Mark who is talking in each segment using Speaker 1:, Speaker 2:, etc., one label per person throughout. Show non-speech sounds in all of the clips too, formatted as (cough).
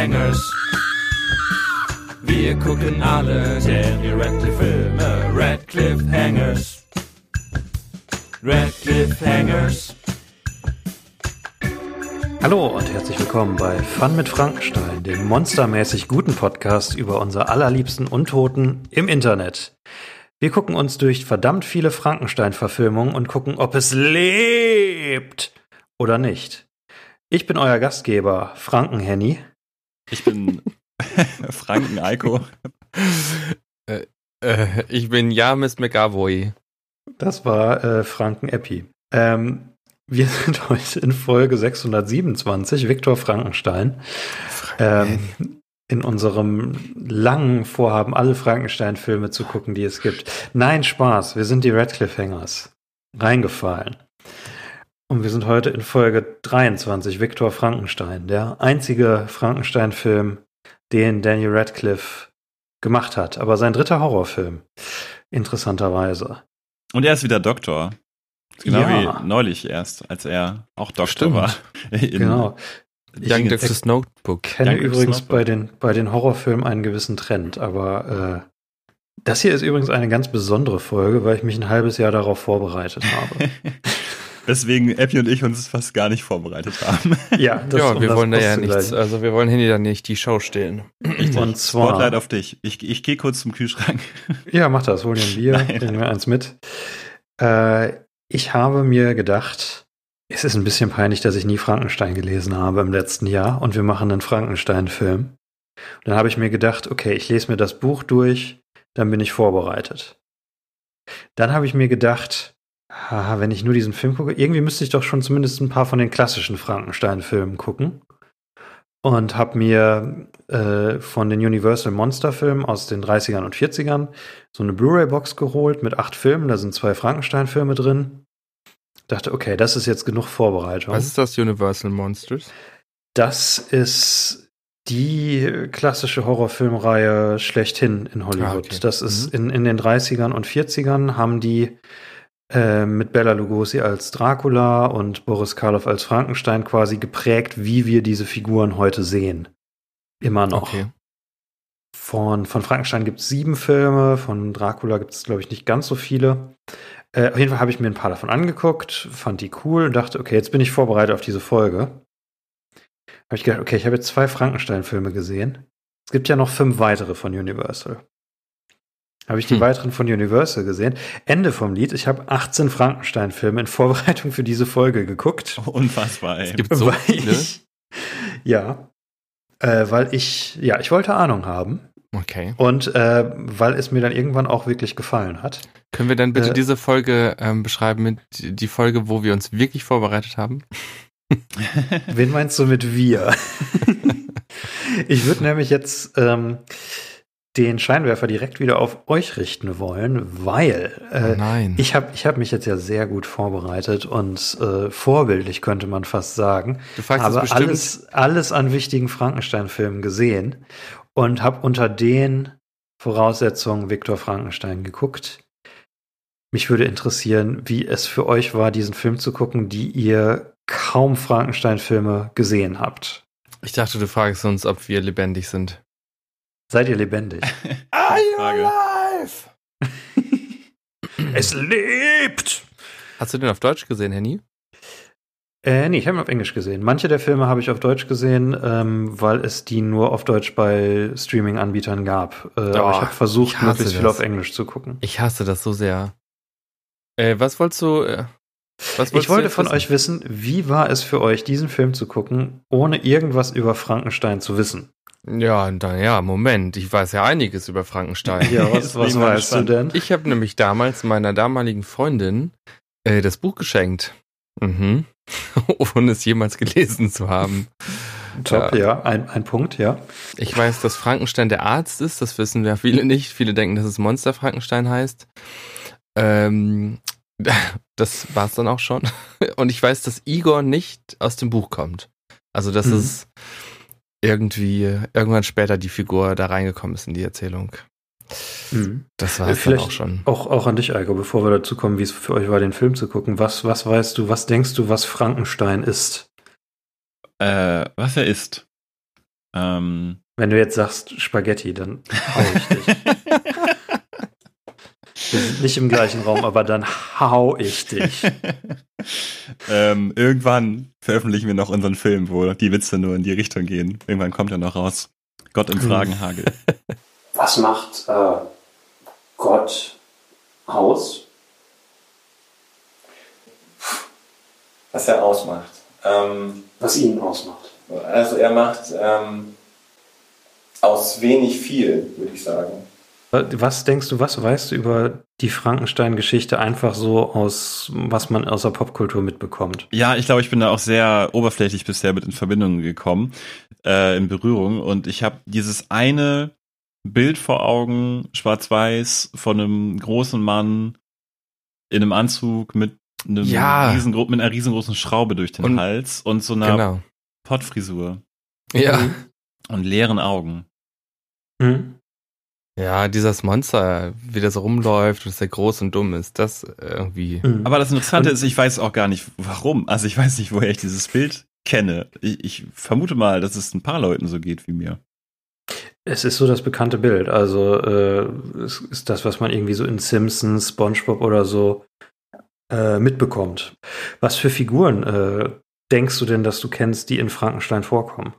Speaker 1: Cliffhangers. Wir gucken alle Daniel Radcliffe Filme. Red Cliffhangers. Red Cliffhangers.
Speaker 2: Hallo und herzlich willkommen bei Fun mit Frankenstein, dem monstermäßig guten Podcast über unsere allerliebsten Untoten im Internet. Wir gucken uns durch verdammt viele Frankenstein-Verfilmungen und gucken, ob es lebt oder nicht. Ich bin euer Gastgeber, Franken-Henny.
Speaker 3: Ich bin (laughs) Franken-Eiko.
Speaker 4: äh, äh, ich bin James McAvoy.
Speaker 2: Das war äh, Franken-Epi. Ähm, wir sind (laughs) heute in Folge 627, Viktor Frankenstein. Ähm, in unserem langen Vorhaben, alle Frankenstein-Filme zu gucken, die es gibt. Nein, Spaß, wir sind die Radcliffe-Hangers. Reingefallen. Und wir sind heute in Folge 23, Viktor Frankenstein, der einzige Frankenstein-Film, den Daniel Radcliffe gemacht hat. Aber sein dritter Horrorfilm, interessanterweise.
Speaker 3: Und er ist wieder Doktor. Genau ja. wie neulich erst, als er auch Doktor Stimmt. war. (laughs)
Speaker 2: genau.
Speaker 4: Young Doctor's Notebook.
Speaker 2: Ich kenne Young übrigens Notebook. bei den, bei den Horrorfilmen einen gewissen Trend, aber äh, das hier ist übrigens eine ganz besondere Folge, weil ich mich ein halbes Jahr darauf vorbereitet habe. (laughs)
Speaker 3: Weswegen Epi und ich uns fast gar nicht vorbereitet haben. (laughs)
Speaker 4: Ja, das, ja um wir wollen da ja nichts, also wir wollen Handy da nicht die Show stehlen.
Speaker 3: Richtig. Und zwar, Spotlight auf dich. Ich, ich gehe kurz zum Kühlschrank. (laughs)
Speaker 2: Ja, mach das, hol dir ein Bier, bring mir eins mit. Äh, ich habe mir gedacht, es ist ein bisschen peinlich, dass ich nie Frankenstein gelesen habe im letzten Jahr und wir machen einen Frankenstein-Film. Dann habe ich mir gedacht, okay, ich lese mir das Buch durch, dann bin ich vorbereitet. Dann habe ich mir gedacht, haha, wenn ich nur diesen Film gucke, irgendwie müsste ich doch schon zumindest ein paar von den klassischen Frankenstein-Filmen gucken. Und habe mir äh, von den Universal Monster-Filmen aus den 30ern und 40ern so eine Blu-ray-Box geholt mit acht Filmen. Da sind zwei Frankenstein-Filme drin. Dachte, okay, das ist jetzt genug Vorbereitung.
Speaker 4: Was ist das Universal Monsters?
Speaker 2: Das ist die klassische Horrorfilmreihe schlechthin in Hollywood. Ah, okay. Das ist mhm. in, in den 30ern und 40ern haben die äh, mit Bella Lugosi als Dracula und Boris Karloff als Frankenstein quasi geprägt, wie wir diese Figuren heute sehen. Immer noch. Okay. Von, von Frankenstein gibt es sieben Filme, von Dracula gibt es, glaube ich, nicht ganz so viele. Äh, auf jeden Fall habe ich mir ein paar davon angeguckt, fand die cool und dachte, okay, jetzt bin ich vorbereitet auf diese Folge. Habe ich gedacht, okay, ich habe jetzt zwei Frankenstein-Filme gesehen. Es gibt ja noch fünf weitere von Universal. Habe ich die hm. weiteren von Universal gesehen. Ende vom Lied. Ich habe 18 Frankenstein-Filme in Vorbereitung für diese Folge geguckt. (laughs)
Speaker 3: Unfassbar, ey.
Speaker 4: Es gibt so viele.
Speaker 2: Ich, ja. Äh, weil ich, ja, ich wollte Ahnung haben.
Speaker 4: Okay.
Speaker 2: Und äh, weil es mir dann irgendwann auch wirklich gefallen hat.
Speaker 4: Können wir dann bitte äh, diese Folge ähm, beschreiben mit die Folge, wo wir uns wirklich vorbereitet haben?
Speaker 2: Wen meinst du mit wir? (laughs) ich würde nämlich jetzt ähm, den Scheinwerfer direkt wieder auf euch richten wollen, weil
Speaker 4: äh,
Speaker 2: ich habe ich hab mich jetzt ja sehr gut vorbereitet und äh, vorbildlich könnte man fast sagen.
Speaker 4: Du fragst
Speaker 2: habe alles, alles an wichtigen Frankenstein-Filmen gesehen und habe unter den Voraussetzungen Viktor Frankenstein geguckt. Mich würde interessieren, wie es für euch war, diesen Film zu gucken, die ihr kaum Frankenstein-Filme gesehen habt.
Speaker 4: Ich dachte, du fragst uns, ob wir lebendig sind.
Speaker 2: Seid ihr lebendig? (laughs)
Speaker 4: Are you alive?
Speaker 2: es lebt!
Speaker 4: Hast du den auf Deutsch gesehen, Henny?
Speaker 2: Äh, nee, ich habe ihn auf Englisch gesehen. Manche der Filme habe ich auf Deutsch gesehen, ähm, weil es die nur auf Deutsch bei Streaming-Anbietern gab. Äh, oh, aber ich habe versucht, ich möglichst viel auf Englisch zu gucken.
Speaker 4: Ich hasse das so sehr. Äh, was wolltest du. Äh,
Speaker 2: was ich wollte von wissen? euch wissen, wie war es für euch, diesen Film zu gucken, ohne irgendwas über Frankenstein zu wissen?
Speaker 4: Ja, dann ja, Moment, ich weiß ja einiges über Frankenstein.
Speaker 2: Ja, was, was weißt du denn?
Speaker 4: Ich habe nämlich damals meiner damaligen Freundin äh, das Buch geschenkt. Mhm. (laughs) ohne es jemals gelesen zu haben.
Speaker 2: Top, ja, ja. Ein, ein Punkt, ja.
Speaker 4: Ich weiß, dass Frankenstein der Arzt ist, das wissen ja viele nicht. Viele denken, dass es Monster Frankenstein heißt. Ähm, (laughs) das war's dann auch schon. (laughs) Und ich weiß, dass Igor nicht aus dem Buch kommt. Also, dass mhm. es irgendwie irgendwann später die Figur da reingekommen ist in die Erzählung. Mhm. Das war es dann auch schon.
Speaker 2: Auch, auch an dich, Eiko, bevor wir dazu kommen, wie es für euch war, den Film zu gucken. Was, was weißt du, was denkst du, was Frankenstein ist?
Speaker 3: Äh, was er ist. Ähm,
Speaker 2: Wenn du jetzt sagst Spaghetti, dann hau ich dich. (laughs) Wir sind nicht im gleichen Raum, aber dann hau ich dich. (laughs)
Speaker 3: ähm, irgendwann veröffentlichen wir noch unseren Film, wo die Witze nur in die Richtung gehen. Irgendwann kommt er noch raus. Gott im Fragenhagel. (laughs)
Speaker 2: Was macht äh, Gott aus?
Speaker 5: Was er ausmacht. Ähm,
Speaker 2: Was ihn ausmacht.
Speaker 5: also er macht ähm, aus wenig viel, würde ich sagen.
Speaker 2: Was denkst du, was weißt du über die Frankenstein-Geschichte einfach so aus, was man aus der Popkultur mitbekommt?
Speaker 3: Ja, ich glaube, ich bin da auch sehr oberflächlich bisher mit in Verbindung gekommen, äh, in Berührung. Und ich habe dieses eine Bild vor Augen, schwarz-weiß, von einem großen Mann in einem Anzug mit, einem
Speaker 4: Ja.
Speaker 3: riesengro mit einer riesengroßen Schraube durch den
Speaker 4: Und-
Speaker 3: Hals und so einer
Speaker 4: Genau.
Speaker 3: Pottfrisur
Speaker 4: Ja.
Speaker 3: und leeren Augen.
Speaker 2: Hm?
Speaker 4: Ja, dieses Monster, wie das rumläuft und dass er groß und dumm ist, das irgendwie.
Speaker 2: Hm.
Speaker 3: Aber das Interessante
Speaker 2: Und-
Speaker 3: ist, ich weiß auch gar nicht, warum. Also ich weiß nicht, woher ich dieses Bild kenne. Ich, ich vermute mal, dass es ein paar Leuten so geht wie mir.
Speaker 2: Es ist so das bekannte Bild. Also äh, es ist das, was man irgendwie so in Simpsons, SpongeBob oder so äh, mitbekommt. Was für Figuren äh, denkst du denn, dass du kennst, die in Frankenstein vorkommen?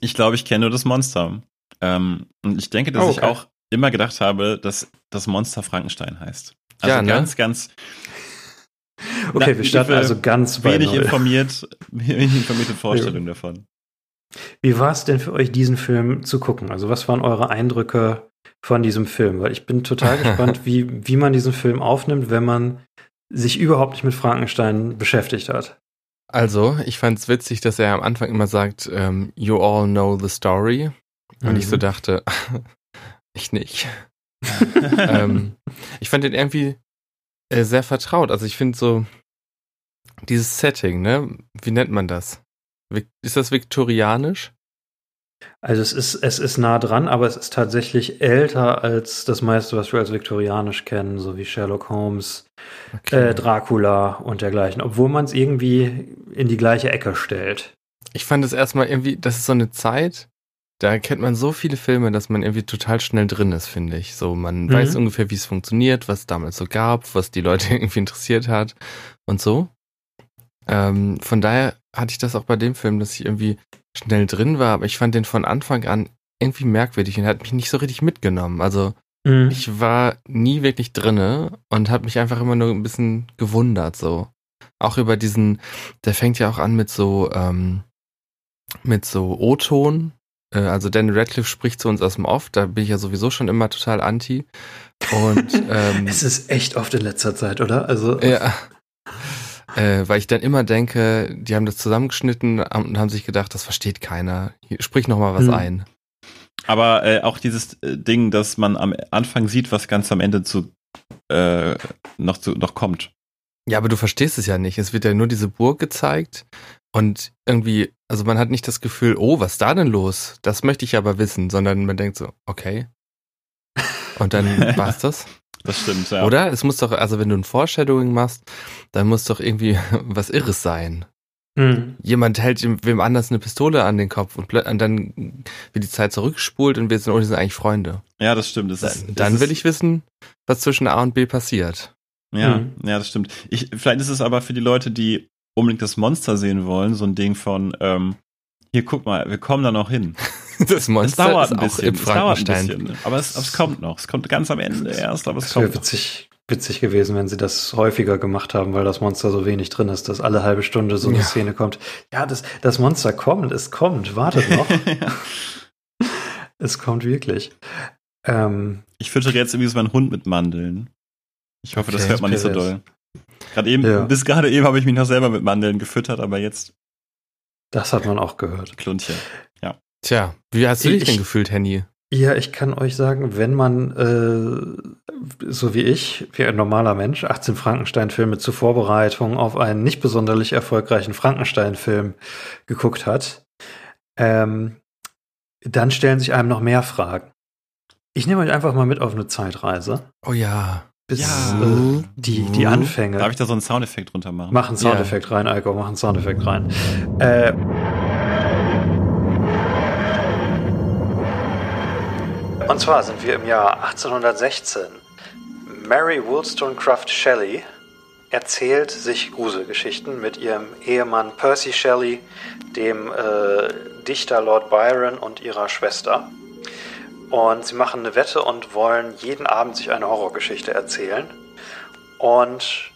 Speaker 3: Ich glaube, ich kenne nur das Monster. Ähm, und ich denke, dass
Speaker 2: Oh,
Speaker 3: ich
Speaker 2: okay.
Speaker 3: auch immer gedacht habe, dass das Monster Frankenstein heißt. Also
Speaker 4: Ja, ne?
Speaker 3: ganz, ganz (laughs)
Speaker 2: Okay,
Speaker 3: Na,
Speaker 2: wir starten also ganz bei
Speaker 3: wenig informiert, (laughs) wenig informierte Vorstellung davon.
Speaker 2: Wie war es denn für euch, diesen Film zu gucken? Also was waren eure Eindrücke von diesem Film? Weil ich bin total (laughs) gespannt, wie, wie man diesen Film aufnimmt, wenn man sich überhaupt nicht mit Frankenstein beschäftigt hat.
Speaker 4: Also, ich fand's witzig, dass er am Anfang immer sagt, ähm, you all know the story. Und ich so
Speaker 2: Mhm.
Speaker 4: dachte, ich nicht. (laughs) (laughs) ähm, ich fand den irgendwie äh, sehr vertraut. Also ich finde so dieses Setting, ne? Wie nennt man das? Ist das viktorianisch?
Speaker 2: Also es ist, es ist nah dran, aber es ist tatsächlich älter als das meiste, was wir als viktorianisch kennen, so wie Sherlock Holmes, äh, Dracula und dergleichen, obwohl man es irgendwie in die gleiche Ecke stellt.
Speaker 4: ich fand es erstmal irgendwie, das ist so eine Zeit, da kennt man so viele Filme, dass man irgendwie total schnell drin ist, finde ich. So, man
Speaker 2: Mhm.
Speaker 4: weiß ungefähr, wie es funktioniert, was es damals so gab, was die Leute (laughs) irgendwie interessiert hat und so. Ähm, von daher hatte ich das auch bei dem Film, dass ich irgendwie schnell drin war, aber ich fand den von Anfang an irgendwie merkwürdig und hat mich nicht so richtig mitgenommen. Also
Speaker 2: Mhm.
Speaker 4: ich war nie wirklich drinne und habe mich einfach immer nur ein bisschen gewundert so. Auch über diesen, der fängt ja auch an mit so ähm, mit so O-Ton. Äh, also Daniel Radcliffe spricht zu uns aus dem Off, da bin ich ja sowieso schon immer total anti. Und (laughs) ähm,
Speaker 2: es ist echt oft in letzter Zeit, oder? Also
Speaker 4: ja. Äh, weil ich dann immer denke, die haben das zusammengeschnitten und haben sich gedacht, das versteht keiner. Hier, sprich noch mal was
Speaker 2: Hm.
Speaker 4: ein.
Speaker 3: Aber äh, auch dieses äh, Ding, dass man am Anfang sieht, was ganz am Ende zu äh, noch zu noch kommt.
Speaker 4: Ja, aber du verstehst es ja nicht. Es wird ja nur diese Burg gezeigt und irgendwie, also man hat nicht das Gefühl, oh, was ist da denn los? Das möchte ich aber wissen, sondern man denkt so, okay. Und dann (laughs) war's das.
Speaker 3: Das stimmt, ja.
Speaker 4: Oder? Es muss doch, also wenn du ein Foreshadowing machst, dann muss doch irgendwie (laughs) was Irres sein.
Speaker 2: Mhm.
Speaker 4: Jemand hält ihm- wem anders eine Pistole an den Kopf und, und dann wird die Zeit zurückgespult und wir sind, oh, die sind eigentlich Freunde.
Speaker 3: Ja, das stimmt. Das
Speaker 4: Dann,
Speaker 3: ist,
Speaker 4: dann
Speaker 3: das
Speaker 4: will
Speaker 3: ist,
Speaker 4: ich wissen, was zwischen A und B passiert.
Speaker 3: Ja,
Speaker 2: Mhm.
Speaker 3: ja, das stimmt. Ich, vielleicht ist es aber für die Leute, die unbedingt das Monster sehen wollen, so ein Ding von, ähm, hier guck mal, wir kommen da noch hin. (laughs)
Speaker 4: Das Monster
Speaker 3: es dauert ein
Speaker 4: auch
Speaker 3: bisschen,
Speaker 4: im
Speaker 3: es dauert ein
Speaker 4: Frankenstein.
Speaker 3: bisschen. Aber es, es kommt noch. Es kommt ganz am Ende erst, aber es
Speaker 2: wäre
Speaker 3: kommt. noch.
Speaker 2: witzig, witzig gewesen, wenn sie das häufiger gemacht haben, weil das Monster so wenig drin ist, dass alle halbe Stunde so eine
Speaker 4: Ja.
Speaker 2: Szene kommt. Ja, das, das Monster kommt, es kommt, wartet noch. (laughs) (laughs) es kommt wirklich. Ähm,
Speaker 3: Ich füttere jetzt irgendwie so meinen Hund mit Mandeln. Ich hoffe, das
Speaker 2: Okay,
Speaker 3: hört man nicht so doll. Gerade eben,
Speaker 2: Ja.
Speaker 3: bis gerade eben habe ich mich noch selber mit Mandeln gefüttert, aber jetzt
Speaker 2: das hat man auch gehört.
Speaker 3: Kluntchen.
Speaker 4: Tja, wie hast du dich
Speaker 2: Ich-
Speaker 4: denn gefühlt, Henny?
Speaker 2: Ja, ich kann euch sagen, wenn man, äh, so wie ich, wie ein normaler Mensch, 18 Frankenstein-Filme zur Vorbereitung auf einen nicht besonderlich erfolgreichen Frankenstein-Film geguckt hat, ähm, dann stellen sich einem noch mehr Fragen. Ich nehme euch einfach mal mit auf eine Zeitreise,
Speaker 4: Oh ja.
Speaker 2: Bis
Speaker 3: Ja.
Speaker 2: äh, die, die Anfänge.
Speaker 3: Darf ich da so einen Soundeffekt drunter machen?
Speaker 2: Mach einen Soundeffekt rein, Eiko, mach einen Soundeffekt rein. Äh, Und zwar sind wir im Jahr 1816. Mary Wollstonecraft Shelley erzählt sich Gruselgeschichten mit ihrem Ehemann Percy Shelley, dem äh, Dichter Lord Byron und ihrer Schwester. Und sie machen eine Wette und wollen jeden Abend sich eine Horrorgeschichte erzählen. Und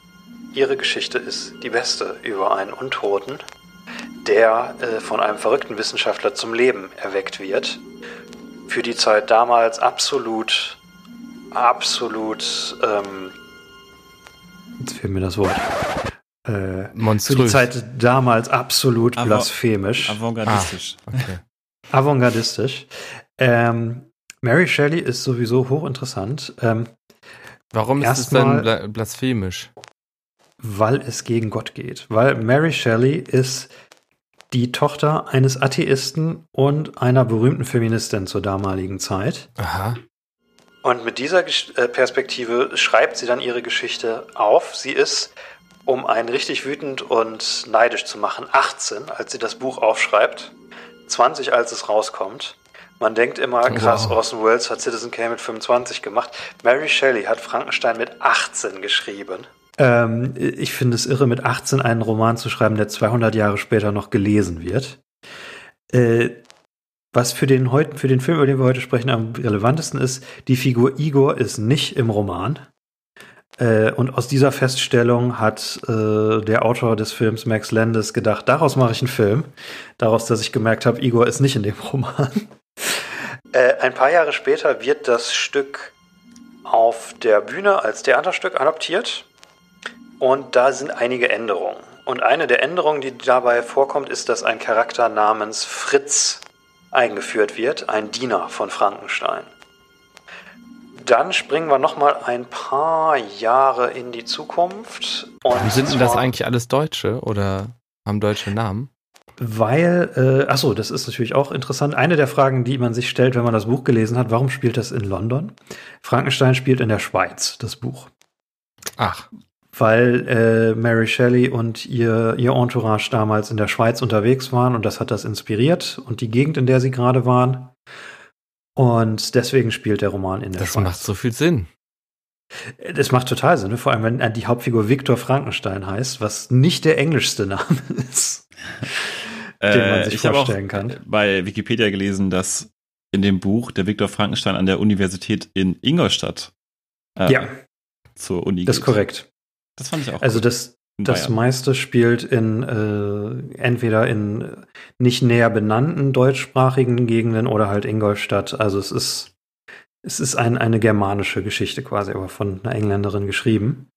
Speaker 2: ihre Geschichte ist die beste über einen Untoten, der äh, von einem verrückten Wissenschaftler zum Leben erweckt wird. Für die Zeit damals absolut, absolut, ähm, jetzt fehlt mir das Wort. Äh, für die Zeit damals absolut Avo blasphemisch.
Speaker 3: Avantgardistisch. Ah, okay.
Speaker 2: Avantgardistisch. Ähm, Mary Shelley ist sowieso hochinteressant. Ähm,
Speaker 4: Warum ist es denn blasphemisch?
Speaker 2: Weil es gegen Gott geht. Weil Mary Shelley ist die Tochter eines Atheisten und einer berühmten Feministin zur damaligen Zeit.
Speaker 4: Aha.
Speaker 2: Und mit dieser äh, Perspektive schreibt sie dann ihre Geschichte auf. Sie ist, um einen richtig wütend und neidisch zu machen, 18, als sie das Buch aufschreibt, 20, als es rauskommt. Man denkt immer, krass, wow. Orson Welles hat Citizen Kane mit 25 gemacht. Mary Shelley hat Frankenstein mit 18 geschrieben. Ähm, ich finde es irre, mit 18 einen Roman zu schreiben, der 200 Jahre später noch gelesen wird. Äh, was für den, heute, für den Film, über den wir heute sprechen, am relevantesten ist, die Figur Igor ist nicht im Roman. Äh, und aus dieser Feststellung hat äh, der Autor des Films Max Landis gedacht, daraus mache ich einen Film. Daraus, dass ich gemerkt habe, Igor ist nicht in dem (laughs) Roman. Äh, ein paar Jahre später wird das Stück auf der Bühne als Theaterstück adaptiert. Und da sind einige Änderungen. Und eine der Änderungen, die dabei vorkommt, ist, dass ein Charakter namens Fritz eingeführt wird, ein Diener von Frankenstein. Dann springen wir noch mal ein paar Jahre in die Zukunft.
Speaker 4: Und sind denn das eigentlich alles Deutsche oder haben deutsche Namen?
Speaker 2: Weil, äh, achso, das ist natürlich auch interessant. Eine der Fragen, die man sich stellt, wenn man das Buch gelesen hat, warum spielt das in London? Frankenstein spielt in der Schweiz, das Buch.
Speaker 4: Ach.
Speaker 2: Weil äh, Mary Shelley und ihr, ihr Entourage damals in der Schweiz unterwegs waren und das hat das inspiriert und die Gegend, in der sie gerade waren. Und deswegen spielt der Roman in der
Speaker 4: das
Speaker 2: Schweiz.
Speaker 4: Das macht so viel Sinn.
Speaker 2: Das macht total Sinn, ne? vor allem wenn die Hauptfigur Viktor Frankenstein heißt, was nicht der englischste Name (laughs) ist den man äh, sich ich vorstellen kann.
Speaker 3: Bei Wikipedia gelesen, dass in dem Buch der Viktor Frankenstein an der Universität in Ingolstadt
Speaker 2: äh, ja.
Speaker 3: zur Uni
Speaker 2: Das ist korrekt.
Speaker 3: Das fand ich auch.
Speaker 2: Also das, das meiste spielt in äh, entweder in nicht näher benannten deutschsprachigen Gegenden oder halt Ingolstadt. Also es ist es ist ein, eine germanische Geschichte quasi, aber von einer Engländerin geschrieben.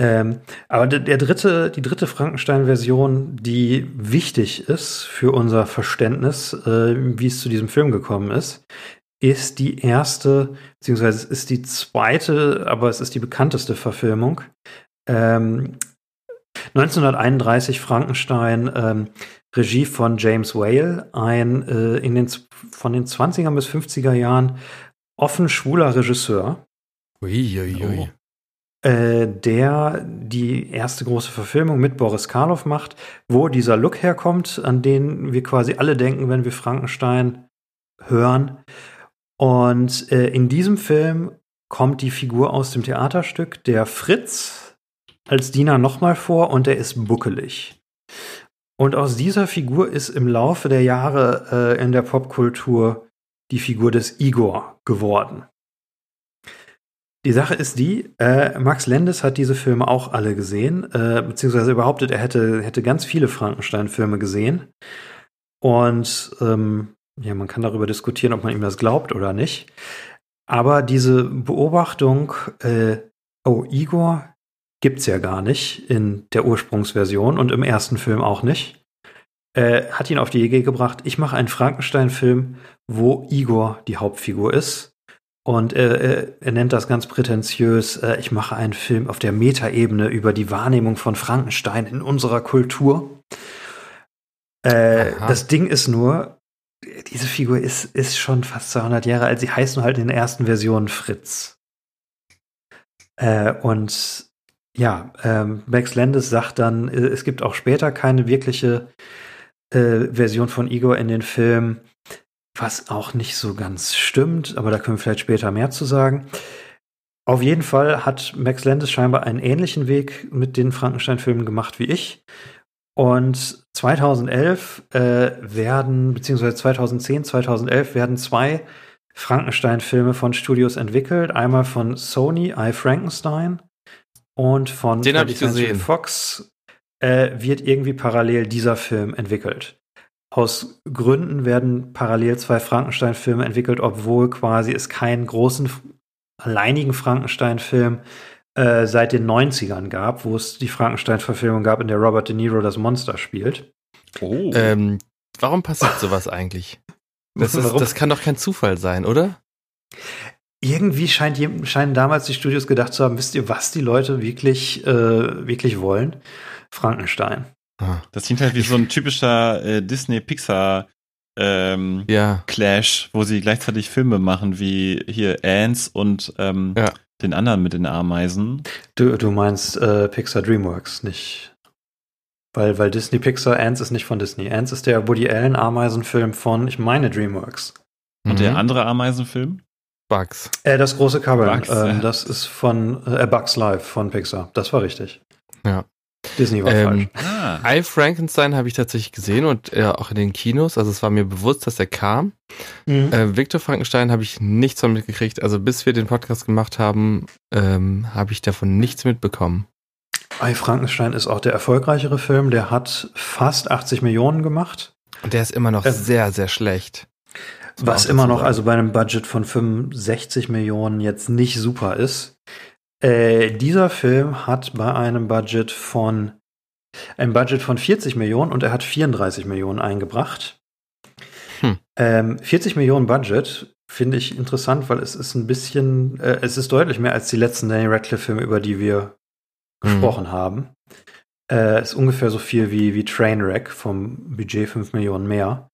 Speaker 2: Ähm, aber der, dritte, die dritte Frankenstein-Version, die wichtig ist für unser Verständnis, äh, wie es zu diesem Film gekommen ist, ist die erste, beziehungsweise ist die zweite, aber es ist die bekannteste Verfilmung. Ähm, 1931 Frankenstein, ähm, Regie von James Whale, ein äh, in den, von den 20er bis 50er Jahren offen schwuler Regisseur.
Speaker 4: Uiuiui. Ui, ui.
Speaker 2: Äh, der die erste große Verfilmung mit Boris Karloff macht, wo dieser Look herkommt, an den wir quasi alle denken, wenn wir Frankenstein hören. Und äh, in diesem Film kommt die Figur aus dem Theaterstück, der Fritz, als Diener nochmal vor und er ist buckelig. Und aus dieser Figur ist im Laufe der Jahre äh, in der Popkultur die Figur des Igor geworden. Die Sache ist die, äh, Max Landis hat diese Filme auch alle gesehen, äh, beziehungsweise behauptet, er hätte, hätte ganz viele Frankenstein-Filme gesehen. Und ähm, ja, man kann darüber diskutieren, ob man ihm das glaubt oder nicht. Aber diese Beobachtung, äh, oh, Igor gibt's ja gar nicht in der Ursprungsversion und im ersten Film auch nicht, äh, hat ihn auf die Idee gebracht, ich mache einen Frankenstein-Film, wo Igor die Hauptfigur ist und äh, er nennt das ganz prätentiös, äh, ich mache einen Film auf der Metaebene über die Wahrnehmung von Frankenstein in unserer Kultur. Äh, das Ding ist nur, diese Figur ist, ist schon fast 200 Jahre alt. Sie heißt nur halt in den ersten Versionen Fritz. Äh, und ja, ähm, Max Landis sagt dann, äh, es gibt auch später keine wirkliche äh, Version von Igor in den Film was auch nicht so ganz stimmt, aber da können wir vielleicht später mehr zu sagen. Auf jeden Fall hat Max Landis scheinbar einen ähnlichen Weg mit den Frankenstein-Filmen gemacht wie ich. Und 2011 äh, werden, beziehungsweise 2010, 2011 werden zwei Frankenstein-Filme von Studios entwickelt. Einmal von Sony, I Frankenstein und von
Speaker 4: Den.
Speaker 2: Fox äh, wird irgendwie parallel dieser Film entwickelt. Aus Gründen werden parallel zwei Frankenstein-Filme entwickelt, obwohl quasi es keinen großen alleinigen Frankenstein-Film äh, seit den 90ern gab, wo es die Frankenstein-Verfilmung gab, in der Robert De Niro das Monster spielt.
Speaker 4: Oh. Ähm, warum passiert sowas eigentlich? Das, ist, das kann doch kein Zufall sein, oder?
Speaker 2: Irgendwie scheint, scheinen damals die Studios gedacht zu haben, wisst ihr, was die Leute wirklich, äh, wirklich wollen? Frankenstein.
Speaker 3: Ah. Das klingt halt wie so ein typischer äh, Disney-Pixar ähm, ja. Clash, wo sie gleichzeitig Filme machen, wie hier Ants und ähm, ja. den anderen mit den Ameisen.
Speaker 2: Du, du meinst äh, Pixar DreamWorks, nicht weil, weil Disney Pixar, Ants ist nicht von Disney. Ants ist der Woody Allen Ameisenfilm von, ich meine, DreamWorks.
Speaker 3: Und mhm. der andere Ameisenfilm?
Speaker 4: Bugs.
Speaker 2: Äh, das große Cover. Bugs, ähm, ja. Das ist von äh, Bugs Live von Pixar. Das war richtig.
Speaker 4: Ja.
Speaker 2: Disney war ähm,
Speaker 4: falsch. Ah. I Frankenstein habe ich tatsächlich gesehen und äh, auch in den Kinos. Also es war mir bewusst, dass er kam. Mhm. Äh, Victor Frankenstein habe ich nichts von mitgekriegt. Also bis wir den Podcast gemacht haben, ähm, habe ich davon nichts mitbekommen.
Speaker 2: I Frankenstein ist auch der erfolgreichere Film. Der hat fast 80 Millionen gemacht.
Speaker 4: Und der ist immer noch ähm, sehr, sehr schlecht.
Speaker 2: Was immer noch, also bei einem Budget von 65 Millionen jetzt nicht super ist. Äh, dieser Film hat bei einem Budget von ein Budget von 40 Millionen und er hat 34 Millionen eingebracht. Hm. Ähm, 40 Millionen Budget finde ich interessant, weil es ist ein bisschen, äh, es ist deutlich mehr als die letzten Danny Radcliffe-Filme, über die wir hm. gesprochen haben. Äh, ist ungefähr so viel wie, wie Trainwreck vom Budget 5 Millionen mehr.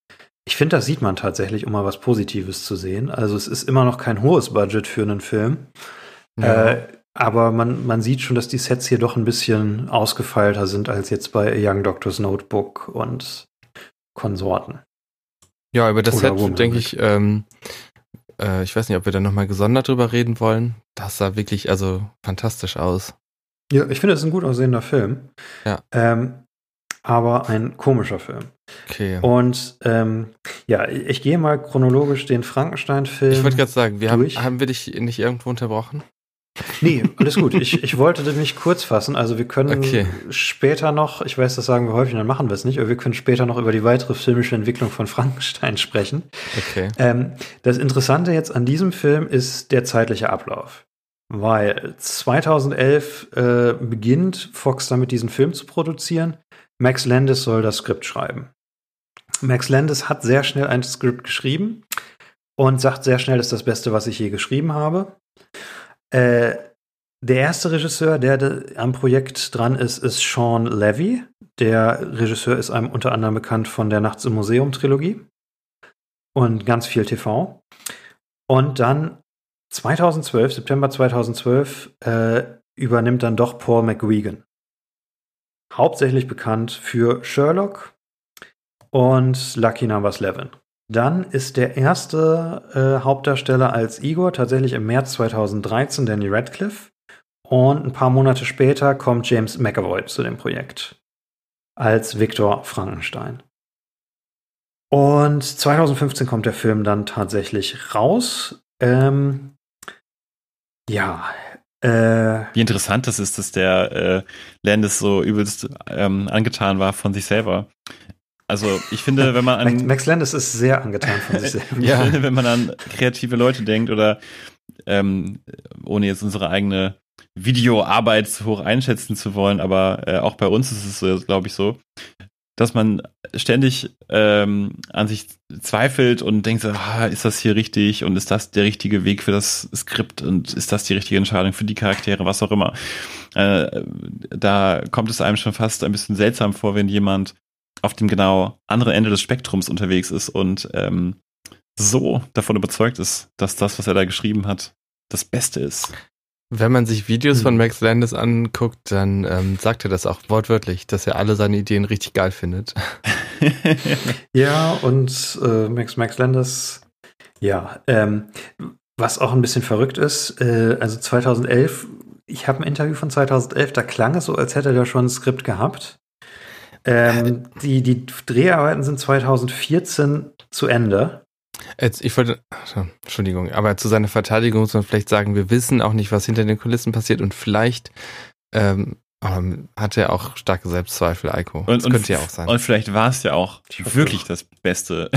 Speaker 2: Ich finde, das sieht man tatsächlich, um mal was Positives zu sehen. Also es ist immer noch kein hohes Budget für einen Film. Ja. Äh, aber man, man sieht schon, dass die Sets hier doch ein bisschen ausgefeilter sind als jetzt bei A Young Doctor's Notebook und Konsorten.
Speaker 4: Ja, über das Oder Set denke ich, ähm, äh, ich weiß nicht, ob wir da nochmal gesondert drüber reden wollen. Das sah wirklich also fantastisch aus.
Speaker 2: Ja, ich finde, es ist ein gut aussehender Film.
Speaker 4: Ja.
Speaker 2: Ähm, aber ein komischer Film.
Speaker 4: Okay.
Speaker 2: Und ähm, ja, ich gehe mal chronologisch den Frankenstein-Film.
Speaker 4: Ich wollte gerade sagen, wir haben, haben wir dich nicht irgendwo unterbrochen?
Speaker 2: Nee, alles gut. Ich, ich wollte mich kurz fassen. Also wir können okay. später noch, ich weiß, das sagen wir häufig, dann machen wir es nicht, aber wir können später noch über die weitere filmische Entwicklung von Frankenstein (laughs) sprechen.
Speaker 4: Okay.
Speaker 2: Ähm, das Interessante jetzt an diesem Film ist der zeitliche Ablauf. Weil 2011 äh, beginnt Fox damit, diesen Film zu produzieren. Max Landis soll das Skript schreiben. Max Landis hat sehr schnell ein Skript geschrieben und sagt sehr schnell, das ist das Beste, was ich je geschrieben habe. Äh, der erste Regisseur, der am Projekt dran ist, ist Sean Levy. Der Regisseur ist einem unter anderem bekannt von der Nachts im Museum Trilogie und ganz viel TV. Und dann 2012, September 2012, äh, übernimmt dann doch Paul McGuigan. Hauptsächlich bekannt für Sherlock und Lucky Numbers 11. Dann ist der erste äh, Hauptdarsteller als Igor tatsächlich im März 2013 Danny Radcliffe. Und ein paar Monate später kommt James McAvoy zu dem Projekt als Victor Frankenstein. Und 2015 kommt der Film dann tatsächlich raus. Ähm, ja. Äh,
Speaker 3: Wie interessant das ist, dass der äh, Landis so übelst ähm, angetan war von sich selber. Also ich finde, wenn man
Speaker 2: an Max Landis ist sehr angetan von sich selbst. (laughs)
Speaker 3: ja, finde, wenn man an kreative Leute denkt oder ähm, ohne jetzt unsere eigene Videoarbeit zu hoch einschätzen zu wollen, aber äh, auch bei uns ist es, glaube ich, so, dass man ständig ähm, an sich zweifelt und denkt, so, ah, ist das hier richtig und ist das der richtige Weg für das Skript und ist das die richtige Entscheidung für die Charaktere, was auch immer. Äh, da kommt es einem schon fast ein bisschen seltsam vor, wenn jemand auf dem genau anderen Ende des Spektrums unterwegs ist und ähm, so davon überzeugt ist, dass das, was er da geschrieben hat, das Beste ist.
Speaker 4: Wenn man sich Videos von hm. Max Landis anguckt, dann ähm, sagt er das auch wortwörtlich, dass er alle seine Ideen richtig geil findet. (laughs)
Speaker 2: ja, und äh, Max Max Landis, ja, ähm, was auch ein bisschen verrückt ist, äh, also 2011, ich habe ein Interview von 2011, da klang es so, als hätte er schon ein Skript gehabt. Ähm, die, die Dreharbeiten sind 2014 zu Ende.
Speaker 4: Jetzt, ich wollte, Entschuldigung, aber zu seiner Verteidigung muss man vielleicht sagen, wir wissen auch nicht, was hinter den Kulissen passiert und vielleicht ähm, ähm, hat er auch starke Selbstzweifel, Eiko.
Speaker 3: Und, das könnte ja auch sein. Und vielleicht war es ja auch wirklich das Beste.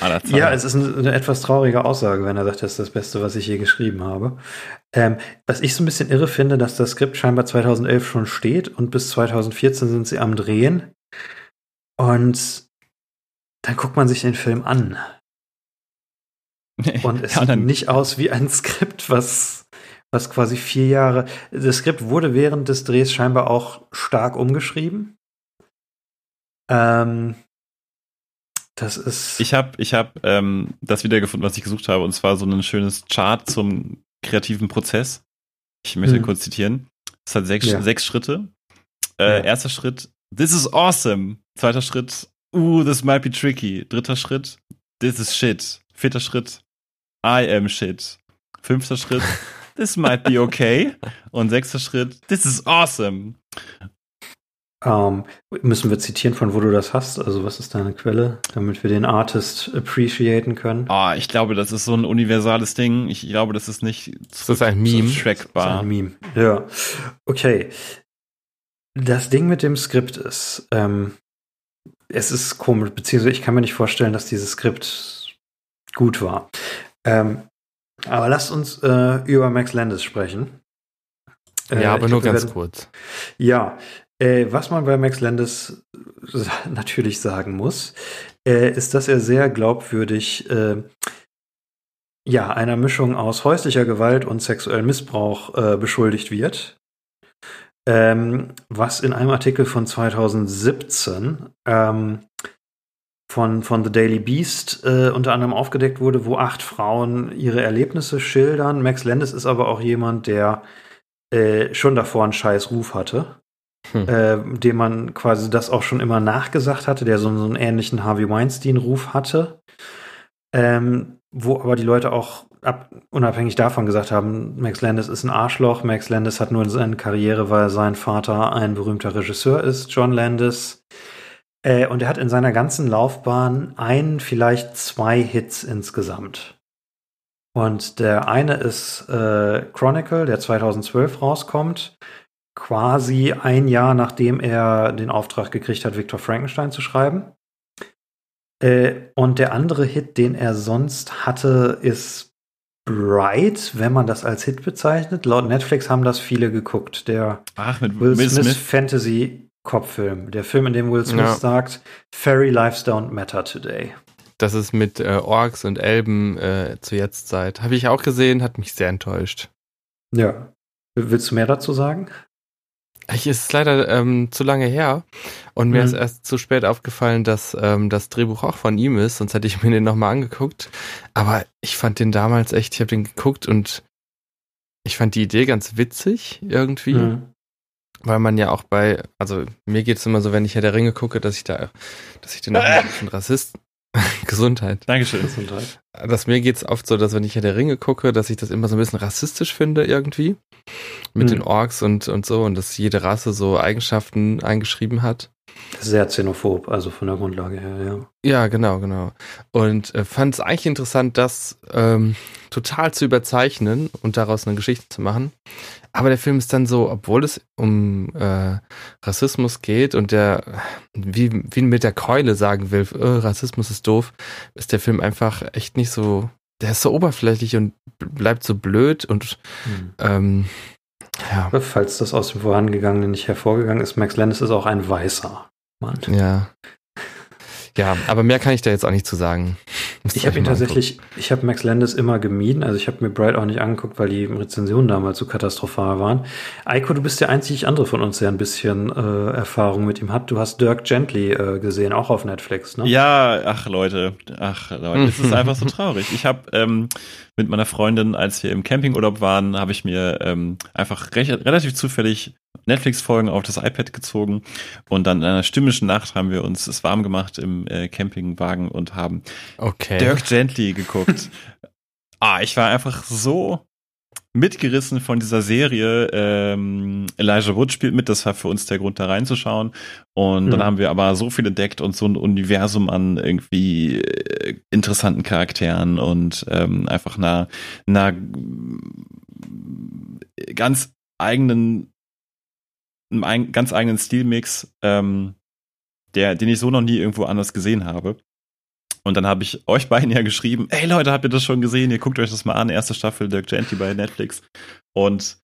Speaker 2: Ja, es ist eine, etwas traurige Aussage, wenn er sagt, das ist das Beste, was ich je geschrieben habe. Ähm, was ich so ein bisschen irre finde, dass das Skript scheinbar 2011 schon steht und bis 2014 sind sie am Drehen. Und dann guckt man sich den Film an. (laughs) Und es ja, sieht nicht aus wie ein Skript, was, was quasi vier Jahre. Das Skript wurde während des Drehs scheinbar auch stark umgeschrieben. Ähm, das ist.
Speaker 3: Ich habe ich hab, ähm, das wiedergefunden, was ich gesucht habe, und zwar so ein schönes Chart zum kreativen Prozess. Ich möchte mhm. kurz zitieren. Es hat sechs, ja. sechs Schritte. Äh, ja. Erster Schritt, this is awesome. Zweiter Schritt, uh, this might be tricky. Dritter Schritt, this is shit. Vierter Schritt, I am shit. Fünfter Schritt, (laughs) this might be okay. Und sechster Schritt, this is awesome.
Speaker 2: Ähm, müssen wir zitieren, von wo du das hast? Also, was ist deine Quelle, damit wir den Artist appreciaten können?
Speaker 3: Ah, ich glaube, das ist so ein universales Ding. Ich glaube, das ist nicht
Speaker 4: das ist ein Meme.
Speaker 3: trackbar. Das ist
Speaker 2: ein Meme. Ja. Okay. Das Ding mit dem Skript ist, ähm, es ist komisch, beziehungsweise ich kann mir nicht vorstellen, dass dieses Skript gut war. Ähm, aber lasst uns äh, über Max Landis sprechen.
Speaker 4: Äh, ja, aber nur glaub, ganz werden, kurz.
Speaker 2: Ja, äh, was man bei Max Landis (laughs) natürlich sagen muss, äh, ist, dass er sehr glaubwürdig äh, ja, einer Mischung aus häuslicher Gewalt und sexuellem Missbrauch äh, beschuldigt wird. Ähm, was in einem Artikel von 2017 ähm, von, von The Daily Beast äh, unter anderem aufgedeckt wurde, wo acht Frauen ihre Erlebnisse schildern. Max Landis ist aber auch jemand, der äh, schon davor einen scheiß Ruf hatte hm. äh, dem man quasi das auch schon immer nachgesagt hatte, der so, so einen ähnlichen Harvey Weinstein-Ruf hatte. Ähm, wo aber die Leute auch ab, unabhängig davon gesagt haben, Max Landis ist ein Arschloch, Max Landis hat nur seine Karriere, weil sein Vater ein berühmter Regisseur ist, John Landis. Äh, und er hat in seiner ganzen Laufbahn ein, vielleicht zwei Hits insgesamt. Und der eine ist äh, Chronicle, der 2012 rauskommt quasi ein Jahr nachdem er den Auftrag gekriegt hat, Victor Frankenstein zu schreiben. Äh, und der andere Hit, den er sonst hatte, ist Bright, wenn man das als Hit bezeichnet. Laut Netflix haben das viele geguckt. Der
Speaker 3: Ach, mit
Speaker 2: Will Smith, Smith. Fantasy Kopffilm. Der Film, in dem Will Smith ja. sagt, Fairy Lives don't matter today.
Speaker 4: Das ist mit äh, Orks und Elben äh, zur Jetztzeit. Habe ich auch gesehen, hat mich sehr enttäuscht.
Speaker 2: Ja. Willst du mehr dazu sagen?
Speaker 4: Ich ist leider ähm, zu lange her und mir mhm. ist erst zu spät aufgefallen, dass ähm, das Drehbuch auch von ihm ist, sonst hätte ich mir den nochmal angeguckt. Aber ich fand den damals echt, ich habe den geguckt und ich fand die Idee ganz witzig irgendwie. Mhm. Weil man ja auch bei, also mir geht es immer so, wenn ich Herr der Ringe gucke, dass ich da, dass ich den auch (laughs) ein bisschen Rassist, (laughs) Gesundheit.
Speaker 3: Dankeschön.
Speaker 4: Gesundheit. Dass mir geht's oft so, dass wenn ich Herr der Ringe gucke, dass ich das immer so ein bisschen rassistisch finde irgendwie. Mit hm. den Orks und, und so und dass jede Rasse so Eigenschaften eingeschrieben hat.
Speaker 2: Sehr xenophob, also von der Grundlage her, ja.
Speaker 4: Ja, genau, genau. Und äh, fand es eigentlich interessant, das ähm, total zu überzeichnen und daraus eine Geschichte zu machen. Aber der Film ist dann so, obwohl es um äh, Rassismus geht und der, wie, wie mit der Keule sagen will, oh, Rassismus ist doof, ist der Film einfach echt nicht so, der ist so oberflächlich und bleibt so blöd und hm. ähm,
Speaker 2: ja. Falls das aus dem Vorangegangenen nicht hervorgegangen ist, Max Landis ist auch ein weißer Mann.
Speaker 4: Ja. Ja, aber mehr kann ich da jetzt auch nicht zu sagen.
Speaker 2: ich habe ihn tatsächlich, ich habe Max Landis immer gemieden. Also ich habe mir Bright auch nicht angeguckt, weil die Rezensionen damals so katastrophal waren. Eiko, du bist der einzig andere von uns, der ein bisschen äh, Erfahrung mit ihm hat. Du hast Dirk Gently äh, gesehen, auch auf Netflix, ne?
Speaker 3: Ja, ach Leute, ach Leute, es ist (laughs) einfach so traurig. Ich habe ähm, mit meiner Freundin, als wir im Campingurlaub waren, habe ich mir ähm, einfach recht, relativ zufällig Netflix-Folgen auf das iPad gezogen und dann in einer stimmischen Nacht haben wir uns es warm gemacht im äh, Campingwagen und haben
Speaker 4: Okay.
Speaker 3: Dirk Gently geguckt. (laughs) ah, ich war einfach so mitgerissen von dieser Serie. Ähm, Elijah Wood spielt mit, das war für uns der Grund, da reinzuschauen. Und dann
Speaker 2: Mhm.
Speaker 3: haben wir aber so viel entdeckt und so ein Universum an irgendwie äh, interessanten Charakteren und ähm, einfach einer, einer ganz eigenen, einem ein, ganz eigenen Stilmix, ähm, der, den ich so noch nie irgendwo anders gesehen habe. Und dann habe ich euch beiden ja geschrieben, ey Leute, habt ihr das schon gesehen? Ihr guckt euch das mal an, erste Staffel Dirk Gently bei Netflix. Und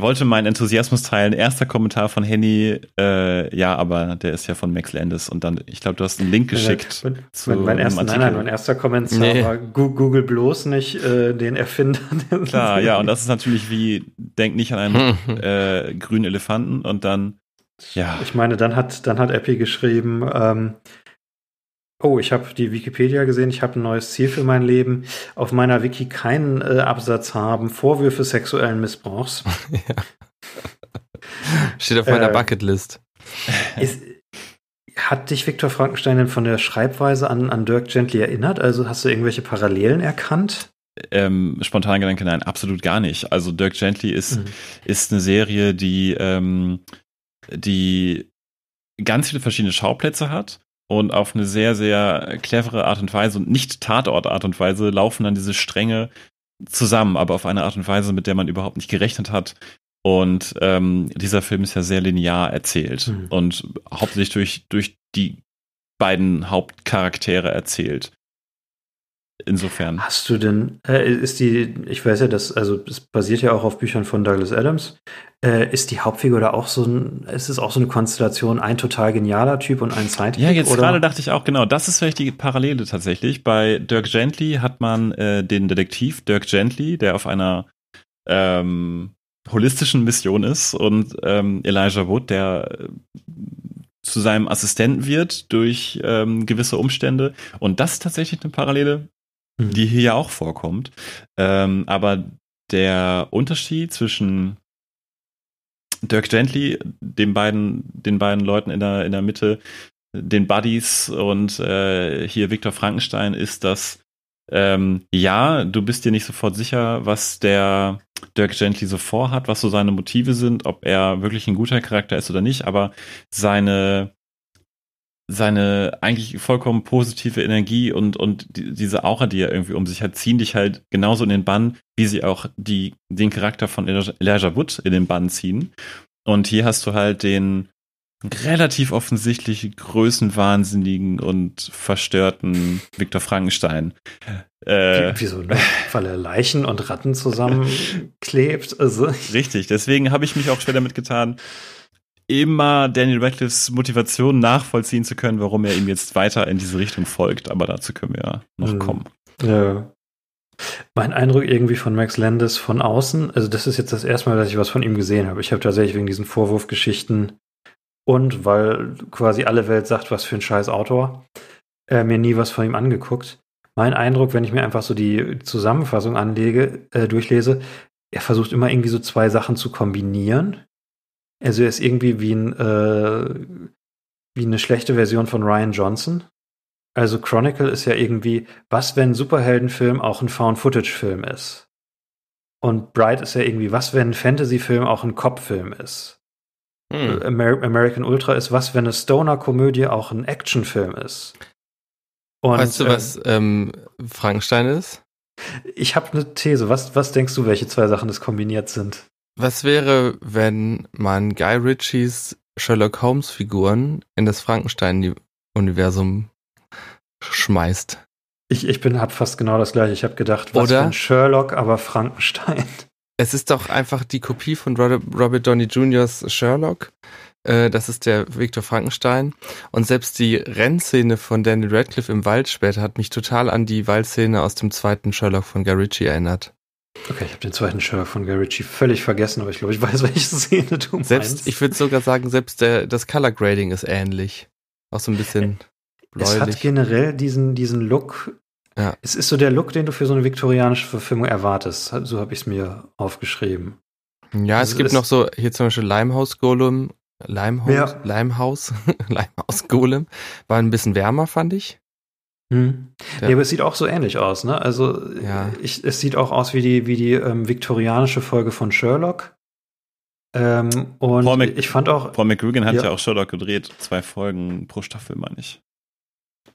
Speaker 3: wollte meinen Enthusiasmus teilen. Erster Kommentar von Henny, äh, ja, aber der ist ja von Max Landis. Und dann, ich glaube, du hast einen Link geschickt.
Speaker 2: Mein,
Speaker 3: zu
Speaker 2: mein, mein, erster, nein, nein, mein erster Kommentar
Speaker 4: Nee.
Speaker 2: war Google bloß nicht äh, den Erfinder. (laughs) der
Speaker 3: Klar, ja, und das ist natürlich wie, denk nicht an einen (laughs) äh, grünen Elefanten und dann, ja.
Speaker 2: Ich meine, dann hat, dann hat Epi geschrieben, ähm, oh, ich habe die Wikipedia gesehen, ich habe ein neues Ziel für mein Leben. Auf meiner Wiki keinen äh, Absatz haben, Vorwürfe sexuellen Missbrauchs. (laughs)
Speaker 4: Steht auf meiner
Speaker 2: Äh,
Speaker 4: Bucketlist.
Speaker 2: Ist, hat dich Viktor Frankenstein denn von der Schreibweise an, an Dirk Gently erinnert? Also hast du irgendwelche Parallelen erkannt?
Speaker 3: Ähm, spontan Gedanke, nein, absolut gar nicht. Also Dirk Gently ist,
Speaker 2: Mhm.
Speaker 3: ist eine Serie, die, ähm, die ganz viele verschiedene Schauplätze hat und auf eine sehr, sehr clevere Art und Weise und nicht Tatort-Art und Weise laufen dann diese Stränge zusammen, aber auf eine Art und Weise, mit der man überhaupt nicht gerechnet hat. Und ähm, dieser Film ist ja sehr linear erzählt
Speaker 2: Mhm.
Speaker 3: und hauptsächlich durch, durch die beiden Hauptcharaktere erzählt. Insofern.
Speaker 2: Hast du denn, äh, ist die, ich weiß ja, dass, also es basiert ja auch auf Büchern von Douglas Adams, äh, ist die Hauptfigur da auch so ein, ist es auch so eine Konstellation, ein total genialer Typ und ein Sidekick?
Speaker 3: Ja, jetzt
Speaker 2: oder?
Speaker 3: gerade dachte ich auch, genau, das ist vielleicht die Parallele tatsächlich. Bei Dirk Gently hat man äh, den Detektiv Dirk Gently, der auf einer ähm, holistischen Mission ist und ähm, Elijah Wood, der äh, zu seinem Assistenten wird durch ähm, gewisse Umstände. Und das ist tatsächlich eine Parallele,
Speaker 2: Mhm.
Speaker 3: die hier ja auch vorkommt. Ähm, aber der Unterschied zwischen Dirk Gently, den beiden, den beiden Leuten in der, in der Mitte, den Buddies und äh, hier Viktor Frankenstein ist, dass ähm, ja, du bist dir nicht sofort sicher, was der Dirk Gently so vorhat, was so seine Motive sind, ob er wirklich ein guter Charakter ist oder nicht, aber seine seine eigentlich vollkommen positive Energie und, und die, diese Aura, die er irgendwie um sich hat, ziehen dich halt genauso in den Bann, wie sie auch die, den Charakter von Elijah Wood in den Bann ziehen. Und hier hast du halt den relativ offensichtlich größenwahnsinnigen und verstörten Viktor Frankenstein. Äh,
Speaker 2: Wie- Wieso, ne? Weil er Leichen und Ratten zusammenklebt. Also,
Speaker 3: Richtig, deswegen habe ich mich auch schwer damit getan, immer Daniel Radcliffes Motivation nachvollziehen zu können, warum er ihm jetzt weiter in diese Richtung folgt. Aber dazu können wir ja noch
Speaker 2: Mhm.
Speaker 3: kommen.
Speaker 2: Ja. Mein Eindruck irgendwie von Max Landis von außen, also das ist jetzt das erste Mal, dass ich was von ihm gesehen habe. Ich habe tatsächlich wegen diesen Vorwurfgeschichten und weil quasi alle Welt sagt, was für ein scheiß Autor, äh, mir nie was von ihm angeguckt. Mein Eindruck, wenn ich mir einfach so die Zusammenfassung anlege, äh, durchlese, er versucht immer irgendwie so zwei Sachen zu kombinieren. Also er ist irgendwie wie ein äh, wie eine schlechte Version von Ryan Johnson. Also Chronicle ist ja irgendwie, was wenn ein Superheldenfilm auch ein Found-Footage-Film ist? Und Bright ist ja irgendwie, was wenn ein Fantasy-Film auch ein Cop-Film ist?
Speaker 4: Hm.
Speaker 2: Amer American Ultra ist, was wenn eine Stoner-Komödie auch ein Actionfilm ist? Und,
Speaker 4: weißt du,
Speaker 2: äh,
Speaker 4: was ähm, Frankenstein ist?
Speaker 2: ich habe eine These. Was, was denkst du, welche zwei Sachen das kombiniert sind?
Speaker 4: Was wäre, wenn man Guy Ritchies Sherlock Holmes Figuren in das Frankenstein-Universum schmeißt?
Speaker 2: Ich, ich bin, hab fast genau das gleiche. Ich habe gedacht, was
Speaker 4: Oder?
Speaker 2: für ein Sherlock, aber Frankenstein.
Speaker 4: Es ist doch einfach die Kopie von Robert, Robert Downey Jr.'s Sherlock. Äh, das ist der Victor Frankenstein. Und selbst die Rennszene von Daniel Radcliffe im Wald später hat mich total an die Waldszene aus dem zweiten Sherlock von Guy Ritchie erinnert.
Speaker 2: Okay, ich habe den zweiten Sherlock von Guy Ritchie völlig vergessen, aber ich glaube, ich (laughs) weiß, welche Szene du meinst.
Speaker 4: Selbst, ich würde sogar sagen, selbst der, das Color Grading ist ähnlich. Auch so ein bisschen
Speaker 2: es hat
Speaker 4: bläulich.
Speaker 2: generell diesen, diesen Look.
Speaker 4: Ja.
Speaker 2: Es ist so der Look, den du für so eine viktorianische Verfilmung erwartest. So habe ich es mir aufgeschrieben.
Speaker 4: Ja, es
Speaker 2: Also
Speaker 4: gibt
Speaker 2: es-
Speaker 4: noch so, hier zum Beispiel Limehouse Golem, Limehouse,
Speaker 2: Ja.
Speaker 4: Limehouse, (laughs) Limehouse Golem, war ein bisschen wärmer, fand ich.
Speaker 2: Hm.
Speaker 4: Ja.
Speaker 2: Ja. aber es sieht auch so ähnlich aus, ne? Also
Speaker 4: Ja.
Speaker 2: ich, es sieht auch aus wie die, wie die ähm, viktorianische Folge von Sherlock. Ähm, und
Speaker 3: Paul Mc-
Speaker 2: ich fand auch,
Speaker 3: Paul McGuigan hat ja.
Speaker 2: Ja.
Speaker 3: auch Sherlock gedreht. Zwei Folgen pro Staffel, meine ich.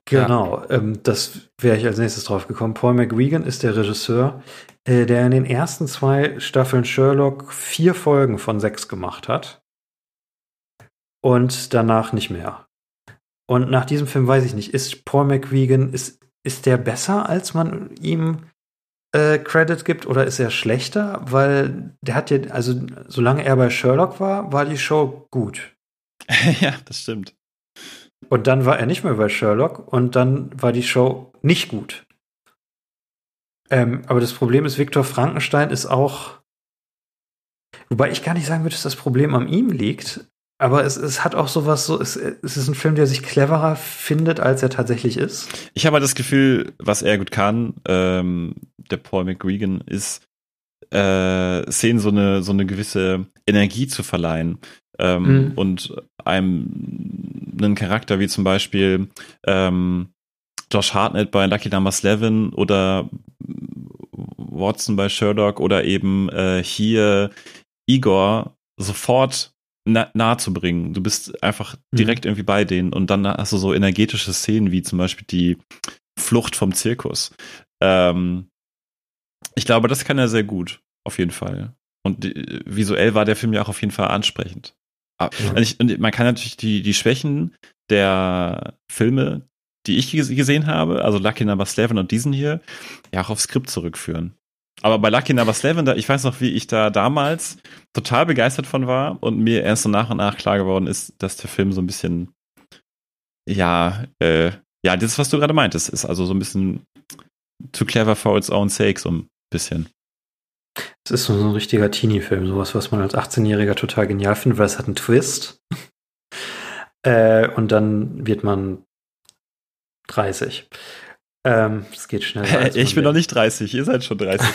Speaker 2: genau, ähm, das wäre ich als nächstes drauf gekommen. Paul McGuigan ist der Regisseur, äh, der in den ersten zwei Staffeln Sherlock vier Folgen von sechs gemacht hat. Und danach nicht mehr. Und nach diesem Film weiß ich nicht, ist Paul McGuigan, ist, ist der besser, als man ihm äh, Credit gibt, oder ist er schlechter? Weil der hat ja, also solange er bei Sherlock war, war die Show gut. (laughs)
Speaker 3: ja, das stimmt.
Speaker 2: Und dann war er nicht mehr bei Sherlock und dann war die Show nicht gut. Ähm, aber das Problem ist, Viktor Frankenstein ist auch. Wobei ich gar nicht sagen würde, dass das Problem an ihm liegt. Aber es, es hat auch sowas, so, es, es ist ein Film, der sich cleverer findet, als er tatsächlich ist.
Speaker 3: Ich habe halt das Gefühl, was er gut kann, ähm, der Paul McGuigan, ist, äh, Szenen so eine, so eine gewisse Energie zu verleihen. Ähm,
Speaker 2: Mhm.
Speaker 3: Und einem einen Charakter wie zum Beispiel ähm, Josh Hartnett bei Lucky Number 11 oder Watson bei Sherlock oder eben äh, hier Igor sofort na nahe zu bringen. Du bist einfach
Speaker 2: Mhm.
Speaker 3: direkt irgendwie bei denen und dann hast du so energetische Szenen wie zum Beispiel die Flucht vom Zirkus. Ähm, ich glaube, das kann er sehr gut, auf jeden Fall. Und die, visuell war der Film ja auch auf jeden Fall ansprechend. Und ich, und man kann natürlich die, die Schwächen der Filme, die ich ges- gesehen habe, also Lucky Number 11 und diesen hier, ja auch aufs Skript zurückführen. Aber bei Lucky 11, da, ich weiß noch, wie ich da damals total begeistert von war und mir erst so nach und nach klar geworden ist, dass der Film so ein bisschen, ja, äh, ja, das, was du gerade meintest, ist also so ein bisschen too clever for its own sake, so ein bisschen.
Speaker 2: Es ist so ein richtiger Teenie-Film, sowas, was man als 18-Jähriger total genial findet, weil es hat einen Twist. (laughs) äh, und dann wird man 30. Ähm, Es geht schneller. als
Speaker 3: ich bin noch nicht 30, ihr seid schon 30.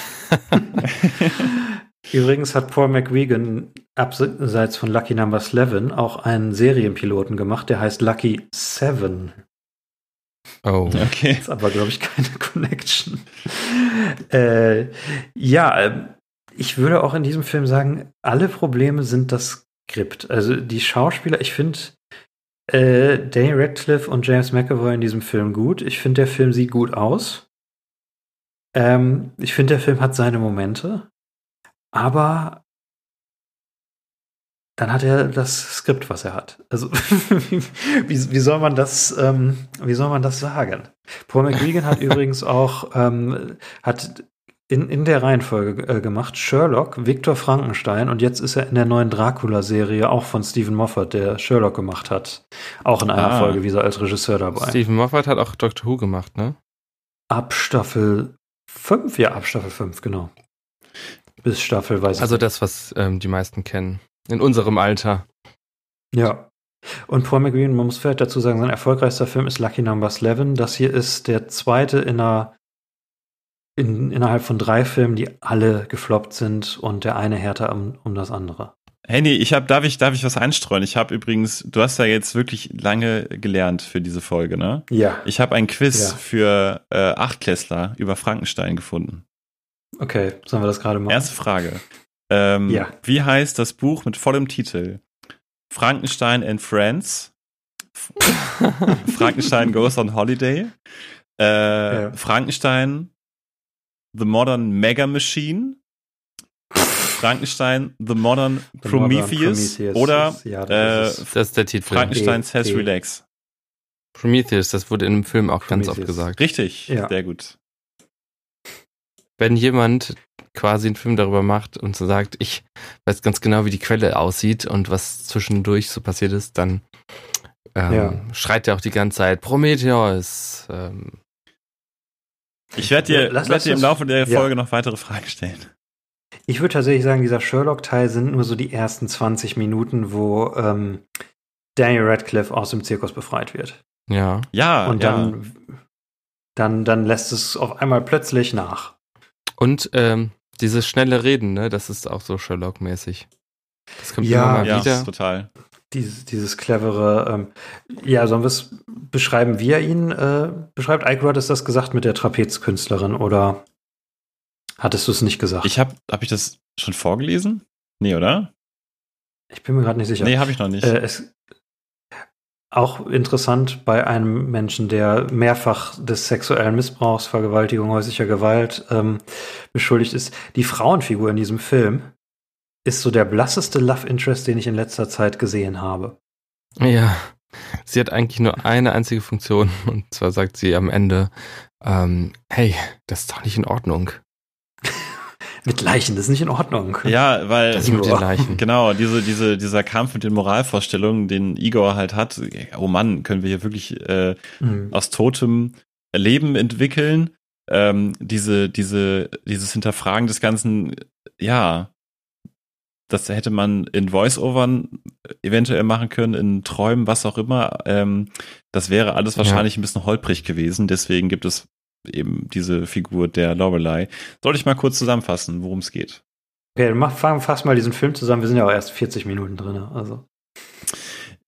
Speaker 3: (laughs)
Speaker 2: Übrigens hat Paul McGuigan abseits von Lucky Number 11 auch einen Serienpiloten gemacht, der heißt Lucky Seven.
Speaker 4: Oh. (laughs)
Speaker 3: okay.
Speaker 2: Ist aber, glaube ich, keine Connection. äh, ja, ähm, ich würde auch in diesem Film sagen, alle Probleme sind das Skript. Also die Schauspieler, ich finde äh, Danny Radcliffe und James McAvoy in diesem Film gut. Ich finde, der Film sieht gut aus. Ähm, ich finde, der Film hat seine Momente. Aber dann hat er das Skript, was er hat. Also (laughs) wie, wie soll man das, ähm, wie soll man das sagen? Paul McGuigan hat (laughs) übrigens auch ähm, hat in, in der Reihenfolge äh, gemacht Sherlock, Viktor Frankenstein und jetzt ist er in der neuen Dracula-Serie auch von Stephen Moffat, der Sherlock gemacht hat, auch in einer
Speaker 3: Ah.
Speaker 2: Folge wie so als Regisseur dabei.
Speaker 4: Stephen Moffat hat auch Doctor Who gemacht, ne?
Speaker 2: Ab Staffel 5, ja, ab Staffel 5, genau. Bis Staffel, weiß ich
Speaker 4: Also
Speaker 2: nicht.
Speaker 4: das, was ähm, die meisten kennen. In unserem Alter.
Speaker 2: Ja. Und Paul McGuigan, man muss vielleicht dazu sagen, sein erfolgreichster Film ist Lucky Number 11. Das hier ist der zweite in einer, in, innerhalb von drei Filmen, die alle gefloppt sind und der eine härter um, um das andere.
Speaker 3: Hey, nee, ich hab, darf ich, darf ich was einstreuen? Ich habe übrigens, du hast ja jetzt wirklich lange gelernt für diese Folge, ne?
Speaker 2: Ja.
Speaker 3: Ich habe ein Quiz
Speaker 2: Ja.
Speaker 3: für äh, Achtklässler über Frankenstein gefunden.
Speaker 2: Okay, sollen wir das gerade machen?
Speaker 3: Erste Frage. Ähm,
Speaker 2: Ja.
Speaker 3: Wie heißt das Buch mit vollem Titel? Frankenstein and Friends. (laughs) Frankenstein Goes on Holiday. Äh,
Speaker 2: Ja.
Speaker 3: Frankenstein The Modern Mega Machine. Frankenstein The Modern
Speaker 2: The Modern
Speaker 3: Prometheus,
Speaker 2: Prometheus
Speaker 3: oder
Speaker 2: ja,
Speaker 3: äh,
Speaker 2: das ist-
Speaker 4: Das ist der Titel.
Speaker 3: Frankenstein
Speaker 2: E-
Speaker 3: Says
Speaker 2: E.
Speaker 3: Relax.
Speaker 4: Prometheus, das wurde in dem Film auch ganz oft
Speaker 2: Prometheus.
Speaker 4: gesagt.
Speaker 3: Richtig,
Speaker 2: Ja.
Speaker 3: sehr gut.
Speaker 4: Wenn jemand quasi einen Film darüber macht und so sagt, ich weiß ganz genau, wie die Quelle aussieht und was zwischendurch so passiert ist, dann ähm,
Speaker 2: Ja.
Speaker 4: schreit er auch die ganze Zeit Prometheus. Ähm,
Speaker 3: Ich werde dir,
Speaker 2: Ja, lass-
Speaker 3: werd dir im Laufe der
Speaker 2: ja.
Speaker 3: Folge noch weitere Fragen stellen.
Speaker 2: Ich würde tatsächlich sagen, dieser Sherlock-Teil sind nur so die ersten 20 Minuten, wo ähm, Daniel Radcliffe aus dem Zirkus befreit wird.
Speaker 4: ja.
Speaker 3: Ja,
Speaker 2: Und
Speaker 3: ja.
Speaker 2: dann, dann, dann lässt es auf einmal plötzlich nach.
Speaker 4: Und ähm, Dieses schnelle Reden, ne, das ist auch so Sherlock-mäßig.
Speaker 2: Das kommt ja, immer mal
Speaker 3: ja,
Speaker 2: wieder.
Speaker 3: total.
Speaker 2: Dieses, dieses clevere, ähm, ja, sollen wir es beschreiben, wie er ihn äh, beschreibt? Eiko hat es das gesagt mit der Trapezkünstlerin oder hattest du es nicht gesagt?
Speaker 3: Ich habe, habe ich das schon vorgelesen? Nee, oder?
Speaker 2: Ich bin mir gerade nicht sicher.
Speaker 3: Nee, habe ich noch nicht.
Speaker 2: Äh, es, auch interessant bei einem Menschen, der mehrfach des sexuellen Missbrauchs, Vergewaltigung, häuslicher Gewalt ähm, beschuldigt ist. Die Frauenfigur in diesem Film ist so der blasseste Love Interest, den ich in letzter Zeit gesehen habe.
Speaker 4: Ja, sie hat eigentlich nur eine einzige Funktion (laughs) und zwar sagt sie am Ende, ähm, hey, das ist doch nicht in Ordnung (laughs)
Speaker 2: mit Leichen, das ist nicht in Ordnung.
Speaker 3: Ja, weil
Speaker 4: das mit den Leichen.
Speaker 3: genau diese diese dieser Kampf mit den Moralvorstellungen, den Igor halt hat. Oh Mann, können wir hier wirklich äh, mhm. aus totem Leben entwickeln? Ähm, diese diese dieses Hinterfragen des ganzen, ja, das hätte man in Voice-Overn eventuell machen können, in Träumen, was auch immer. Ähm, das wäre alles wahrscheinlich ja. ein bisschen holprig gewesen. Deswegen gibt es eben diese Figur der Lorelei. Soll ich mal kurz zusammenfassen, worum es geht?
Speaker 2: Okay, mach, fass mal diesen Film zusammen. Wir sind ja auch erst 40 Minuten drin. Also.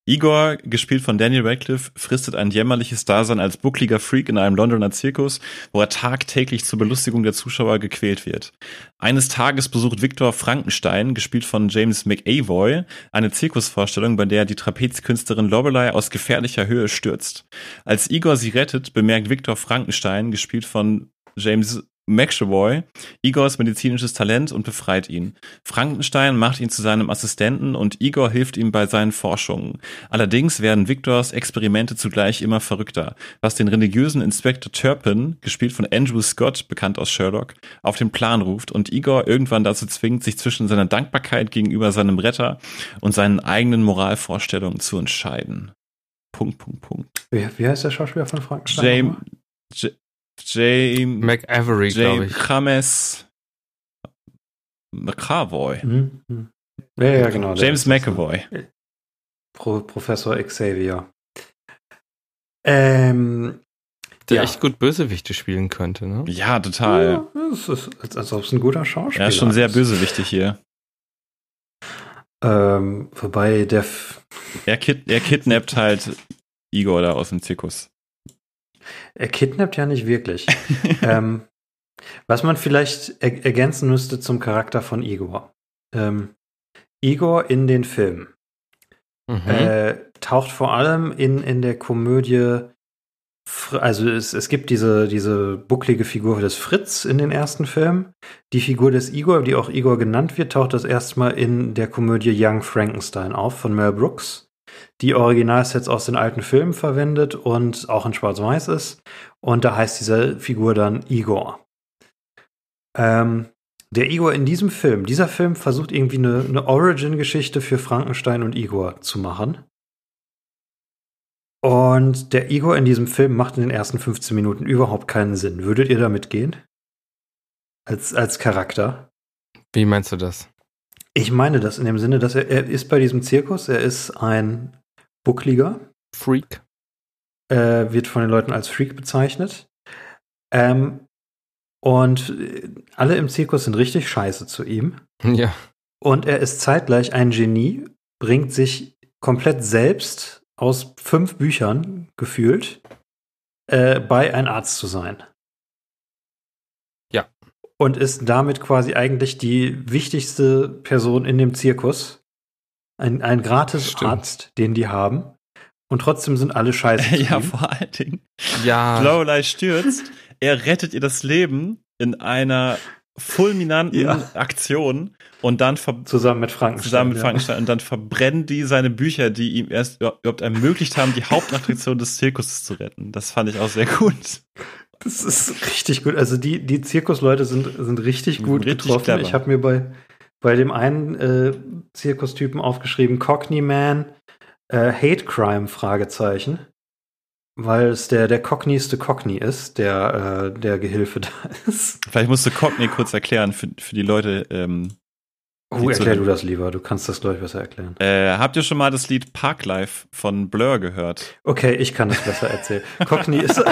Speaker 3: Igor, gespielt von Daniel Radcliffe, fristet ein jämmerliches Dasein als buckliger Freak in einem Londoner Zirkus, wo er tagtäglich zur Belustigung der Zuschauer gequält wird. Eines Tages besucht Victor Frankenstein, gespielt von James McAvoy, eine Zirkusvorstellung, bei der die Trapezkünstlerin Lorelei aus gefährlicher Höhe stürzt. Als Igor sie rettet, bemerkt Victor Frankenstein, gespielt von James McAvoy Igors medizinisches Talent und befreit ihn. Frankenstein macht ihn zu seinem Assistenten und Igor hilft ihm bei seinen Forschungen. Allerdings werden Victors Experimente zugleich immer verrückter, was den religiösen Inspektor Turpin, gespielt von Andrew Scott, bekannt aus Sherlock, auf den Plan ruft und Igor irgendwann dazu zwingt, sich zwischen seiner Dankbarkeit gegenüber seinem Retter und seinen eigenen Moralvorstellungen zu entscheiden. Punkt, Punkt, Punkt.
Speaker 2: Wie, wie heißt der Schauspieler von Frankenstein?
Speaker 3: James, James
Speaker 4: McAvery, glaube ich.
Speaker 3: James McAvoy.
Speaker 2: Mhm. Ja, ja, genau.
Speaker 3: James McAvoy.
Speaker 2: Pro Professor Xavier. Ähm,
Speaker 4: der ja. echt gut Bösewichte spielen könnte, ne?
Speaker 3: Ja, total.
Speaker 2: Ja, es ist, als, als ob es ein guter Schauspieler
Speaker 3: ist. Er ist schon sehr bösewichtig hier.
Speaker 2: Ähm, wobei der.
Speaker 3: Er, kid er kidnappt halt Igor da aus dem Zirkus.
Speaker 2: Er kidnappt ja nicht wirklich. (laughs) ähm, was man vielleicht er ergänzen müsste zum Charakter von Igor. Ähm, Igor in den Filmen mhm. äh, taucht vor allem in, in der Komödie, also es, es gibt diese, diese bucklige Figur des Fritz in den ersten Filmen. Die Figur des Igor, die auch Igor genannt wird, taucht das erstmal in der Komödie Young Frankenstein auf von Mel Brooks die Originalsets aus den alten Filmen verwendet und auch in Schwarz-Weiß ist. Und da heißt diese Figur dann Igor. Ähm, der Igor in diesem Film, dieser Film versucht irgendwie eine, eine Origin-Geschichte für Frankenstein und Igor zu machen. Und der Igor in diesem Film macht in den ersten 15 Minuten überhaupt keinen Sinn. Würdet ihr damit gehen? Als, als Charakter?
Speaker 4: Wie meinst du das?
Speaker 2: Ich meine das in dem Sinne, dass er, er ist bei diesem Zirkus, er ist ein buckliger.
Speaker 4: Freak.
Speaker 2: Äh, wird von den Leuten als Freak bezeichnet. Ähm, und alle im Zirkus sind richtig scheiße zu ihm. (laughs)
Speaker 4: Ja.
Speaker 2: Und er ist zeitgleich ein Genie, bringt sich komplett selbst aus fünf Büchern gefühlt äh, bei ein Arzt zu sein und ist damit quasi eigentlich die wichtigste Person in dem Zirkus. Ein, ein gratis Arzt, den die haben. Und trotzdem sind alle scheiße. (laughs)
Speaker 3: ja, vor allen Dingen. Ja. Lorelei stürzt. Er rettet ihr das Leben in einer fulminanten ja. Aktion und dann
Speaker 2: zusammen mit Frankenstein.
Speaker 3: Zusammen mit Frankenstein. Ja. Und dann verbrennen die seine Bücher, die ihm erst überhaupt ermöglicht haben, die Hauptattraktion des Zirkuses zu retten. Das fand ich auch sehr gut.
Speaker 2: Das ist richtig gut. Also die, die Zirkusleute sind, sind richtig gut richtig getroffen. Clever. Ich habe mir bei, bei dem einen äh, Zirkustypen aufgeschrieben, Cockney Man, äh, Hate Crime, Fragezeichen. Weil es der, der Cockneyste Cockney ist, der, äh, der Gehilfe da (laughs) ist.
Speaker 3: Vielleicht musst du Cockney kurz erklären für, für die Leute, ähm,
Speaker 2: Oh, erklär du das lieber. Du kannst das, glaube ich, besser erklären.
Speaker 3: Äh, habt ihr schon mal das Lied Parklife von Blur gehört?
Speaker 2: Okay, ich kann es besser erzählen. (laughs) Cockney ist, (laughs)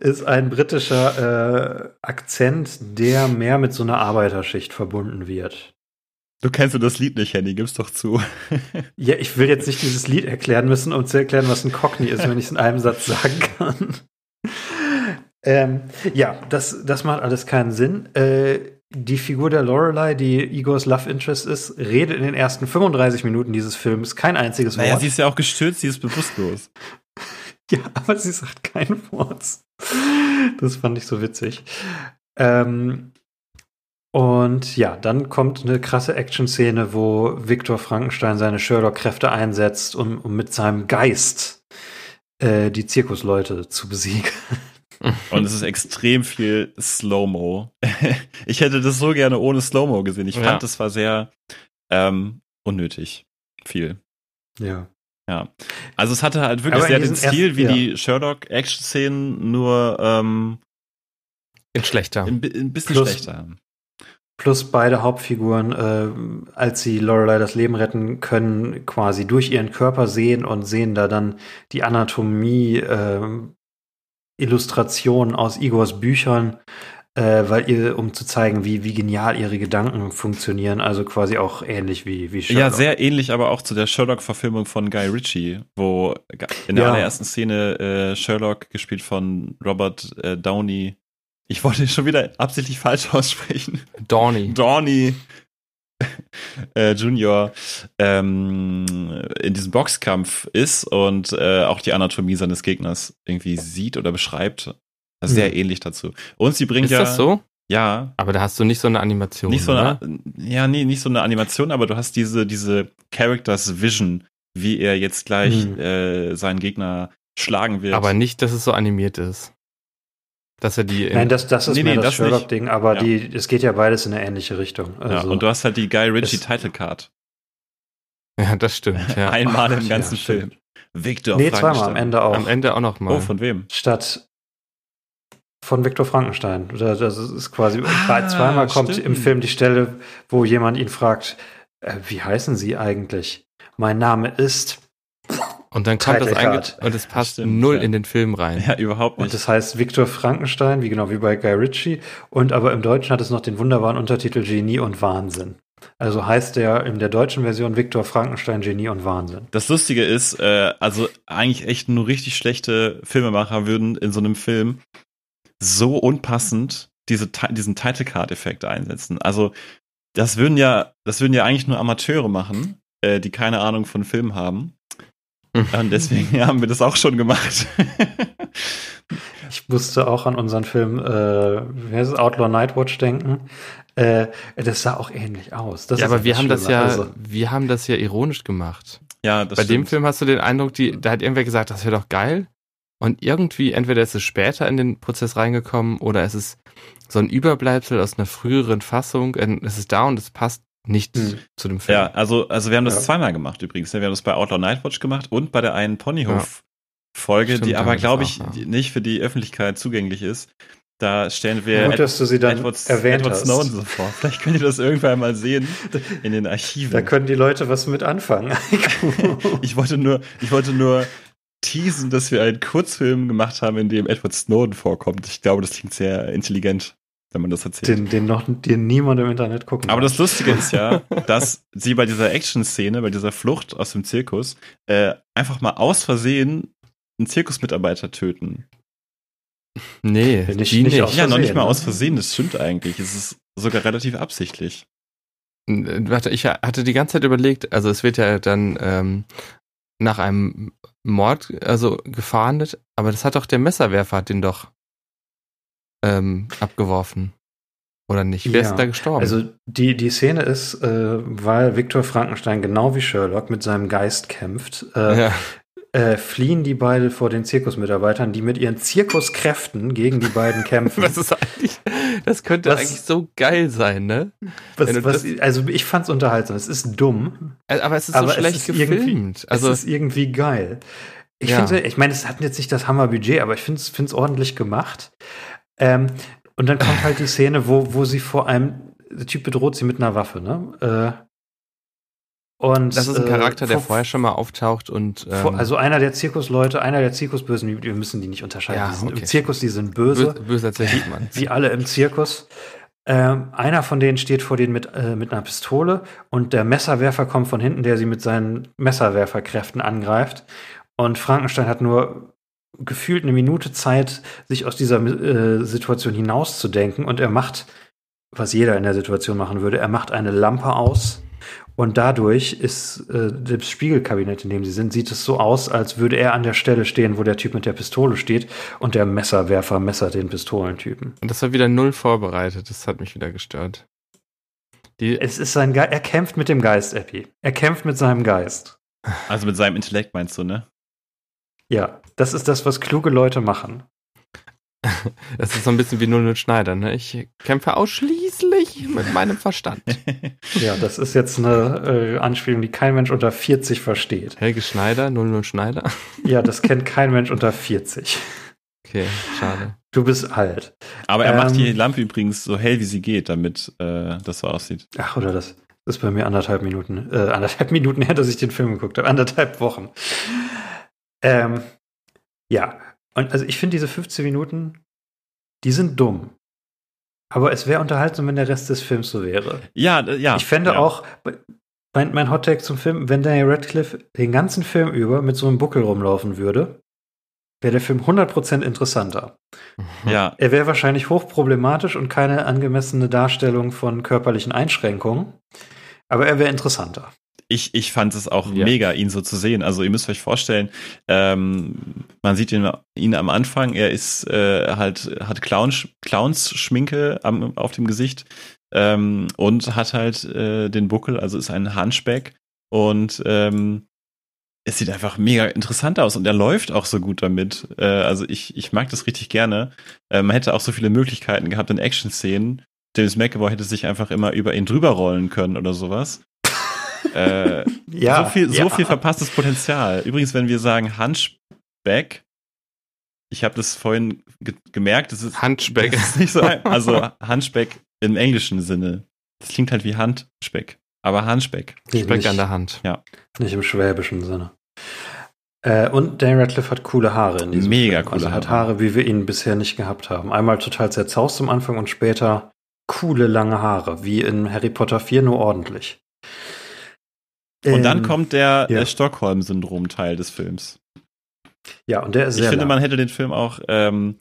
Speaker 2: ist ein britischer äh, Akzent, der mehr mit so einer Arbeiterschicht verbunden wird.
Speaker 3: Du kennst du das Lied nicht, Henny, gib's doch zu. (laughs)
Speaker 2: ja, ich will jetzt nicht dieses Lied erklären müssen, um zu erklären, was ein Cockney ist, wenn ich es in einem Satz sagen kann. ähm, ja, das, das macht alles keinen Sinn. Äh, die Figur der Lorelei, die Igors Love Interest ist, redet in den ersten 35 Minuten dieses Films kein einziges Wort.
Speaker 3: Naja, sie ist ja auch gestürzt, sie ist bewusstlos. (laughs)
Speaker 2: ja, aber sie sagt kein Wort. Das fand ich so witzig. Ähm, und ja, dann kommt eine krasse Action-Szene, wo Viktor Frankenstein seine Sherlock-Kräfte einsetzt, um, um mit seinem Geist äh, die Zirkusleute zu besiegen.
Speaker 3: Und es ist extrem viel Slow-Mo. (laughs) ich hätte das so gerne ohne Slow-Mo gesehen. Ich fand, ja. das war sehr ähm, unnötig. Viel.
Speaker 2: Ja.
Speaker 3: Ja. Also es hatte halt wirklich sehr den Stil ersten, wie ja. die Sherlock-Action-Szenen, nur ähm,
Speaker 4: in schlechter.
Speaker 3: Ein, ein bisschen Plus, schlechter.
Speaker 2: Plus beide Hauptfiguren, äh, als sie Lorelei das Leben retten können, quasi durch ihren Körper sehen und sehen da dann die Anatomie äh, Illustrationen aus Igors Büchern, äh, weil ihr, um zu zeigen, wie, wie genial ihre Gedanken funktionieren, also quasi auch ähnlich wie, wie
Speaker 3: Sherlock. Ja, sehr ähnlich, aber auch zu der Sherlock-Verfilmung von Guy Ritchie, wo in der ja. allerersten Szene äh, Sherlock, gespielt von Robert äh, Downey, ich wollte schon wieder absichtlich falsch aussprechen.
Speaker 4: Downey.
Speaker 3: Downey (laughs) äh, Junior ähm, in diesem Boxkampf ist und äh, auch die Anatomie seines Gegners irgendwie sieht oder beschreibt. Also sehr hm. ähnlich dazu. Und sie bringt
Speaker 4: ist
Speaker 3: ja.
Speaker 4: Ist das so?
Speaker 3: Ja.
Speaker 4: Aber da hast du nicht so eine Animation.
Speaker 3: Nicht so
Speaker 4: eine,
Speaker 3: ja, nee, nicht so eine Animation, aber du hast diese, diese Characters Vision, wie er jetzt gleich hm. äh, seinen Gegner schlagen wird.
Speaker 4: Aber nicht, dass es so animiert ist. Dass er die.
Speaker 2: Nein, das, das ist nee, mehr nee, das, das Sherlock-Ding, aber ja. die, es geht ja beides in eine ähnliche Richtung.
Speaker 3: Also ja, und du hast halt die Guy Ritchie Title Card. (laughs)
Speaker 4: Ja, das stimmt. (laughs) Ja.
Speaker 3: Einmal im ganzen ja, Film.
Speaker 2: Victor Nee, zweimal am Ende auch.
Speaker 4: Am Ende auch noch mal.
Speaker 3: Oh, von wem?
Speaker 2: Statt von Victor Frankenstein. Das ist quasi ah, zweimal kommt im Film die Stelle, wo jemand ihn fragt, äh, wie heißen Sie eigentlich? Mein Name ist
Speaker 4: und dann kommt das eigentlich und es passt Stimmt, null ja. in den Film rein.
Speaker 3: Ja, überhaupt nicht.
Speaker 2: Und das heißt Victor Frankenstein, wie genau wie bei Guy Ritchie. Und aber im Deutschen hat es noch den wunderbaren Untertitel Genie und Wahnsinn. Also heißt der in der deutschen Version Victor Frankenstein Genie und Wahnsinn.
Speaker 3: Das Lustige ist, äh, also eigentlich echt nur richtig schlechte Filmemacher würden in so einem Film so unpassend diese, diesen Title Card Effekt einsetzen. Also das würden ja, das würden ja eigentlich nur Amateure machen, äh, die keine Ahnung von Film haben. (laughs) Und deswegen (laughs) haben wir das auch schon gemacht.
Speaker 2: ich musste auch an unseren Film, äh, wie heißt es, Outlaw Nightwatch denken. Äh, das sah auch ähnlich aus.
Speaker 4: Das ja, aber wir haben das ja, also. wir haben das ja ironisch gemacht.
Speaker 3: Ja,
Speaker 4: das Bei stimmt. dem Film hast du den Eindruck, die, da hat irgendwer gesagt, das wäre doch geil. Und irgendwie, entweder ist es später in den Prozess reingekommen oder es ist so ein Überbleibsel aus einer früheren Fassung. Es ist da und es passt nicht hm. zu dem Film.
Speaker 3: Ja, also, also wir haben das ja. zweimal gemacht übrigens. Ne? Wir haben das bei Outlaw Nightwatch gemacht und bei der einen Ponyhof-Folge, ja. die aber, glaube ich, auch, ja. nicht für die Öffentlichkeit zugänglich ist. Da stellen wir
Speaker 2: Gut, dass du sie dann Edward, erwähnt Edward
Speaker 3: Snowden so vor. Vielleicht könnt ihr das irgendwann mal sehen in den Archiven.
Speaker 2: Da können die Leute was mit anfangen. (laughs)
Speaker 3: ich wollte nur, ich wollte nur teasen, dass wir einen Kurzfilm gemacht haben, in dem Edward Snowden vorkommt. Ich glaube, das klingt sehr intelligent wenn man das erzählt.
Speaker 2: Den, den noch den niemand im Internet gucken
Speaker 3: Aber das Lustige ist ja, (laughs) dass sie bei dieser Action-Szene, bei dieser Flucht aus dem Zirkus, äh, einfach mal aus Versehen einen Zirkusmitarbeiter töten.
Speaker 4: Nee,
Speaker 3: nicht, nicht, nicht Ja, noch nicht mal ne? aus Versehen, das stimmt eigentlich. Es ist sogar relativ absichtlich.
Speaker 4: Warte, ich hatte die ganze Zeit überlegt, also es wird ja dann ähm, nach einem Mord also gefahndet, aber das hat doch der Messerwerfer hat den doch ähm, abgeworfen. Oder nicht? Wer ja. ist da gestorben?
Speaker 2: Also die, die Szene ist, äh, weil Viktor Frankenstein genau wie Sherlock mit seinem Geist kämpft, äh, ja. äh, fliehen die beiden vor den Zirkusmitarbeitern, die mit ihren Zirkuskräften gegen die beiden kämpfen. (laughs)
Speaker 4: das ist eigentlich, das könnte was, eigentlich so geil sein, ne?
Speaker 2: Was, was, also ich fand's unterhaltsam. Es ist dumm.
Speaker 4: Äh, aber es ist so schlecht gefilmt.
Speaker 2: Also es ist irgendwie geil. Ich ja. finde, ich meine, es hat jetzt nicht das Hammerbudget, aber ich finde es ordentlich gemacht. Ähm, und dann kommt halt die Szene, wo, wo sie vor einem der Typ bedroht sie mit einer Waffe, ne? Äh, und,
Speaker 4: das ist ein Charakter,
Speaker 2: äh,
Speaker 4: der
Speaker 2: vor-
Speaker 4: vorher schon mal auftaucht und ähm,
Speaker 2: vor- Also einer der Zirkusleute, einer der Zirkusbösen, wir müssen die nicht unterscheiden.
Speaker 4: Ja,
Speaker 2: die sind
Speaker 4: okay.
Speaker 2: im Zirkus, die sind böse.
Speaker 4: bö böser Zirkusmann.
Speaker 2: wie alle im Zirkus. Ähm, einer von denen steht vor denen mit, äh, mit einer Pistole und der Messerwerfer kommt von hinten, der sie mit seinen Messerwerferkräften angreift. Und Frankenstein hat nur gefühlt eine Minute Zeit, sich aus dieser äh, Situation hinauszudenken. Und er macht, was jeder in der Situation machen würde, er macht eine Lampe aus. Und dadurch ist äh, das Spiegelkabinett, in dem sie sind, sieht es so aus, als würde er an der Stelle stehen, wo der Typ mit der Pistole steht und der Messerwerfer messert den Pistolentypen.
Speaker 4: Und das war wieder null vorbereitet. Das hat mich wieder gestört. Die,
Speaker 2: Es ist sein Ge er kämpft mit dem Geist, Epi. Er kämpft mit seinem Geist.
Speaker 3: Also mit seinem Intellekt meinst du, ne?
Speaker 2: Ja, das ist das, was kluge Leute machen. (laughs)
Speaker 4: das ist so ein bisschen wie Null Schneider. Ne? Ich kämpfe ausschließlich mit meinem Verstand. (laughs)
Speaker 2: Ja, das ist jetzt eine äh, Anspielung, die kein Mensch unter 40 versteht.
Speaker 4: Helge Schneider, Null Null Schneider. (laughs)
Speaker 2: Ja, das kennt kein Mensch unter 40.
Speaker 4: Okay, schade.
Speaker 2: Du bist alt.
Speaker 3: Aber er macht
Speaker 2: Ähm,
Speaker 3: die Lampe übrigens so hell, wie sie geht, damit äh, das so aussieht.
Speaker 2: Ach, oder das ist bei mir anderthalb Minuten, äh, anderthalb Minuten her, dass ich den Film geguckt habe. Anderthalb Wochen. Ähm, ja, und also ich finde diese 15 Minuten, die sind dumm. Aber es wäre unterhaltsam, wenn der Rest des Films so wäre.
Speaker 3: Ja, ja.
Speaker 2: ich fände
Speaker 3: ja.
Speaker 2: auch, mein, mein Hot Take zum Film, wenn Daniel Radcliffe den ganzen Film über mit so einem Buckel rumlaufen würde, wäre der Film 100% interessanter.
Speaker 3: Ja,
Speaker 2: Er wäre wahrscheinlich hochproblematisch und keine angemessene Darstellung von körperlichen Einschränkungen, aber er wäre interessanter.
Speaker 3: Ich, ich fand es auch
Speaker 4: Ja.
Speaker 3: mega, ihn so zu sehen. Also ihr müsst euch vorstellen, ähm, man sieht ihn, ihn am Anfang, er ist äh, halt, hat Clown, Clowns-Schminke am, auf dem Gesicht ähm, und hat halt äh, den Buckel, also ist ein Hunchback und ähm, es sieht einfach mega interessant aus und er läuft auch so gut damit. Äh, also ich, ich mag das richtig gerne. Äh, man hätte auch so viele Möglichkeiten gehabt in Action-Szenen. James McAvoy hätte sich einfach immer über ihn drüber rollen können oder sowas. Äh, so viel, so
Speaker 2: ja.
Speaker 3: viel verpasstes Potenzial. Übrigens, wenn wir sagen Hunchback, ich habe das vorhin ge gemerkt, das ist,
Speaker 4: Hunchback.
Speaker 3: das ist nicht so, ein- also (laughs) Hunchback im englischen Sinne. Das klingt halt wie Handspeck, aber Hunchback.
Speaker 2: Nee,
Speaker 4: Speck
Speaker 2: nicht,
Speaker 4: an der Hand.
Speaker 2: nicht im schwäbischen Sinne. Äh, und Daniel Radcliffe hat coole Haare in diesem
Speaker 3: Mega
Speaker 2: Film.
Speaker 3: coole
Speaker 2: also er hat
Speaker 3: Haare.
Speaker 2: Haare, wie wir ihn bisher nicht gehabt haben. Einmal total zerzaust am Anfang und später coole lange Haare, wie in Harry Potter 4, nur ordentlich.
Speaker 3: Und dann
Speaker 2: Ähm,
Speaker 3: kommt der,
Speaker 2: ja.
Speaker 3: der Stockholm-Syndrom-Teil des Films.
Speaker 2: Ja, und der ist
Speaker 3: Ich
Speaker 2: sehr
Speaker 3: finde,
Speaker 2: lang.
Speaker 3: man hätte den Film auch ähm,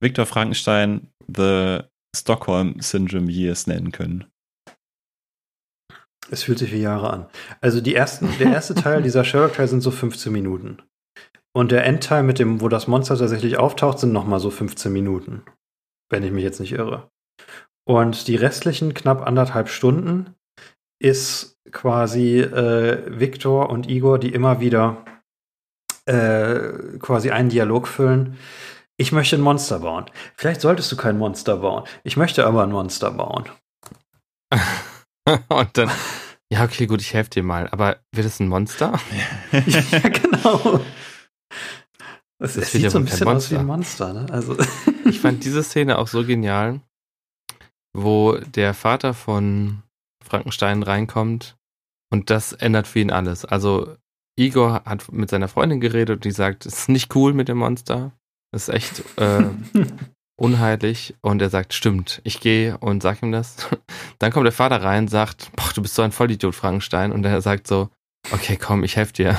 Speaker 3: Viktor Frankenstein The Stockholm Syndrome Years nennen können.
Speaker 2: Es fühlt sich wie Jahre an. Also die ersten, der erste (laughs) Teil dieser Sherlock-Teil sind so 15 Minuten. Und der Endteil mit dem, wo das Monster tatsächlich auftaucht, sind noch mal so 15 Minuten. Wenn ich mich jetzt nicht irre. Und die restlichen knapp anderthalb Stunden ist quasi äh, Viktor und Igor, die immer wieder äh, quasi einen Dialog füllen. Ich möchte ein Monster bauen. Vielleicht solltest du kein Monster bauen. Ich möchte aber ein Monster bauen. (laughs)
Speaker 4: Und dann, ja, okay, gut, ich helfe dir mal. Aber wird es ein Monster? (laughs)
Speaker 2: ja, (laughs) genau. Es,
Speaker 4: Das
Speaker 2: sieht so ein bisschen aus wie ein Monster, ne? Also,
Speaker 4: Ich fand diese Szene auch so genial, wo der Vater von Frankenstein reinkommt und das ändert für ihn alles. Also Igor hat mit seiner Freundin geredet und die sagt, es ist nicht cool mit dem Monster. Das ist echt äh, (laughs) unheimlich. Und er sagt, stimmt, ich gehe und sag ihm das. (laughs) Dann kommt der Vater rein und sagt, boah, du bist so ein Vollidiot, Frankenstein. Und er sagt so, okay, komm, ich helfe dir.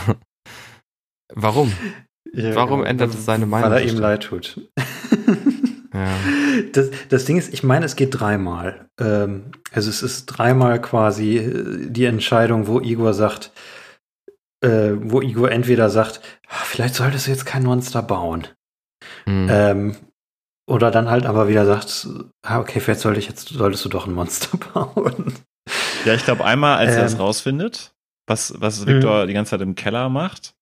Speaker 4: (laughs) Warum?
Speaker 2: ja,
Speaker 4: Warum
Speaker 2: genau.
Speaker 4: ändert es seine Meinung
Speaker 2: Weil er ihm leid tut.
Speaker 4: Ja.
Speaker 2: Das, das Ding ist, ich meine, es geht dreimal. Ähm, also es ist dreimal quasi äh, die Entscheidung, wo Igor sagt, äh, wo Igor entweder sagt, "Ah, vielleicht solltest du jetzt kein Monster bauen.
Speaker 4: Hm.
Speaker 2: Ähm, oder dann halt aber wieder sagt, ah, okay, vielleicht sollte ich jetzt, solltest du doch ein Monster (laughs) bauen.
Speaker 3: Ja, ich glaube einmal, als er
Speaker 2: Ähm.
Speaker 3: es rausfindet, was, was Victor die ganze Zeit im Keller macht.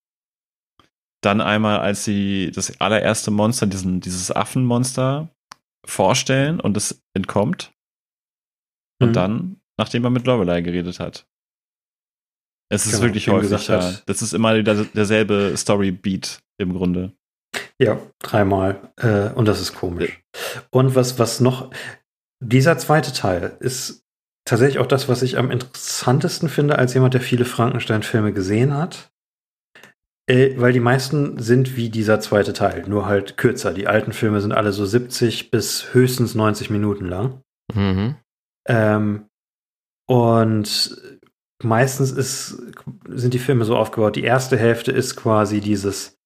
Speaker 3: Dann einmal, als sie das allererste Monster, diesen, dieses Affenmonster vorstellen und es entkommt. Und
Speaker 2: Mhm.
Speaker 3: dann, nachdem er mit Lorelei geredet hat. Es ist
Speaker 2: Genau,
Speaker 3: wirklich
Speaker 2: ihm
Speaker 3: häufig, ja.
Speaker 2: hat-
Speaker 3: Das ist immer der, derselbe Story-Beat im Grunde.
Speaker 2: Ja, dreimal. Äh, und das ist komisch. Und was, was noch, dieser zweite Teil ist tatsächlich auch das, was ich am interessantesten finde, als jemand, der viele Frankenstein-Filme gesehen hat. Äh, weil die meisten sind wie dieser zweite Teil, nur halt kürzer. Die alten Filme sind alle so 70 bis höchstens 90 Minuten lang. Mhm. Ähm, und meistens ist, sind die Filme so aufgebaut, die erste Hälfte ist quasi dieses,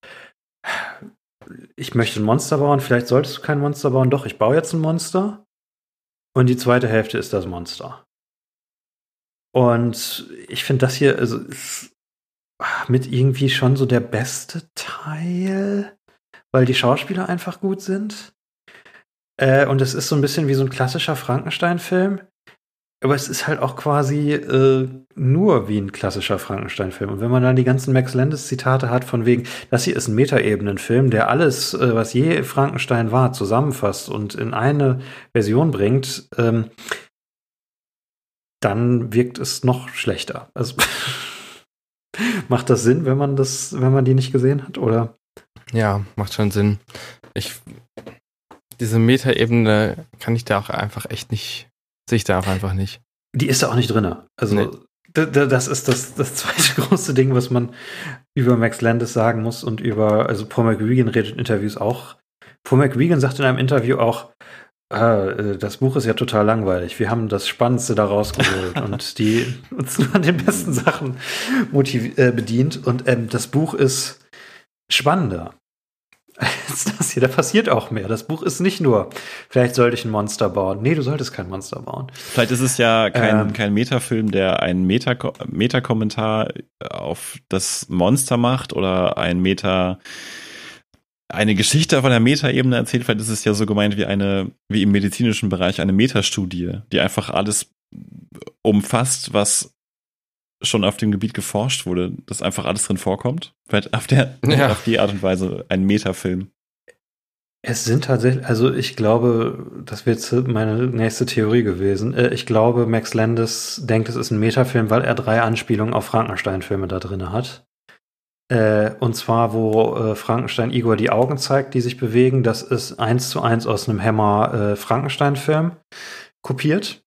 Speaker 2: ich möchte ein Monster bauen, vielleicht solltest du kein Monster bauen, doch, ich baue jetzt ein Monster. Und die zweite Hälfte ist das Monster. Und ich finde das hier, also, ist mit irgendwie schon so der beste Teil, weil die Schauspieler einfach gut sind. Äh, und es ist so ein bisschen wie so ein klassischer Frankenstein-Film. Aber es ist halt auch quasi äh, nur wie ein klassischer Frankenstein-Film. Und wenn man dann die ganzen Max Landis-Zitate hat, von wegen, das hier ist ein Metaebenen-Film, der alles, äh, was je Frankenstein war, zusammenfasst und in eine Version bringt, ähm, dann wirkt es noch schlechter. Also (laughs) (laughs) macht das Sinn, wenn man das, wenn man die nicht gesehen hat, oder?
Speaker 4: Ja, macht schon Sinn. Ich diese Metaebene kann ich da auch einfach echt nicht Sehe ich da auch einfach nicht.
Speaker 2: Die ist da auch nicht drin. Also nee. das ist das, das (laughs) zweite große Ding, was man über Max Landis sagen muss und über, also Paul McGuigan redet in Interviews auch. Paul McGuigan sagt in einem Interview auch, ah, äh, das Buch ist ja total langweilig. Wir haben das Spannendste da rausgeholt (laughs) und die uns nur an den besten Sachen äh, bedient. Und ähm, das Buch ist spannender (laughs) als das hier. Da passiert auch mehr. Das Buch ist nicht nur, vielleicht sollte ich ein Monster bauen. Nee, du solltest kein Monster bauen.
Speaker 3: Vielleicht ist es ja kein, ähm, kein Metafilm, der einen Meta-Kommentar auf das Monster macht oder ein Meta, eine Geschichte von der Meta-Ebene erzählt. Vielleicht ist es ja so gemeint wie eine, wie im medizinischen Bereich eine Metastudie, die einfach alles umfasst, was schon auf dem Gebiet geforscht wurde, dass einfach alles drin vorkommt? Vielleicht auf, der, (laughs) ja. auf die Art und Weise ein Metafilm.
Speaker 2: Es sind tatsächlich, also ich glaube, das wäre jetzt meine nächste Theorie gewesen. Äh, ich glaube, Max Landis denkt, es ist ein Metafilm, weil er drei Anspielungen auf Frankenstein-Filme da drin hat. Äh, und zwar, wo äh, Frankenstein Igor die Augen zeigt, die sich bewegen. Das ist eins zu eins aus einem Hammer Frankenstein-Film kopiert.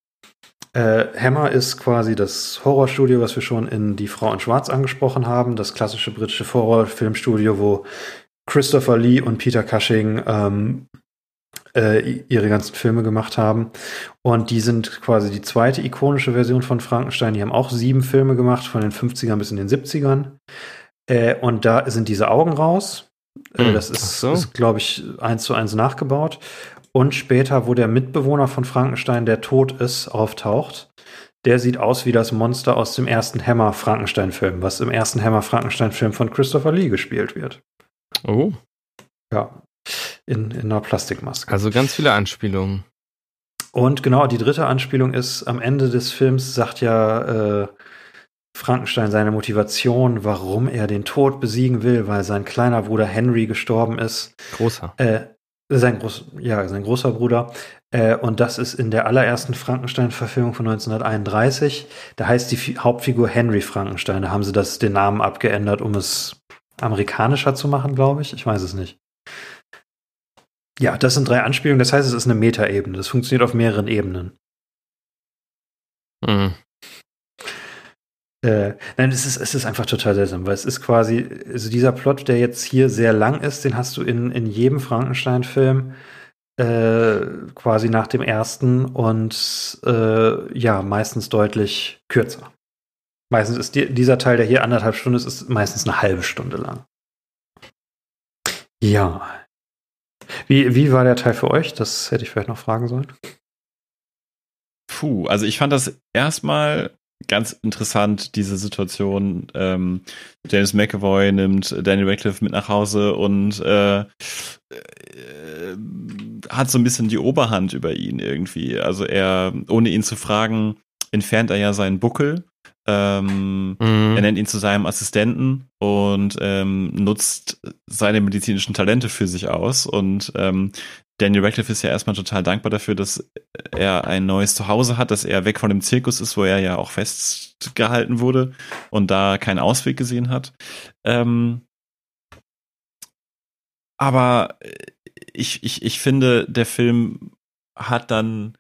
Speaker 2: Äh, Hammer ist quasi das Horrorstudio, was wir schon in Die Frau in Schwarz angesprochen haben. Das klassische britische Horrorfilmstudio, wo Christopher Lee und Peter Cushing ähm, äh, ihre ganzen Filme gemacht haben. Und die sind quasi die zweite ikonische Version von Frankenstein. Die haben auch sieben Filme gemacht, von den 50ern bis in den 70ern. Äh, und da sind diese Augen raus. Hm. Das ist, so. ist glaube ich, eins zu eins nachgebaut und später, wo der Mitbewohner von Frankenstein, der tot ist, auftaucht. Der sieht aus wie das Monster aus dem ersten Hammer Frankenstein-Film, was im ersten Hammer Frankenstein-Film von Christopher Lee gespielt wird.
Speaker 4: Oh.
Speaker 2: Ja. In, in einer Plastikmaske.
Speaker 4: Also ganz viele Anspielungen.
Speaker 2: Und genau, die dritte Anspielung ist, am Ende des Films sagt ja äh, Frankenstein seine Motivation, warum er den Tod besiegen will, weil sein kleiner Bruder Henry gestorben ist.
Speaker 4: Großer.
Speaker 2: Äh, sein, groß, ja, sein großer Bruder. Äh, und das ist in der allerersten Frankenstein-Verfilmung von 1931. Da heißt die Fi Hauptfigur Henry Frankenstein. Da haben sie das, den Namen abgeändert, um es amerikanischer zu machen, glaube ich. Ich weiß es nicht. Ja, das sind drei Anspielungen. Das heißt, es ist eine Metaebene. Das funktioniert auf mehreren Ebenen. Mhm. Äh, nein, es ist, es ist einfach total seltsam, weil es ist quasi, also dieser Plot, der jetzt hier sehr lang ist, den hast du in, in jedem Frankenstein-Film äh, quasi nach dem ersten und äh, ja, meistens deutlich kürzer. Meistens ist die, dieser Teil, der hier anderthalb Stunden ist, ist meistens eine halbe Stunde lang. Ja. Wie, wie war der Teil für euch? Das hätte ich vielleicht noch fragen sollen.
Speaker 3: Puh, also ich fand das erstmal ganz interessant, diese Situation. Ähm, James McAvoy nimmt Daniel Radcliffe mit nach Hause und äh, äh, hat so ein bisschen die Oberhand über ihn irgendwie. Also er, ohne ihn zu fragen, entfernt er ja seinen Buckel. Ähm, mhm. Er nennt ihn zu seinem Assistenten und ähm, nutzt seine medizinischen Talente für sich aus. Und ähm, Daniel Radcliffe ist ja erstmal total dankbar dafür, dass er ein neues Zuhause hat, dass er weg von dem Zirkus ist, wo er ja auch festgehalten wurde und da keinen Ausweg gesehen hat. Ähm, aber ich, ich, ich finde, der Film hat dann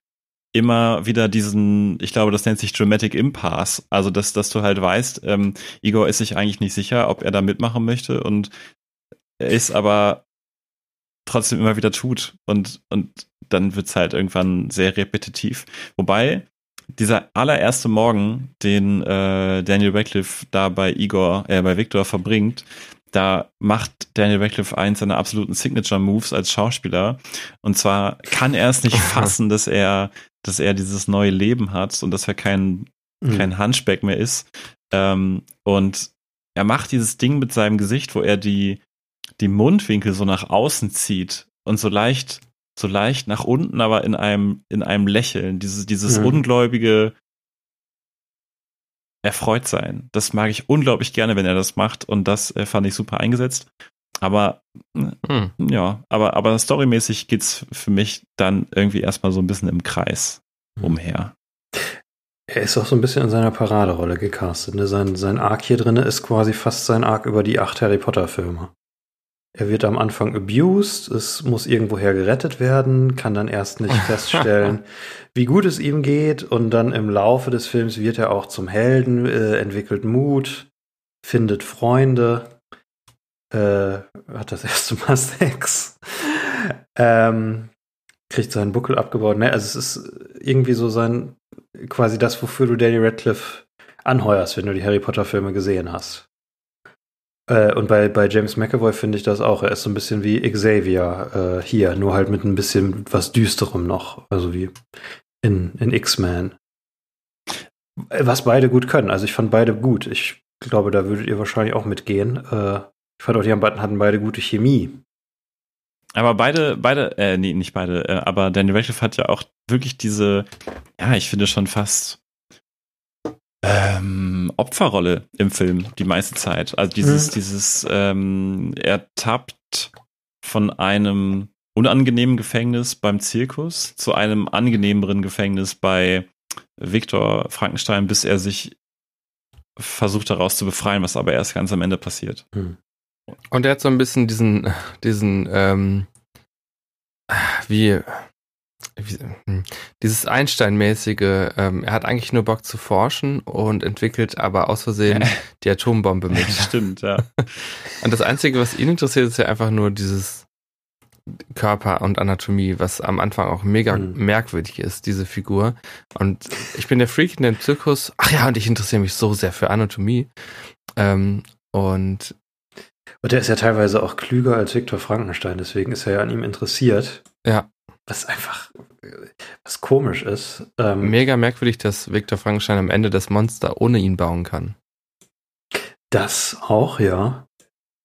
Speaker 3: immer wieder diesen, ich glaube, das nennt sich Dramatic Impasse. Also, dass, dass du halt weißt, ähm, Igor ist sich eigentlich nicht sicher, ob er da mitmachen möchte und er ist aber trotzdem immer wieder tut. Und, und dann wird's halt irgendwann sehr repetitiv. Wobei, dieser allererste Morgen, den äh, Daniel Radcliffe da bei Igor, äh, bei Victor verbringt, da macht Daniel Radcliffe eins seiner absoluten Signature Moves als Schauspieler. Und zwar kann er es nicht (laughs) fassen, dass er, dass er dieses neue Leben hat und dass er kein, mhm. kein Hunchback mehr ist. Ähm, und er macht dieses Ding mit seinem Gesicht, wo er die, die Mundwinkel so nach außen zieht und so leicht, so leicht nach unten, aber in einem, in einem Lächeln. Dieses, dieses mhm. ungläubige, erfreut sein. Das mag ich unglaublich gerne, wenn er das macht und das äh, fand ich super eingesetzt. Aber hm. ja, aber, aber storymäßig geht's für mich dann irgendwie erstmal so ein bisschen im Kreis hm. umher.
Speaker 2: Er ist auch so ein bisschen in seiner Paraderolle gecastet. Ne? Sein, sein Arc hier drin ist quasi fast sein Arc über die acht Harry Potter-Filme. Er wird am Anfang abused, es muss irgendwoher gerettet werden, kann dann erst nicht (laughs) feststellen, wie gut es ihm geht und dann im Laufe des Films wird er auch zum Helden, äh, entwickelt Mut, findet Freunde, äh, hat das (laughs) erste Mal Sex, ähm, kriegt seinen Buckel abgebaut. Ne? Also es ist irgendwie so sein, quasi das, wofür du Danny Radcliffe anheuerst, wenn du die Harry Potter Filme gesehen hast. Äh, und bei, bei James McAvoy finde ich das auch. Er ist so ein bisschen wie Xavier äh, hier, nur halt mit ein bisschen was Düsterem noch. Also wie in, in X-Men. Was beide gut können. Also ich fand beide gut. Ich glaube, da würdet ihr wahrscheinlich auch mitgehen. Äh, ich fand auch, die hatten beide gute Chemie.
Speaker 3: Aber beide, beide, äh, nee, nicht beide, äh, aber Daniel Radcliffe hat ja auch wirklich diese, ja, ich finde schon fast ähm, Opferrolle im Film die meiste Zeit. Also dieses, mhm. dieses, ähm, er tappt von einem unangenehmen Gefängnis beim Zirkus zu einem angenehmeren Gefängnis bei Viktor Frankenstein, bis er sich versucht daraus zu befreien, was aber erst ganz am Ende passiert. Mhm.
Speaker 4: Und er hat so ein bisschen diesen, diesen, ähm, wie, dieses Einstein-mäßige, ähm, er hat eigentlich nur Bock zu forschen und entwickelt aber aus Versehen die Atombombe mit. (laughs)
Speaker 3: Stimmt, ja. (laughs)
Speaker 4: Und das Einzige, was ihn interessiert, ist ja einfach nur dieses Körper und Anatomie, was am Anfang auch mega mhm. merkwürdig ist, diese Figur. Und ich bin der Freak in dem Zirkus. Ach ja, und ich interessiere mich so sehr für Anatomie. Ähm, und
Speaker 2: und der ist ja teilweise auch klüger als Viktor Frankenstein, deswegen ist er ja an ihm interessiert.
Speaker 4: Ja.
Speaker 2: Was einfach, was komisch ist.
Speaker 4: Ähm, Mega merkwürdig, dass Viktor Frankenstein am Ende das Monster ohne ihn bauen kann.
Speaker 2: Das auch, ja.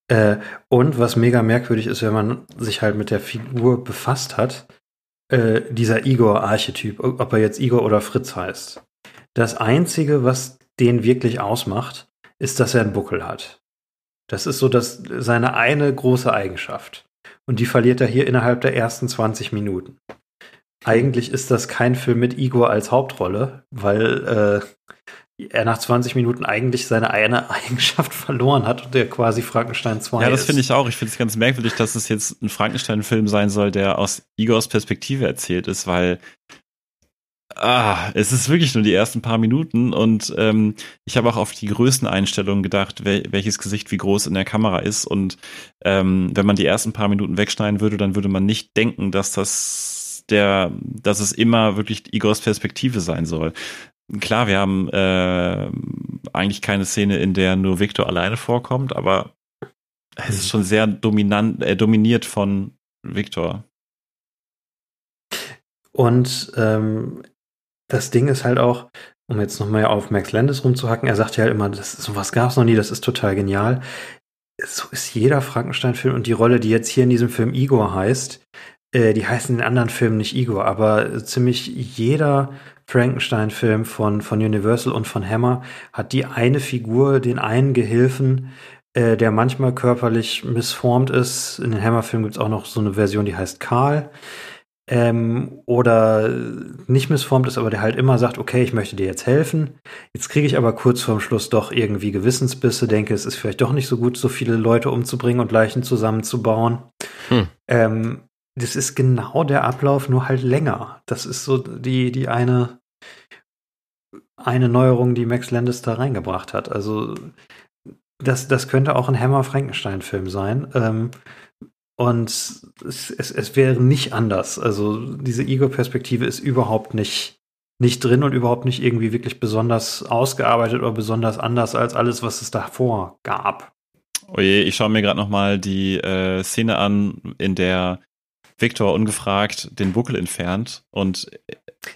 Speaker 2: Äh, und was mega merkwürdig ist, wenn man sich halt mit der Figur befasst hat, äh, dieser Igor-Archetyp, ob er jetzt Igor oder Fritz heißt. Das Einzige, was den wirklich ausmacht, ist, dass er einen Buckel hat. Das ist so das, seine eine große Eigenschaft. Und die verliert er hier innerhalb der ersten 20 Minuten. Eigentlich ist das kein Film mit Igor als Hauptrolle, weil äh, er nach 20 Minuten eigentlich seine eine (laughs) Eigenschaft verloren hat und der quasi Frankenstein 2
Speaker 3: Ja, das finde ich auch. Ich finde es ganz merkwürdig, dass es jetzt ein Frankenstein-Film sein soll, der aus Igors Perspektive erzählt ist, weil Ah, es ist wirklich nur die ersten paar Minuten und ähm, ich habe auch auf die Größeneinstellungen gedacht, wel welches Gesicht wie groß in der Kamera ist und ähm, wenn man die ersten paar Minuten wegschneiden würde, dann würde man nicht denken, dass das der, dass es immer wirklich Igors Perspektive sein soll. Klar, wir haben äh, eigentlich keine Szene, in der nur Victor alleine vorkommt, aber es ist schon sehr dominant, äh, dominiert von Victor.
Speaker 2: Und ähm, das Ding ist halt auch, um jetzt nochmal auf Max Landis rumzuhacken, er sagt ja halt immer, das, sowas gab es noch nie, das ist total genial. So ist jeder Frankenstein-Film und die Rolle, die jetzt hier in diesem Film Igor heißt, äh, die heißt in den anderen Filmen nicht Igor, aber ziemlich jeder Frankenstein-Film von, von Universal und von Hammer hat die eine Figur, den einen Gehilfen, äh, der manchmal körperlich missformt ist. In den Hammer-Filmen gibt es auch noch so eine Version, die heißt Karl ähm, oder nicht missformt ist, aber der halt immer sagt, okay, ich möchte dir jetzt helfen. Jetzt kriege ich aber kurz vorm Schluss doch irgendwie Gewissensbisse, denke, es ist vielleicht doch nicht so gut, so viele Leute umzubringen und Leichen zusammenzubauen. Hm. Ähm, das ist genau der Ablauf, nur halt länger. Das ist so die, die eine, eine Neuerung, die Max Landis da reingebracht hat. Also, das, das könnte auch ein Hammer-Frankenstein-Film sein. Ähm, und es, es, es wäre nicht anders. Also, diese Ego-Perspektive ist überhaupt nicht, nicht drin und überhaupt nicht irgendwie wirklich besonders ausgearbeitet oder besonders anders als alles, was es davor gab.
Speaker 3: Oje, ich schaue mir gerade noch mal die äh, Szene an, in der Victor ungefragt den Buckel entfernt und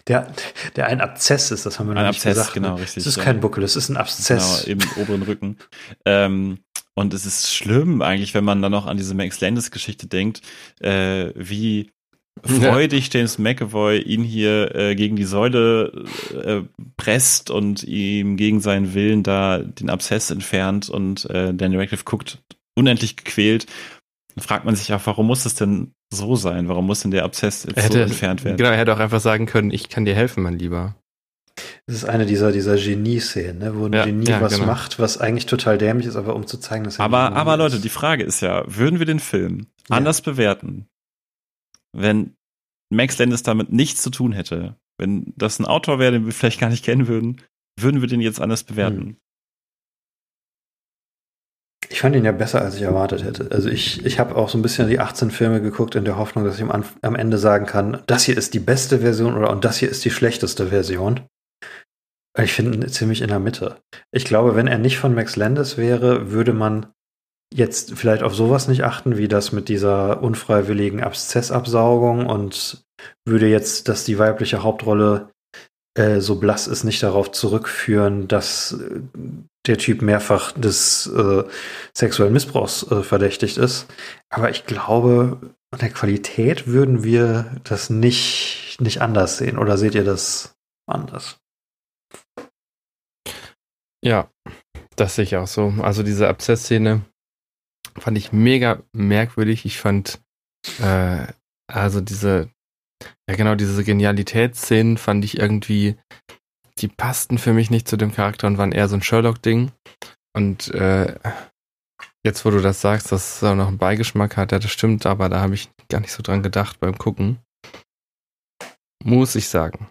Speaker 2: der, der ein Abzess ist, das haben wir noch
Speaker 3: ein
Speaker 2: nicht
Speaker 3: Abzess,
Speaker 2: gesagt.
Speaker 3: genau,
Speaker 2: ne?
Speaker 3: richtig.
Speaker 2: Es ist
Speaker 3: ja.
Speaker 2: kein Buckel, es ist ein Abzess.
Speaker 3: Genau, im oberen Rücken. Ähm, und es ist schlimm eigentlich, wenn man dann noch an diese Max Landis-Geschichte denkt, äh, wie (laughs) freudig James McAvoy ihn hier äh, gegen die Säule äh, presst und ihm gegen seinen Willen da den Abszess entfernt und äh, Daniel Radcliffe guckt unendlich gequält. Dann fragt man sich auch, warum muss das denn so sein? Warum muss denn der Abszess jetzt
Speaker 4: hätte,
Speaker 3: so entfernt werden?
Speaker 4: Genau, er hätte auch einfach sagen können, ich kann dir helfen, mein Lieber.
Speaker 2: Das ist eine dieser, dieser Genie-Szenen, ne? wo ein
Speaker 4: Ja,
Speaker 2: Genie
Speaker 4: ja,
Speaker 2: was
Speaker 4: genau.
Speaker 2: macht, was eigentlich total dämlich ist, aber um zu zeigen, dass er
Speaker 3: Aber, aber Leute,
Speaker 2: ist.
Speaker 3: die Frage ist ja, würden wir den Film
Speaker 2: Ja.
Speaker 3: anders bewerten, wenn Max Landis damit nichts zu tun hätte? Wenn das ein Autor wäre, den wir vielleicht gar nicht kennen würden, würden wir den jetzt anders bewerten?
Speaker 2: Hm. Ich fand ihn ja besser, als ich erwartet hätte. Also ich, ich habe auch so ein bisschen die 18 Filme geguckt in der Hoffnung, dass ich am, am Ende sagen kann, das hier ist die beste Version oder und das hier ist die schlechteste Version. Ich finde ihn ziemlich in der Mitte. Ich glaube, wenn er nicht von Max Landis wäre, würde man jetzt vielleicht auf sowas nicht achten, wie das mit dieser unfreiwilligen Abszessabsaugung und würde jetzt, dass die weibliche Hauptrolle äh, so blass ist, nicht darauf zurückführen, dass äh, der Typ mehrfach des äh, sexuellen Missbrauchs äh, verdächtigt ist. Aber ich glaube, an der Qualität würden wir das nicht, nicht anders sehen. Oder seht ihr das anders?
Speaker 4: Ja, das sehe ich auch so. Also diese Abszessszene fand ich mega merkwürdig. Ich fand, äh, also diese, ja genau, diese Genialitätsszenen fand ich irgendwie, die passten für mich nicht zu dem Charakter und waren eher so ein Sherlock-Ding. Und äh, jetzt, wo du das sagst, dass es auch noch einen Beigeschmack hat, ja, das stimmt, aber da habe ich gar nicht so dran gedacht beim Gucken. Muss ich sagen.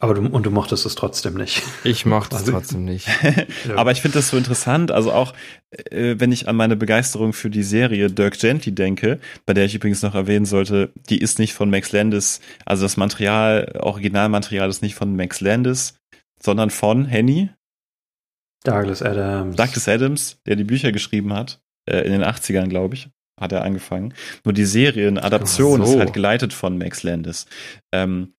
Speaker 2: Aber du, und du mochtest es trotzdem nicht.
Speaker 4: Ich mochte es
Speaker 2: Also-
Speaker 4: trotzdem nicht. (laughs)
Speaker 3: Aber ich finde das so interessant, also auch äh, wenn ich an meine Begeisterung für die Serie Dirk Gently denke, bei der ich übrigens noch erwähnen sollte, die ist nicht von Max Landis, also das Material, Originalmaterial ist nicht von Max Landis, sondern von Henny,
Speaker 2: Douglas Adams.
Speaker 3: Douglas Adams, der die Bücher geschrieben hat, äh, in den 80ern, glaube ich, hat er angefangen. Nur die Serienadaption
Speaker 2: so.
Speaker 3: ist halt geleitet von Max Landis. Ähm,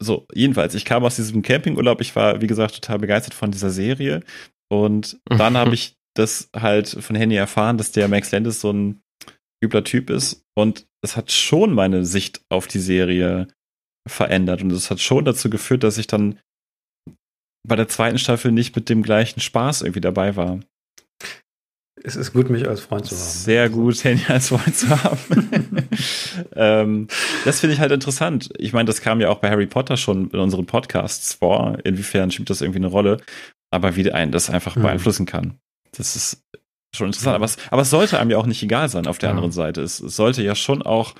Speaker 3: so, jedenfalls, ich kam aus diesem Campingurlaub, ich war, wie gesagt, total begeistert von dieser Serie. Und dann habe (laughs) ich das halt von Henny erfahren, dass der Max Landis so ein übler Typ ist. Und das hat schon meine Sicht auf die Serie verändert. Und das hat schon dazu geführt, dass ich dann bei der zweiten Staffel nicht mit dem gleichen Spaß irgendwie dabei war.
Speaker 2: Es ist gut, mich als Freund zu haben.
Speaker 3: Sehr gut, Henny als Freund zu haben. (laughs) ähm, das finde ich halt interessant. Ich meine, das kam ja auch bei Harry Potter schon in unseren Podcasts vor. Inwiefern spielt das irgendwie eine Rolle? Aber wie einen das einfach
Speaker 2: Mhm.
Speaker 3: beeinflussen kann. Das ist schon interessant. Aber es, aber es sollte einem ja auch nicht egal sein auf der
Speaker 4: Ja.
Speaker 3: anderen Seite. Es, es sollte ja schon auch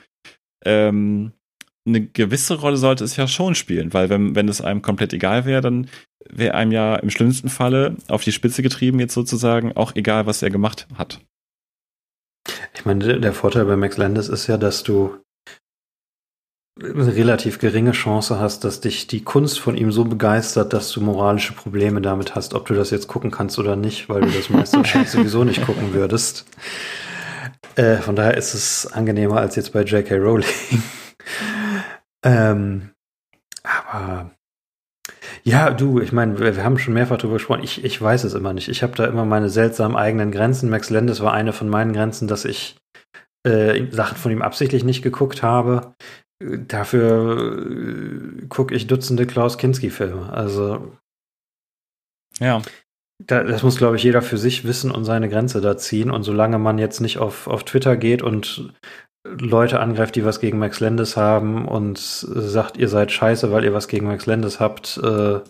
Speaker 3: ähm, eine gewisse Rolle sollte es ja schon spielen, weil wenn, wenn es einem komplett egal wäre, dann wäre einem ja im schlimmsten Falle auf die Spitze getrieben, jetzt sozusagen, auch egal, was er gemacht hat.
Speaker 2: Ich meine, der- Vorteil bei Max Landis ist ja, dass du eine relativ geringe Chance hast, dass dich die Kunst von ihm so begeistert, dass du moralische Probleme damit hast, ob du das jetzt gucken kannst oder nicht, weil du das meiste (laughs) wahrscheinlich sowieso nicht gucken würdest. Äh, von daher ist es angenehmer als jetzt bei J.K. Rowling. (laughs) ähm, aber ja, du, ich meine, wir, wir haben schon mehrfach darüber gesprochen. Ich, ich weiß es immer nicht. Ich habe da immer meine seltsamen eigenen Grenzen. Max Landis war eine von meinen Grenzen, dass ich äh, Sachen von ihm absichtlich nicht geguckt habe. Dafür äh, gucke ich Dutzende Klaus Kinski-Filme. Also
Speaker 3: Ja.
Speaker 2: da, das muss, glaube ich, jeder für sich wissen und seine Grenze da ziehen. Und solange man jetzt nicht auf, auf Twitter geht und Leute angreift, die was gegen Max Landis haben und sagt, ihr seid scheiße, weil ihr was gegen Max Landis habt, äh,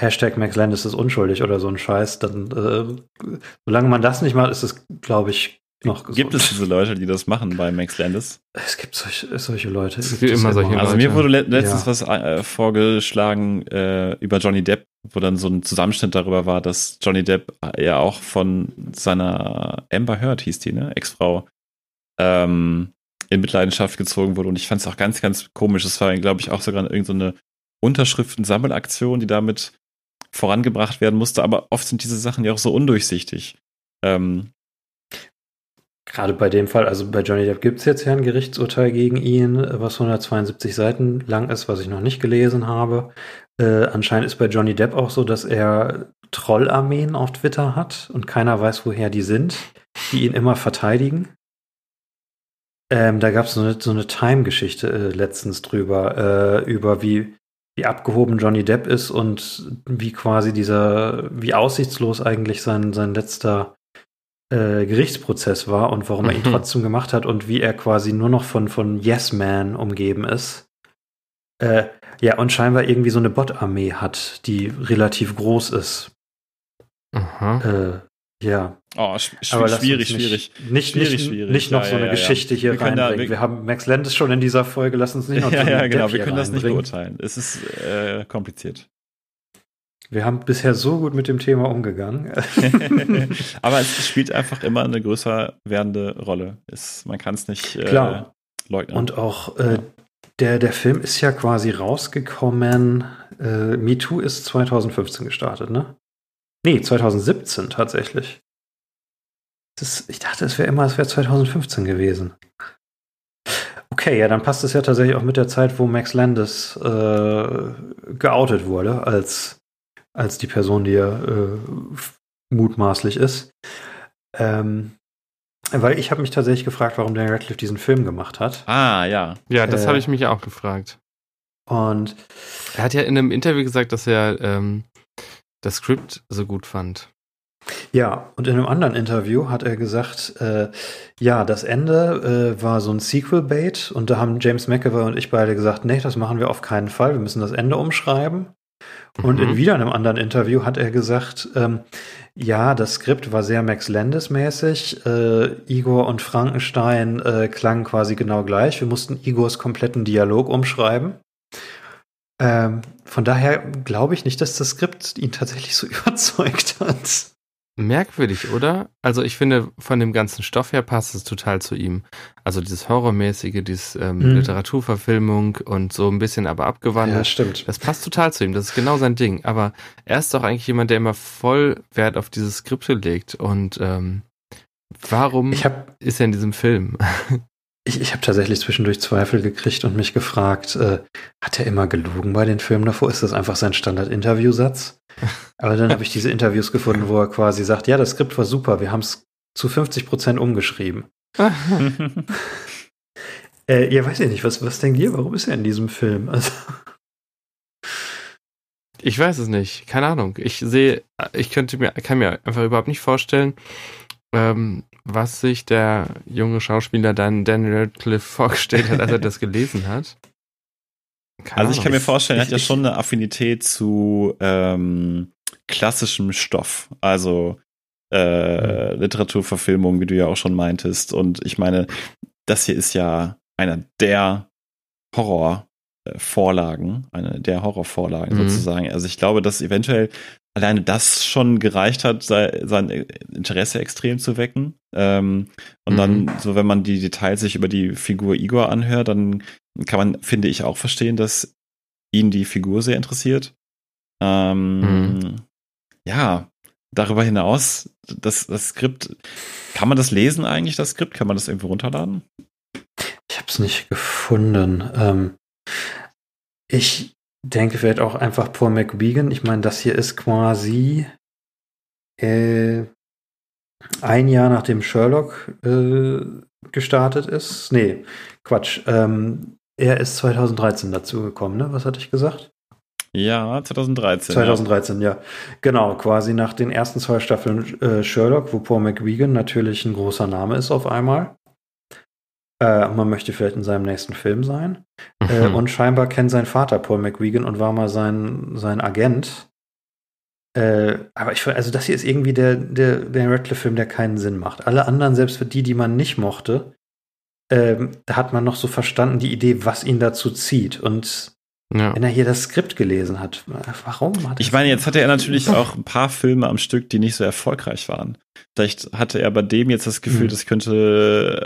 Speaker 2: Hashtag Max Landis ist unschuldig oder so ein Scheiß, dann äh, solange man das nicht macht, ist es, glaube ich, noch gesund.
Speaker 3: Gibt es diese Leute, die das machen bei Max Landis?
Speaker 2: Es gibt solche, solche Leute.
Speaker 4: Es gibt immer solche
Speaker 3: Also
Speaker 4: Leute.
Speaker 3: mir wurde le letztens
Speaker 2: Ja.
Speaker 3: was äh, vorgeschlagen äh, über Johnny Depp, wo dann so ein Zusammenschnitt darüber war, dass Johnny Depp ja auch von seiner Amber Heard hieß die, ne, Ex-Frau, ähm, in Mitleidenschaft gezogen wurde. Und ich fand es auch ganz, ganz komisch. Es war, glaube ich, auch sogar irgendeine Unterschriften-Sammelaktion, die damit vorangebracht werden musste. Aber oft sind diese Sachen ja auch so undurchsichtig. Ähm,
Speaker 2: Gerade bei dem Fall, also bei Johnny Depp gibt es jetzt ja ein Gerichtsurteil gegen ihn, was 172 Seiten lang ist, was ich noch nicht gelesen habe. Äh, anscheinend ist bei Johnny Depp auch so, dass er Trollarmeen auf Twitter hat und keiner weiß, woher die sind, die ihn immer verteidigen. Ähm, da gab es so eine, so eine Time-Geschichte äh, letztens drüber, äh, über wie, wie abgehoben Johnny Depp ist und wie quasi dieser, wie aussichtslos eigentlich sein, sein letzter äh, Gerichtsprozess war und warum er ihn
Speaker 4: Mhm.
Speaker 2: trotzdem gemacht hat und wie er quasi nur noch von, von Yes Man umgeben ist. Äh, ja, und scheinbar irgendwie so eine Bot-Armee hat, die relativ groß ist.
Speaker 4: Aha.
Speaker 2: Ja.
Speaker 3: oh, sch
Speaker 2: Aber
Speaker 3: schwierig,
Speaker 2: nicht,
Speaker 3: schwierig.
Speaker 2: Nicht,
Speaker 3: Schwierig,
Speaker 2: nicht,
Speaker 3: schwierig.
Speaker 2: nicht noch
Speaker 3: Ja,
Speaker 2: so
Speaker 3: ja,
Speaker 2: eine
Speaker 3: ja, ja.
Speaker 2: Geschichte hier
Speaker 3: Wir können da-
Speaker 2: reinbringen.
Speaker 3: wir-
Speaker 2: wir, haben Max Landis schon in dieser Folge, lass uns nicht noch (laughs)
Speaker 3: Ja,
Speaker 2: Johnny
Speaker 3: ja, genau. Wir können das nicht
Speaker 2: reinbringen.
Speaker 3: beurteilen. Es ist äh, kompliziert.
Speaker 2: Wir haben bisher so gut mit dem Thema umgegangen. (laughs)
Speaker 3: Aber es (laughs) spielt einfach immer eine größer werdende Rolle. Es, man kann es nicht äh, leugnen.
Speaker 2: Und auch äh, der, der Film ist ja quasi rausgekommen. Äh, Me Too ist 2015 gestartet, ne? Nee, 2017 tatsächlich. Das, ich dachte, es wäre immer, es wäre 2015 gewesen. Okay, ja, dann passt es ja tatsächlich auch mit der Zeit, wo Max Landis äh, geoutet wurde als, als die Person, die er äh, mutmaßlich ist. Ähm, weil ich habe mich tatsächlich gefragt, warum Daniel Radcliffe diesen Film gemacht hat.
Speaker 3: ah, ja.
Speaker 4: Ja, das
Speaker 2: äh,
Speaker 4: habe ich mich auch gefragt.
Speaker 2: Und
Speaker 4: Er hat ja in einem Interview gesagt, dass er ähm, das Skript so gut fand.
Speaker 2: ja, und in einem anderen Interview hat er gesagt, äh, ja, das Ende äh, war so ein Sequel-Bait und da haben James McAvoy und ich beide gesagt, nee, das machen wir auf keinen Fall, wir müssen das Ende umschreiben. Und
Speaker 4: Mhm.
Speaker 2: in wieder einem anderen Interview hat er gesagt, ähm, ja, das Skript war sehr Max Landis-mäßig. Äh, Igor und Frankenstein äh, klangen quasi genau gleich. Wir mussten Igors kompletten Dialog umschreiben. Ähm, von daher glaube ich nicht, dass das Skript ihn tatsächlich so (laughs) überzeugt hat.
Speaker 4: Merkwürdig, oder? Also ich finde, von dem ganzen Stoff her passt es total zu ihm. Also dieses Horrormäßige, dieses ähm,
Speaker 2: Mhm.
Speaker 4: Literaturverfilmung und so ein bisschen aber abgewandelt.
Speaker 2: stimmt.
Speaker 4: Das passt total zu ihm, das ist genau sein Ding. Aber er ist doch eigentlich jemand, der immer voll Wert auf diese Skripte legt. Und ähm, warum
Speaker 2: habe
Speaker 4: ist er in diesem Film? (laughs)
Speaker 2: ich, ich hab tatsächlich zwischendurch Zweifel gekriegt und mich gefragt, äh, hat er immer gelogen bei den Filmen davor? Ist das einfach sein Standard-Interviewsatz? Aber dann habe ich diese Interviews gefunden, wo er quasi sagt, ja, das Skript war super, wir haben es zu 50 Prozent umgeschrieben. (laughs) Äh, ja, weiß ich nicht, was, was denkt ihr, warum ist er in diesem Film? Also,
Speaker 4: Ich weiß es nicht, keine Ahnung. Ich sehe, ich könnte mir, kann mir einfach überhaupt nicht vorstellen, ähm, was sich der junge Schauspieler dann Daniel Radcliffe vorgestellt hat, als er das gelesen hat. Keine
Speaker 3: Also ich kann mir
Speaker 4: Ahnung.
Speaker 3: vorstellen, er hat ja schon eine Affinität zu ähm, klassischem Stoff. Also äh, Literaturverfilmung, wie du ja auch schon meintest. Und ich meine, das hier ist ja einer der Horrorvorlagen, eine der Horrorvorlagen
Speaker 4: Mhm.
Speaker 3: sozusagen. Also ich glaube, dass eventuell alleine das schon gereicht hat, sei, sein Interesse extrem zu wecken. Ähm, und
Speaker 4: Mhm.
Speaker 3: dann, so wenn man die Details sich über die Figur Igor anhört, dann kann man, finde ich, auch verstehen, dass ihn die Figur sehr interessiert. Ähm,
Speaker 4: Mhm.
Speaker 3: Ja, darüber hinaus, das, das Skript, kann man das lesen eigentlich, das Skript? Kann man das irgendwo runterladen?
Speaker 2: ich habe es nicht gefunden. Ähm, ich denke vielleicht auch einfach Paul McBegan. Ich meine, das hier ist quasi äh, ein Jahr nachdem Sherlock äh, gestartet ist. Nee, Quatsch. Ähm, er ist 2013 dazu gekommen, ne? Was hatte ich gesagt?
Speaker 3: Ja, 2013.
Speaker 2: 2013, ja. Genau, quasi nach den ersten zwei Staffeln äh, Sherlock, wo Paul McGuigan natürlich ein großer Name ist auf einmal. Äh, man möchte vielleicht in seinem nächsten Film sein. Äh,
Speaker 4: Mhm.
Speaker 2: und scheinbar kennt sein Vater Paul McGuigan und war mal sein, sein Agent. Äh, aber ich also das hier ist irgendwie der, der, der Radcliffe-Film, der keinen Sinn macht. Alle anderen, selbst für die, die man nicht mochte, ähm, da hat man noch so verstanden die Idee, was ihn dazu zieht. Und ja. wenn er hier das Skript gelesen hat, warum hat
Speaker 3: Ich meine, jetzt hatte er natürlich auch ein paar Filme am Stück, die nicht so erfolgreich waren. Vielleicht hatte er bei dem jetzt das Gefühl, mhm. das könnte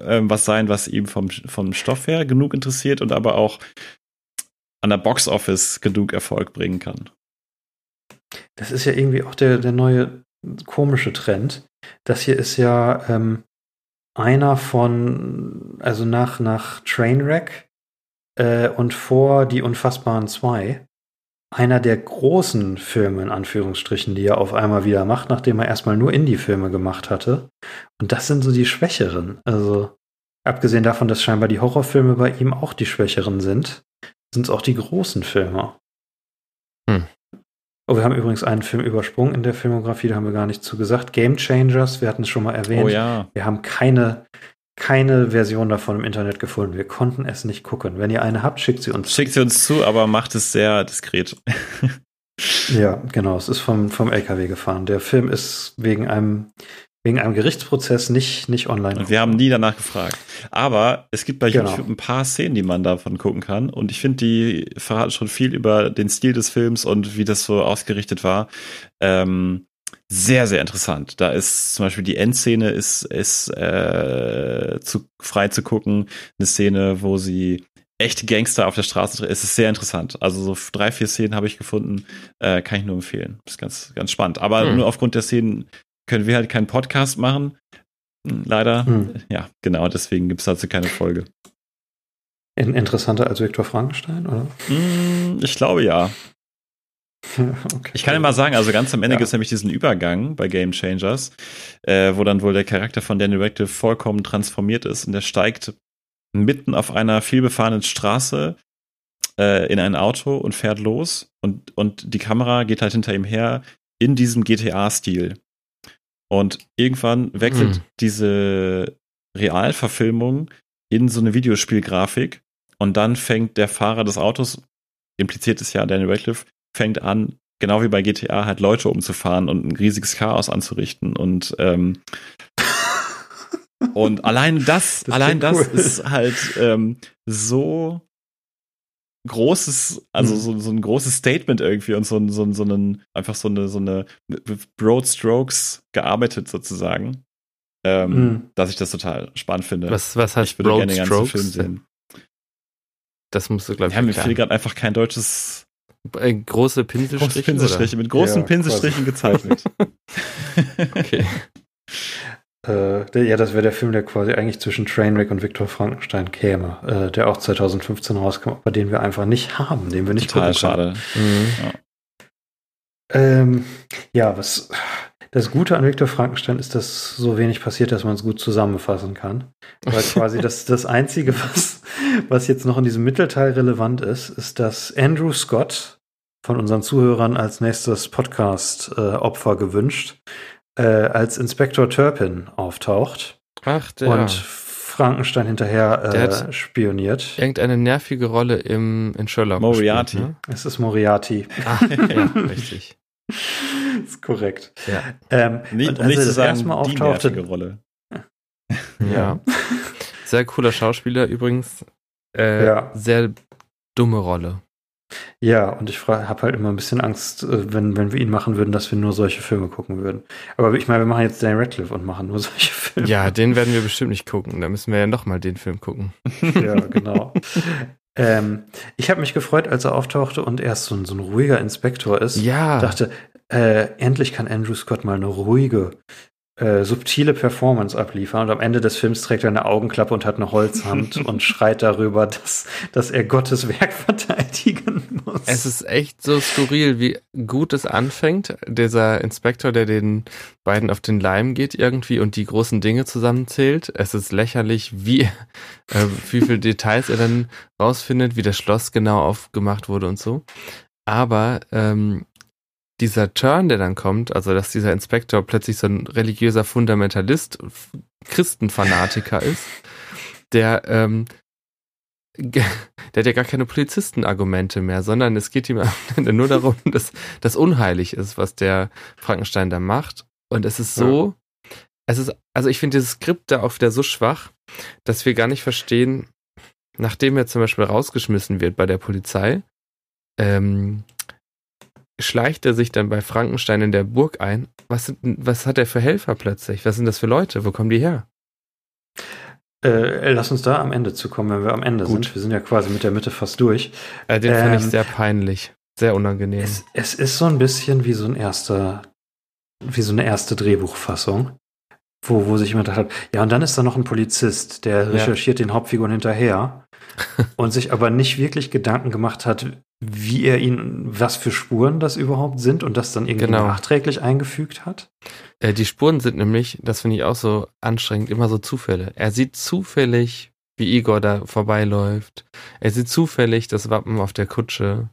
Speaker 3: äh, äh, was sein, was ihm vom, vom Stoff her genug interessiert und aber auch an der Box Office genug Erfolg bringen kann.
Speaker 2: Das ist ja irgendwie auch der, der neue komische Trend. Das hier ist ja ähm, einer von, also nach, nach Trainwreck äh, und vor Die Unfassbaren zwei, einer der großen Filme, in Anführungsstrichen, die er auf einmal wieder macht, nachdem er erstmal nur Indie-Filme gemacht hatte. Und das sind so die Schwächeren. Also, abgesehen davon, dass scheinbar die Horrorfilme bei ihm auch die Schwächeren sind, sind es auch die großen Filme. Hm. Oh, wir haben übrigens einen Film übersprungen in der Filmografie, da haben wir gar nicht zu gesagt. Game Changers, wir hatten es schon mal erwähnt.
Speaker 3: Oh ja.
Speaker 2: Wir haben keine, keine Version davon im Internet gefunden. Wir konnten es nicht gucken. Wenn ihr eine habt, schickt sie uns.
Speaker 3: Schickt sie uns zu, aber macht es sehr diskret. (laughs)
Speaker 2: ja, genau. Es ist vom, vom LKW gefahren. Der Film ist wegen einem wegen einem Gerichtsprozess nicht, nicht online.
Speaker 3: Und wir haben nie danach gefragt. Aber es gibt bei genau. YouTube ein paar Szenen, die man davon gucken kann. Und ich finde, die verraten schon viel über den Stil des Films und wie das so ausgerichtet war. Ähm, sehr, sehr interessant. Da ist zum Beispiel die Endszene ist, ist äh, zu, frei zu gucken. Eine Szene, wo sie echte Gangster auf der Straße. Es ist sehr interessant. Also so drei, vier Szenen habe ich gefunden, äh, kann ich nur empfehlen. Das ist ganz, ganz spannend. Aber hm. nur aufgrund der Szenen können wir halt keinen Podcast machen. Hm, leider. Hm. Ja, genau, deswegen gibt es dazu keine Folge.
Speaker 2: Interessanter als Viktor Frankenstein, oder?
Speaker 3: Hm, ich glaube ja. (laughs) okay. Ich kann ja mal sagen, also ganz am Ende ja. gibt es nämlich diesen Übergang bei Game Changers, äh, wo dann wohl der Charakter von Daniel Radcliffe vollkommen transformiert ist und der steigt mitten auf einer vielbefahrenen Straße äh, in ein Auto und fährt los und, und die Kamera geht halt hinter ihm her in diesem GTA-Stil. Und irgendwann wechselt mhm. diese Realverfilmung in so eine Videospielgrafik und dann fängt der Fahrer des Autos, impliziert ist ja Daniel Radcliffe, fängt an, genau wie bei GTA, halt Leute umzufahren und ein riesiges Chaos anzurichten und ähm, (laughs) und allein das, das allein das cool. ist halt ähm, so großes, also mhm. so, so ein großes Statement irgendwie und so, so, so einen, einfach so eine, so eine Broad Strokes gearbeitet sozusagen. Ähm, mhm. Dass ich das total spannend finde.
Speaker 4: Was, was heißt
Speaker 3: ich würde Broad gerne den ganzen Film sehen.
Speaker 4: Das musst du, glaube ich,
Speaker 3: Ja, mir fehlt gerade einfach kein deutsches
Speaker 4: äh, große Pinselstriche. Große
Speaker 3: Pinselstriche, mit großen ja, Pinselstrichen gezeichnet. (laughs)
Speaker 2: okay. Äh, ja, das wäre der Film, der quasi eigentlich zwischen Trainwreck und Viktor Frankenstein käme, äh, der auch 2015 rauskam, aber den wir einfach nicht haben, den wir nicht
Speaker 3: Total schade. Mhm.
Speaker 2: Ja. Ähm, ja, was das Gute an Viktor Frankenstein ist, dass so wenig passiert, dass man es gut zusammenfassen kann. Weil (laughs) quasi das, das Einzige, was, was jetzt noch in diesem Mittelteil relevant ist, ist, dass Andrew Scott von unseren Zuhörern als nächstes Podcast-Opfer äh, gewünscht, äh, als Inspektor Turpin auftaucht.
Speaker 4: Ach, der.
Speaker 2: Und Frankenstein hinterher äh, spioniert.
Speaker 4: Irgendeine nervige Rolle im, in Sherlock.
Speaker 3: Moriarty.
Speaker 2: Gespielt, ne? Es ist Moriarty.
Speaker 4: Ah, ja, (laughs) richtig. (laughs)
Speaker 2: ist korrekt.
Speaker 4: Ja.
Speaker 2: Ähm,
Speaker 3: nicht, und als nicht er das sagen, erste Mal auftauchte. Die Rolle.
Speaker 4: Ja. (laughs) Sehr cooler Schauspieler übrigens. Äh, ja. Sehr dumme Rolle.
Speaker 2: Ja, und ich habe halt immer ein bisschen Angst, äh, wenn, wenn wir ihn machen würden, dass wir nur solche Filme gucken würden. Aber ich meine, wir machen jetzt Dan Radcliffe und machen nur (laughs) solche Filme.
Speaker 4: Ja, den werden wir bestimmt nicht gucken. Da müssen wir ja nochmal den Film gucken.
Speaker 2: ja, genau. Ähm, ich habe mich gefreut, als er auftauchte und er so ein, so ein ruhiger Inspektor ist.
Speaker 4: Ja.
Speaker 2: Dachte, äh, endlich kann Andrew Scott mal eine ruhige, äh, subtile Performance abliefern und am Ende des Films trägt er eine Augenklappe und hat eine Holzhand (laughs) und schreit darüber, dass, dass er Gottes Werk (laughs) verteidigen muss.
Speaker 4: Es ist echt so skurril, wie gut es anfängt. Dieser Inspektor, der den beiden auf den Leim geht irgendwie und die großen Dinge zusammenzählt. Es ist lächerlich, wie, äh, wie viele Details er dann rausfindet, wie das Schloss genau aufgemacht wurde und so. Aber ähm, dieser Turn, der dann kommt, also dass dieser Inspektor plötzlich so ein religiöser Fundamentalist, Christenfanatiker (laughs) ist, der ähm, der hat ja gar keine Polizistenargumente mehr, sondern es geht ihm am Ende nur darum, (laughs) dass das unheilig ist, was der Frankenstein da macht. Und es ist so, ja. es ist, also ich finde dieses Skript da auch wieder so schwach, dass wir gar nicht verstehen, nachdem er zum Beispiel rausgeschmissen wird bei der Polizei, ähm, schleicht er sich dann bei Frankenstein in der Burg ein. Was, sind, was hat er für Helfer plötzlich? Was sind das für Leute? Wo kommen die her?
Speaker 2: Äh, lass uns da am Ende zukommen, wenn wir am Ende Gut. sind. Wir sind ja quasi mit der Mitte fast durch.
Speaker 4: Äh, den ähm, fand ich ähm, sehr peinlich. Sehr unangenehm.
Speaker 2: Es, es, ist so ein bisschen wie so ein erster, wie so eine erste Drehbuchfassung, wo, wo sich jemand hat, ja, und dann ist da noch ein Polizist, der recherchiert ja. den Hauptfiguren hinterher und sich aber nicht wirklich Gedanken gemacht hat, wie er ihn, was für Spuren das überhaupt sind und das dann irgendwie genau. nachträglich eingefügt hat?
Speaker 4: Äh, die Spuren sind nämlich, das finde ich auch so anstrengend, immer so Zufälle. Er sieht zufällig, wie Igor da vorbeiläuft. Er sieht zufällig das Wappen auf der Kutsche.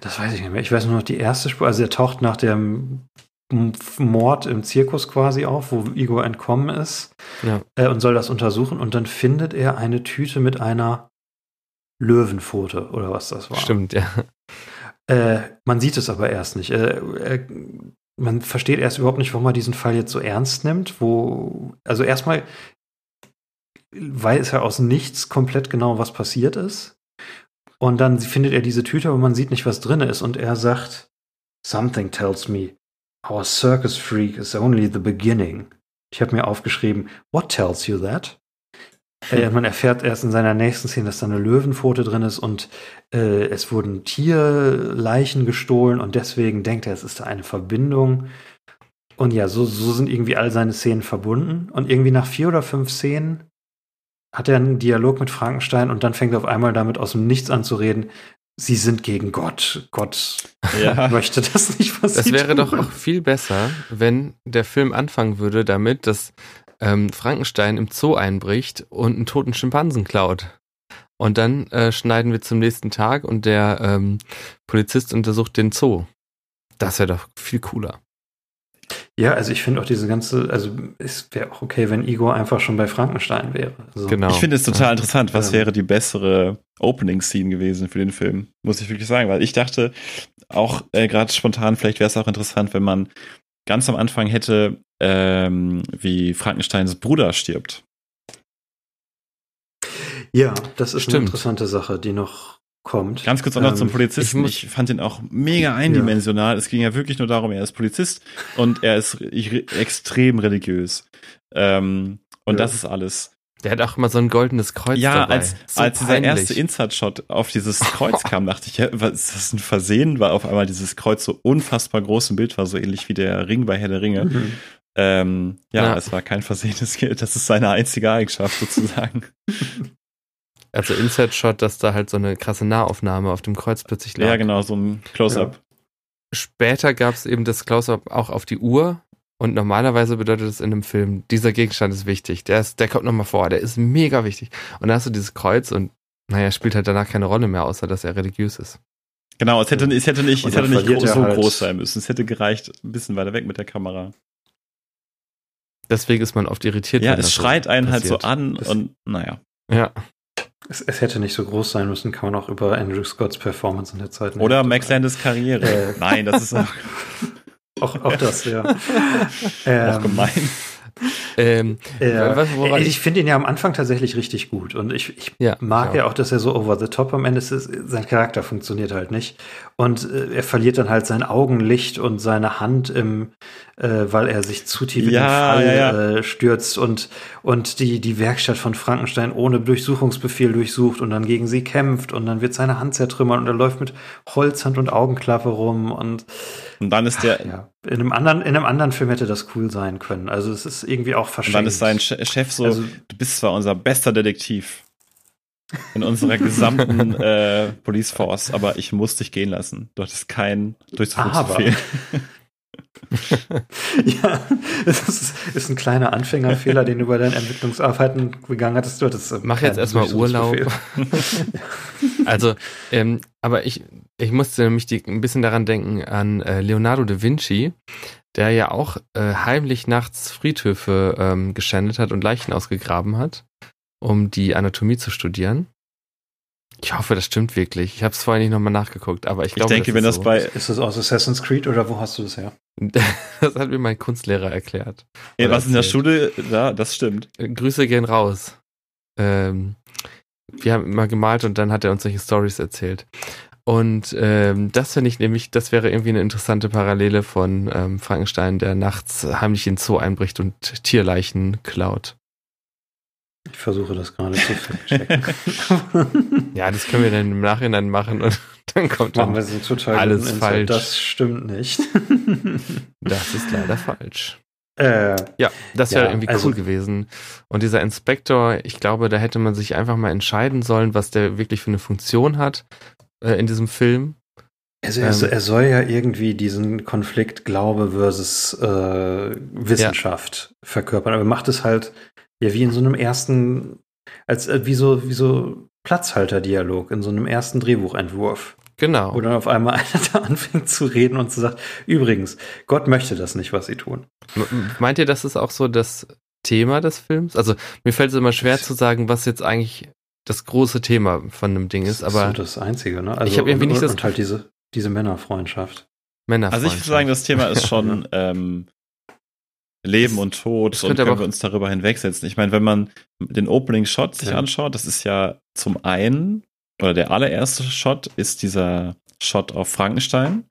Speaker 2: Das weiß ich nicht mehr. Ich weiß nur noch die erste Spur. Also er taucht nach dem Mord im Zirkus quasi auf, wo Igor entkommen ist ja. äh, und soll das untersuchen. Und dann findet er eine Tüte mit einer Löwenpfote oder was das war.
Speaker 4: Stimmt, ja.
Speaker 2: Äh, man sieht es aber erst nicht. Äh, äh, man versteht erst überhaupt nicht, warum er diesen Fall jetzt so ernst nimmt. Wo, also erstmal weiß er aus nichts komplett genau, was passiert ist. Und dann findet er diese Tüte, aber man sieht nicht, was drin ist. Und er sagt, Something tells me our circus freak is only the beginning. Ich habe mir aufgeschrieben, what tells you that? Äh, (laughs) man erfährt erst in seiner nächsten Szene, dass da eine Löwenpfote drin ist und äh, es wurden Tierleichen gestohlen und deswegen denkt er, es ist da eine Verbindung. Und ja, so, so sind irgendwie all seine Szenen verbunden. Und irgendwie nach vier oder fünf Szenen hat er einen Dialog mit Frankenstein und dann fängt er auf einmal damit aus dem Nichts an zu reden. Sie sind gegen Gott. Gott ja. (laughs) möchte das nicht,
Speaker 4: was Das wäre doch auch viel besser, wenn der Film anfangen würde damit, dass ähm, Frankenstein im Zoo einbricht und einen toten Schimpansen klaut. Und dann äh, schneiden wir zum nächsten Tag und der ähm, Polizist untersucht den Zoo. Das wäre doch viel cooler.
Speaker 2: Ja, also ich finde auch diese ganze, also es wäre auch okay, wenn Igor einfach schon bei Frankenstein wäre. Also
Speaker 3: genau. Ich finde es total ja. interessant. Was wäre die bessere Opening-Scene gewesen für den Film? Muss ich wirklich sagen, weil ich dachte auch äh, gerade spontan, vielleicht wäre es auch interessant, wenn man ganz am Anfang hätte, ähm, wie Frankensteins Bruder stirbt.
Speaker 2: Ja, das ist Stimmt. eine interessante Sache, die noch kommt.
Speaker 3: Ganz kurz auch noch ähm, zum Polizisten. Ich, ich, fand ihn auch mega eindimensional. Ja. Es ging ja wirklich nur darum, er ist Polizist und er ist extrem religiös. Ähm, und ja. das ist alles.
Speaker 4: Der hat auch immer so ein goldenes Kreuz
Speaker 3: ja,
Speaker 4: dabei.
Speaker 3: als, so als dieser erste Insert-Shot auf dieses (laughs) Kreuz kam, dachte ich, ja, was ist das ein Versehen? Weil auf einmal dieses Kreuz so unfassbar groß im Bild war, so ähnlich wie der Ring bei Herr der Ringe. Mhm. Ähm, ja, ja, es war kein versehenes Geld. Das ist seine einzige Eigenschaft sozusagen. (laughs)
Speaker 4: Also Insert-Shot, dass da halt so eine krasse Nahaufnahme auf dem Kreuz plötzlich lag.
Speaker 3: Ja, genau, so ein Close-Up. Ja.
Speaker 4: Später gab es eben das Close-Up auch auf die Uhr, und normalerweise bedeutet es in einem Film, dieser Gegenstand ist wichtig, der, ist, der kommt nochmal vor, der ist mega wichtig. Und dann hast du dieses Kreuz und naja, spielt halt danach keine Rolle mehr, außer dass er religiös ist.
Speaker 3: Genau, es hätte, es hätte nicht, es hätte nicht groß, so halt groß sein müssen. Es hätte gereicht, ein bisschen weiter weg mit der Kamera.
Speaker 4: Deswegen ist man oft irritiert.
Speaker 3: Ja, es schreit einen passiert. halt so an und naja.
Speaker 4: Ja.
Speaker 2: Es, es, hätte nicht so groß sein müssen, kann man auch über Andrew Scotts Performance in der Zeit.
Speaker 3: Oder Max Landis Karriere. Äh. Nein, das ist auch. (laughs)
Speaker 2: Auch, auch das, ja. (laughs)
Speaker 3: ähm, auch gemein.
Speaker 2: Ähm, äh, was, ich, ich finde ihn ja am Anfang tatsächlich richtig gut und ich, ich ja, mag ja auch, dass er so over the top am Ende ist. Sein Charakter funktioniert halt nicht und äh, er verliert dann halt sein Augenlicht und seine Hand im, äh, weil er sich zu tief in ja, den Fall ja, äh, stürzt und und die die Werkstatt von Frankenstein ohne Durchsuchungsbefehl durchsucht und dann gegen sie kämpft und dann wird seine Hand zertrümmert und er läuft mit Holzhand und Augenklappe rum und
Speaker 3: und dann ist der.
Speaker 2: Ja. In einem anderen, in einem anderen Film hätte das cool sein können. Also es ist irgendwie auch verschenkt.
Speaker 3: Und dann ist sein Chef so, also, du bist zwar unser bester Detektiv in unserer gesamten (laughs) äh, Police Force, aber ich muss dich gehen lassen. Du hattest kein Durchsuchungsbefehl. (laughs)
Speaker 2: ja, das ist, ist, ein kleiner Anfängerfehler, den du bei deinen Ermittlungsarbeiten begangen hattest. Du hattest
Speaker 4: Mach jetzt erstmal Urlaub. (laughs) also, ähm, aber ich, ich musste nämlich die, ein bisschen daran denken an äh, Leonardo da Vinci, der ja auch äh, heimlich nachts Friedhöfe ähm, geschändet hat und Leichen ausgegraben hat, um die Anatomie zu studieren. Ich hoffe, das stimmt wirklich. Ich habe es vorher nicht nochmal nachgeguckt, aber ich glaube,
Speaker 3: ich denke, wenn das
Speaker 4: so.
Speaker 3: bei
Speaker 2: Ist das aus Assassin's Creed oder wo hast du das her? (laughs)
Speaker 4: das hat mir mein Kunstlehrer erklärt.
Speaker 3: Ey, was in der
Speaker 4: erzählt.
Speaker 3: Schule, ja, das stimmt.
Speaker 4: Äh, Grüße gehen raus. Ähm, wir haben immer gemalt und dann hat er uns solche Stories erzählt. Und ähm, das finde ich nämlich, das wäre irgendwie eine interessante Parallele von ähm, Frankenstein, der nachts heimlich in den Zoo einbricht und Tierleichen klaut.
Speaker 2: Ich versuche das gerade zu checken. (laughs)
Speaker 4: Ja, das können wir dann im Nachhinein machen und (laughs) dann kommt
Speaker 2: Machen wir
Speaker 4: dann,
Speaker 2: so total
Speaker 4: Alles falsch.
Speaker 2: Das stimmt nicht. (laughs)
Speaker 4: das ist leider falsch.
Speaker 2: äh,
Speaker 4: Ja, das wäre
Speaker 2: Ja,
Speaker 4: irgendwie
Speaker 2: also-
Speaker 4: cool gewesen. Und dieser Inspektor, ich glaube, da hätte man sich einfach mal entscheiden sollen, was der wirklich für eine Funktion hat äh, in diesem Film.
Speaker 2: also er,
Speaker 4: Ähm.
Speaker 2: er soll ja irgendwie diesen Konflikt Glaube versus äh, Wissenschaft verkörpern, aber er macht es halt ja wie in so einem ersten, als äh, wie so wie so Platzhalter-Dialog in so einem ersten Drehbuchentwurf,
Speaker 4: Genau.
Speaker 2: wo dann auf einmal (laughs) einer da anfängt zu reden und zu sagt, übrigens, Gott möchte das nicht, was sie tun.
Speaker 4: Meint ihr, das ist auch so das Thema des Films? Also mir fällt es immer schwer zu sagen, was jetzt eigentlich das große Thema von einem Ding ist,
Speaker 2: das
Speaker 4: aber
Speaker 2: ist so das Einzige, ne? Also,
Speaker 4: Ich hab irgendwie nicht das
Speaker 2: und halt diese diese Männerfreundschaft.
Speaker 4: Männer.
Speaker 3: Also ich würde sagen, das Thema ist schon (laughs) ähm, Leben und Tod
Speaker 4: das
Speaker 3: und können
Speaker 4: aber
Speaker 3: wir uns darüber hinwegsetzen. Ich meine, wenn man den Opening Shot sich
Speaker 2: Ja.
Speaker 3: anschaut, das ist ja zum einen, oder der allererste Shot ist dieser Shot auf Frankenstein,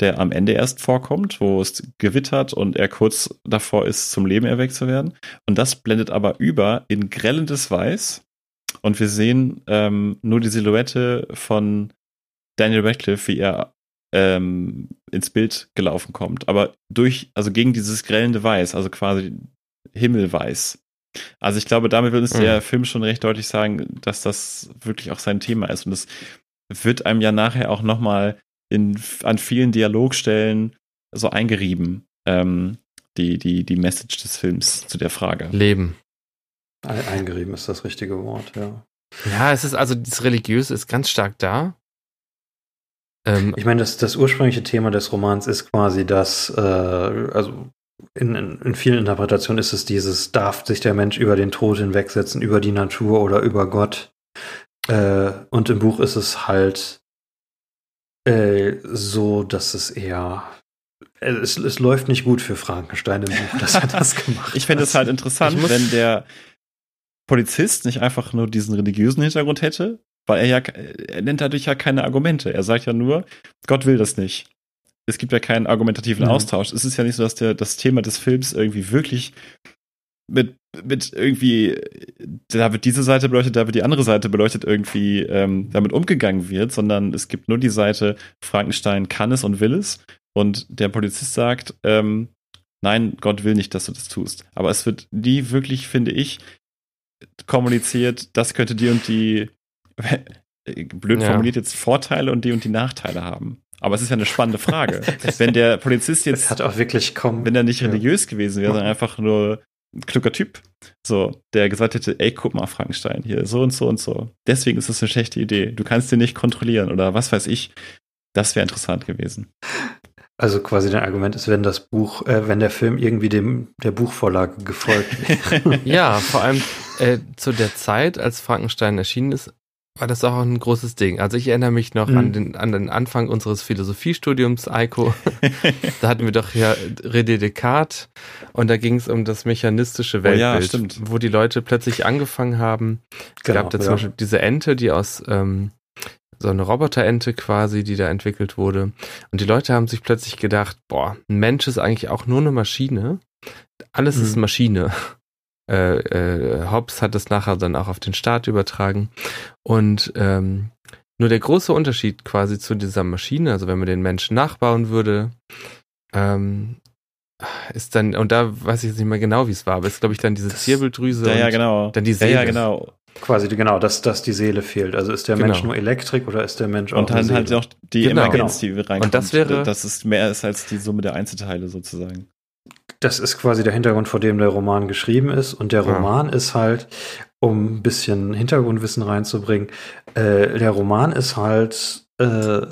Speaker 3: der am Ende erst vorkommt, wo es gewittert und er kurz davor ist, zum Leben erweckt zu werden. Und das blendet aber über in grellendes Weiß. Und wir sehen ähm, nur die Silhouette von Daniel Radcliffe, wie er ähm, ins Bild gelaufen kommt. Aber durch, also gegen dieses grellende Weiß, also quasi Himmelweiß. Also ich glaube, damit will uns
Speaker 4: Mhm.
Speaker 3: der Film schon recht deutlich sagen, dass das wirklich auch sein Thema ist. Und es wird einem ja nachher auch nochmal an vielen Dialogstellen so eingerieben, ähm, die, die, die Message des Films zu der Frage.
Speaker 4: Leben.
Speaker 2: Ein- Eingerieben ist das richtige Wort, ja.
Speaker 4: Ja, es ist also das Religiöse ist ganz stark da. Ähm,
Speaker 2: Ich meine, das, das ursprüngliche Thema des Romans ist quasi das, äh, also in, in, in vielen Interpretationen ist es dieses, darf sich der Mensch über den Tod hinwegsetzen, über die Natur oder über Gott. Äh, und im Buch ist es halt äh, so, dass es eher, äh, es, es läuft nicht gut für Frankenstein im Buch, dass er das (laughs) gemacht
Speaker 3: Ich fände es halt interessant, wenn der Polizist nicht einfach nur diesen religiösen Hintergrund hätte, weil er ja, er nennt dadurch ja keine Argumente. Er sagt ja nur, Gott will das nicht. Es gibt ja keinen argumentativen
Speaker 2: Mhm.
Speaker 3: Austausch. Es ist ja nicht so, dass der, das Thema des Films irgendwie wirklich mit, mit irgendwie, da wird diese Seite beleuchtet, da wird die andere Seite beleuchtet, irgendwie ähm, damit umgegangen wird, sondern es gibt nur die Seite, Frankenstein kann es und will es. Und der Polizist sagt, ähm, nein, Gott will nicht, dass du das tust. Aber es wird nie wirklich, finde ich, kommuniziert, das könnte die und die, (laughs) blöd
Speaker 4: Ja.
Speaker 3: formuliert jetzt, Vorteile und die und die Nachteile haben. Aber es ist ja eine spannende Frage. (laughs) Wenn der Polizist jetzt,
Speaker 2: hat auch wirklich kaum.
Speaker 3: wenn er nicht
Speaker 2: Ja.
Speaker 3: religiös gewesen wäre, sondern einfach nur ein kluger Typ, so, der gesagt hätte, ey, guck mal, Frankenstein, hier, so und so und so. Deswegen ist das eine schlechte Idee. Du kannst den nicht kontrollieren oder was weiß ich. Das wäre interessant gewesen.
Speaker 2: Also quasi dein Argument ist, wenn das Buch, äh, wenn der Film irgendwie dem der Buchvorlage gefolgt wäre. (laughs)
Speaker 4: ja, vor allem äh, zu der Zeit, als Frankenstein erschienen ist, war das auch ein großes Ding. Also ich erinnere mich noch
Speaker 2: Mhm.
Speaker 4: an, den, an den Anfang unseres Philosophiestudiums, Eiko. da hatten wir doch ja René Descartes und da ging es um das mechanistische
Speaker 3: Oh
Speaker 4: Weltbild,
Speaker 3: ja, stimmt.
Speaker 4: wo die Leute plötzlich angefangen haben. Es
Speaker 2: Genau,
Speaker 4: gab da zum
Speaker 2: ja.
Speaker 4: Beispiel diese Ente, die aus ähm, so eine Roboterente quasi, die da entwickelt wurde. Und die Leute haben sich plötzlich gedacht, boah, ein Mensch ist eigentlich auch nur eine Maschine. Alles ist
Speaker 2: Mhm.
Speaker 4: Maschine. Äh, äh, Hobbes hat das nachher dann auch auf den Staat übertragen. Und ähm, nur der große Unterschied quasi zu dieser Maschine, also wenn man den Menschen nachbauen würde, ähm, ist dann, und da weiß ich jetzt nicht mehr genau, wie es war, aber ist, glaube ich, dann diese Zirbeldrüse.
Speaker 3: ja, ja, genau.
Speaker 4: Dann die
Speaker 3: Ja,
Speaker 4: Seele.
Speaker 3: ja, genau.
Speaker 2: Quasi genau, dass, dass die Seele fehlt. Also ist der
Speaker 4: Genau.
Speaker 2: Mensch nur Elektrik oder ist der Mensch auch
Speaker 3: Und dann
Speaker 2: eine
Speaker 3: halt auch die
Speaker 4: Genau.
Speaker 3: Emergenz, die reinkommt.
Speaker 4: Und das wäre-
Speaker 3: dass es mehr ist als die Summe der Einzelteile sozusagen.
Speaker 2: Das ist quasi der Hintergrund, vor dem der Roman geschrieben ist. Und der
Speaker 4: Ja.
Speaker 2: Roman ist halt, um ein bisschen Hintergrundwissen reinzubringen, äh, der Roman ist halt äh,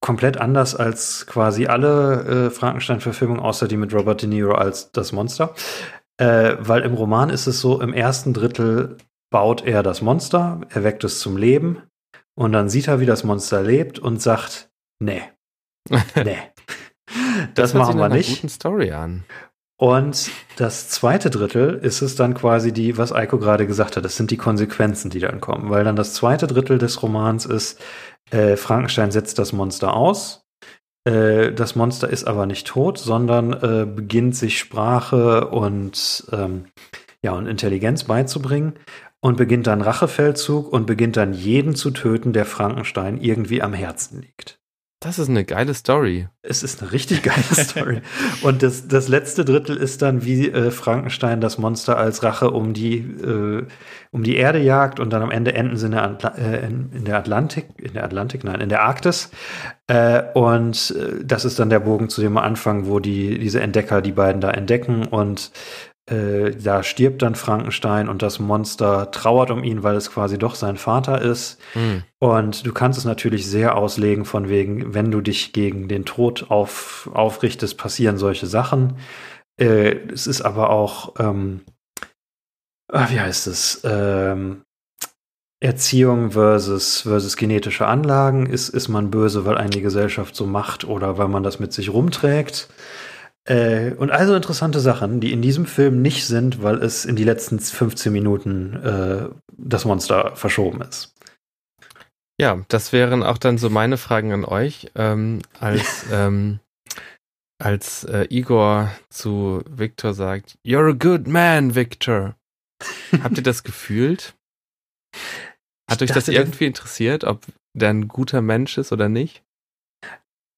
Speaker 2: komplett anders als quasi alle äh, Frankenstein-Verfilmungen, außer die mit Robert De Niro als das Monster. Äh, weil im Roman ist es so, im ersten Drittel baut er das Monster, erweckt es zum Leben und dann sieht er, wie das Monster lebt und sagt, nee, (laughs) nee. das, das machen wir nicht.
Speaker 4: Guten Story an.
Speaker 2: Und das zweite Drittel ist es dann quasi die, was Eiko gerade gesagt hat, das sind die Konsequenzen, die dann kommen. Weil dann das zweite Drittel des Romans ist, äh, Frankenstein setzt das Monster aus. Äh, das Monster ist aber nicht tot, sondern äh, beginnt sich Sprache und, ähm, ja, und Intelligenz beizubringen und beginnt dann Rachefeldzug und beginnt dann jeden zu töten, der Frankenstein irgendwie am Herzen liegt.
Speaker 4: Das ist eine geile Story.
Speaker 2: Es ist eine richtig geile (laughs) Story. Und das, das letzte Drittel ist dann, wie äh, Frankenstein das Monster als Rache um die, äh, um die Erde jagt und dann am Ende enden sie in der, Atla äh, in, der Atlantik, in der Atlantik, nein, in der Arktis. Äh, und äh, das ist dann der Bogen zu dem Anfang, wo die, diese Entdecker die beiden da entdecken und äh, da stirbt dann Frankenstein und das Monster trauert um ihn, weil es quasi doch sein Vater ist. Mhm. Und du kannst es natürlich sehr auslegen von wegen, wenn du dich gegen den Tod auf, aufrichtest, passieren solche Sachen. Äh, es ist aber auch, ähm, ah, wie heißt es? Ähm, Erziehung versus, versus genetische Anlagen. Ist, ist man böse, weil einen die Gesellschaft so macht oder weil man das mit sich rumträgt? Äh, und also interessante Sachen, die in diesem Film nicht sind, weil es in die letzten 15 Minuten äh, das Monster verschoben ist.
Speaker 4: Ja, das wären auch dann so meine Fragen an euch. Ähm, als (laughs) ähm, als äh, Igor zu Victor sagt, You're a good man, Victor. Habt ihr das gefühlt? Hat euch das irgendwie interessiert, ob der ein guter Mensch ist oder nicht?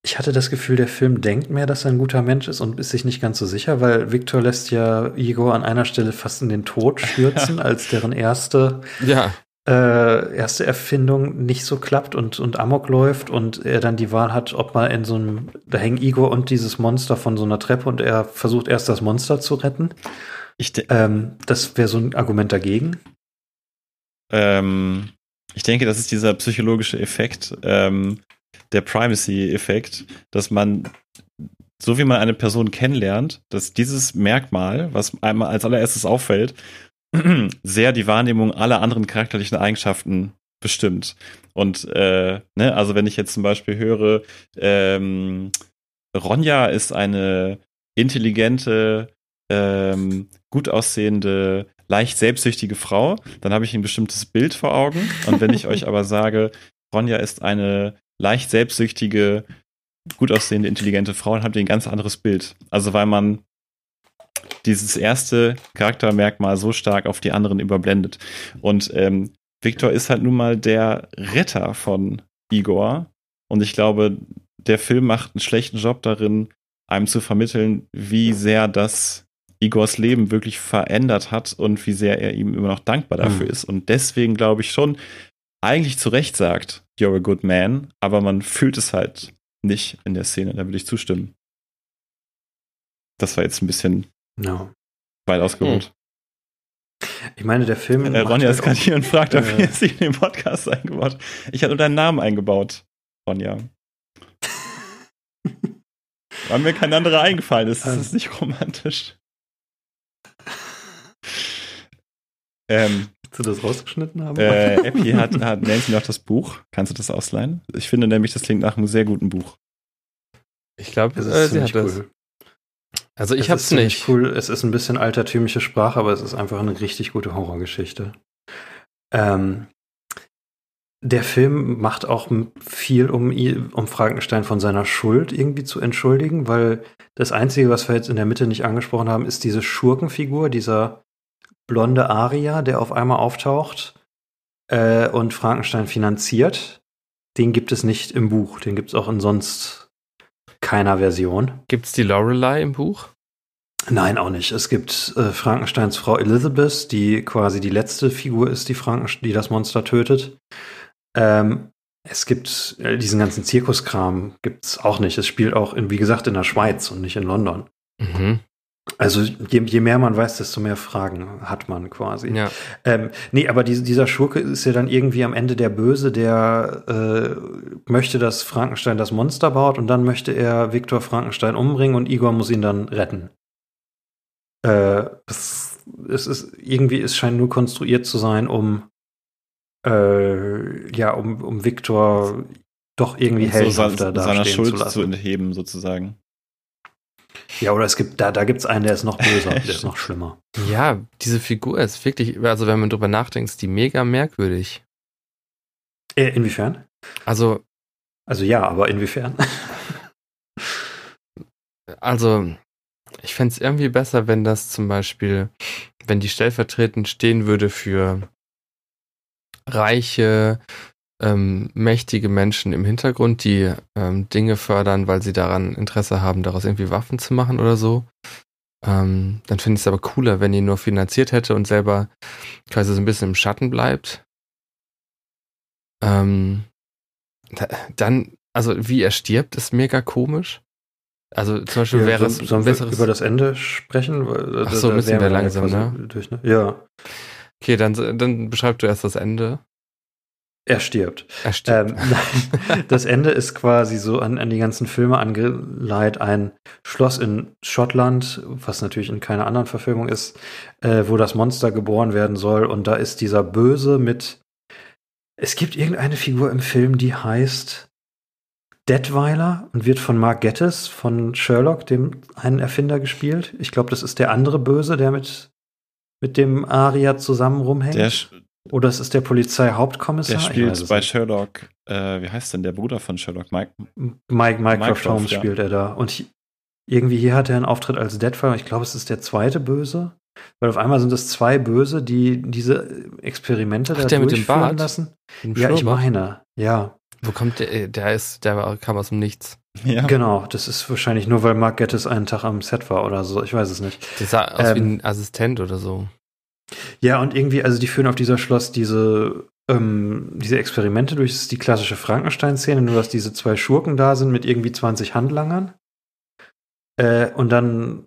Speaker 2: Ich hatte das Gefühl, der Film denkt mehr, dass er ein guter Mensch ist und ist sich nicht ganz so sicher, weil Victor lässt ja Igor an einer Stelle fast in den Tod stürzen, (laughs) als deren erste,
Speaker 4: ja.
Speaker 2: äh, erste Erfindung nicht so klappt und, und Amok läuft und er dann die Wahl hat, ob man in so einem, da hängen Igor und dieses Monster von so einer Treppe und er versucht erst das Monster zu retten. Ich ähm, das wäre so ein Argument dagegen.
Speaker 3: Ähm, ich denke, das ist dieser psychologische Effekt. Ähm, der Privacy-Effekt, dass man, so wie man eine Person kennenlernt, dass dieses Merkmal, was einmal als allererstes auffällt, (clears throat) sehr die Wahrnehmung aller anderen charakterlichen Eigenschaften bestimmt. Und äh, ne, also wenn ich jetzt zum Beispiel höre, ähm, Ronja ist eine intelligente, ähm, gut aussehende, leicht selbstsüchtige Frau, dann habe ich ein bestimmtes Bild vor Augen. Und wenn ich euch (laughs) aber sage, Ronja ist eine leicht selbstsüchtige, gut aussehende, intelligente Frau, dann habt ihr ein ganz anderes Bild. Also weil man dieses erste Charaktermerkmal so stark auf die anderen überblendet. Und ähm, Victor ist halt nun mal der Retter von Igor. Und ich glaube, der Film macht einen schlechten Job darin, einem zu vermitteln, wie sehr das Igors Leben wirklich verändert hat und wie sehr er ihm immer noch dankbar dafür mhm. ist. Und deswegen glaube ich schon, eigentlich zu Recht sagt, you're a good man, aber man fühlt es halt nicht in der Szene. Da würde ich zustimmen. Das war jetzt ein bisschen
Speaker 2: no.
Speaker 3: weit ausgeholt. Hm.
Speaker 2: Ich meine, der Film.
Speaker 3: Äh, Ronja ist gerade hier und fragt, ob äh, ihr sie in den Podcast eingebaut Ich hatte nur deinen Namen eingebaut, Ronja. (laughs) War mir kein anderer eingefallen ist. Das ähm. ist nicht romantisch.
Speaker 2: ähm, du das rausgeschnitten haben?
Speaker 3: Äh, (laughs) Epi hat, hat Nancy noch das Buch. Kannst du das ausleihen? Ich finde nämlich, das klingt nach einem sehr guten Buch.
Speaker 4: Ich glaube, äh, sie hat cool. das. Also ich es nicht.
Speaker 2: Cool. Es ist ein bisschen altertümliche Sprache, aber es ist einfach eine richtig gute Horrorgeschichte. Ähm, der Film macht auch viel, um, um Frankenstein von seiner Schuld irgendwie zu entschuldigen, weil das Einzige, was wir jetzt in der Mitte nicht angesprochen haben, ist diese Schurkenfigur, dieser blonde Aria, der auf einmal auftaucht äh, und Frankenstein finanziert. Den gibt es nicht im Buch. Den gibt es auch in sonst keiner Version.
Speaker 4: Gibt es die Lorelei im Buch?
Speaker 2: Nein, auch nicht. Es gibt äh, Frankensteins Frau Elizabeth, die quasi die letzte Figur ist, die, Frankenstein, die das Monster tötet. Ähm, es gibt äh, diesen ganzen Zirkuskram gibt es auch nicht. Es spielt auch, in, wie gesagt, in der Schweiz und nicht in London. Mhm. Also je, je, mehr man weiß, desto mehr Fragen hat man quasi.
Speaker 4: Ja.
Speaker 2: Ähm, nee, aber die, dieser Schurke ist ja dann irgendwie am Ende der Böse, der äh, möchte, dass Frankenstein das Monster baut und dann möchte er Viktor Frankenstein umbringen und Igor muss ihn dann retten. Äh, äh, es ist irgendwie, es scheint nur konstruiert zu sein, um äh, ja, um, um Victor doch irgendwie
Speaker 3: so seiner Schuld zu, zu entheben, sozusagen.
Speaker 2: Ja, oder es gibt, da, da gibt es einen, der ist noch böser, (laughs) der ist noch schlimmer.
Speaker 4: Ja, diese Figur ist wirklich, also wenn man drüber nachdenkt, ist die mega merkwürdig.
Speaker 2: Äh, inwiefern?
Speaker 4: Also.
Speaker 2: Also ja, aber inwiefern? (laughs)
Speaker 4: also, ich fände es irgendwie besser, wenn das zum Beispiel, wenn die stellvertretend stehen würde für reiche, ähm, mächtige Menschen im Hintergrund, die ähm, Dinge fördern, weil sie daran Interesse haben, daraus irgendwie Waffen zu machen oder so. Ähm, dann finde ich es aber cooler, wenn ihr nur finanziert hätte und selber quasi so ein bisschen im Schatten bleibt. Ähm, dann, also wie er stirbt, ist mega komisch. Also zum Beispiel ja, wäre es
Speaker 2: sollen wir über das Ende sprechen?
Speaker 4: Ach so, müssen wir langsam, ne?
Speaker 2: Durch, ne? Ja.
Speaker 4: Okay, dann, dann beschreib du erst das Ende.
Speaker 2: Er stirbt.
Speaker 4: Er stirbt.
Speaker 2: Ähm, das Ende ist quasi so an, an die ganzen Filme angeleiht. Ein Schloss in Schottland, was natürlich in keiner anderen Verfilmung ist, äh, wo das Monster geboren werden soll. Und da ist dieser Böse mit. Es gibt irgendeine Figur im Film, die heißt Detweiler und wird von Mark Gettis von Sherlock, dem einen Erfinder, gespielt. Ich glaube, das ist der andere Böse, der mit, mit dem Aria zusammen rumhängt.
Speaker 3: Der,
Speaker 2: oder es ist der Polizeihauptkommissar.
Speaker 3: Der spielt bei Sherlock, äh, wie heißt denn der Bruder von Sherlock? Mike,
Speaker 2: Mike Mycroft Holmes ja. spielt er da. Und irgendwie hier hat er einen Auftritt als Deadfire. Ich glaube, es ist der zweite Böse. Weil auf einmal sind es zwei Böse, die diese Experimente Ach, da der durchführen mit dem Bart? lassen. Ja, ich meine, ja.
Speaker 4: Wo kommt der? Der ist, der kam aus dem Nichts.
Speaker 2: Ja. Genau, das ist wahrscheinlich nur, weil Mark Gettis einen Tag am Set war oder so. Ich weiß es nicht.
Speaker 4: Der sah aus ähm, wie ein Assistent oder so.
Speaker 2: Ja, und irgendwie, also die führen auf dieser Schloss diese, ähm, diese Experimente durch. Das ist die klassische Frankenstein-Szene, nur dass diese zwei Schurken da sind mit irgendwie 20 Handlangern. Äh, und dann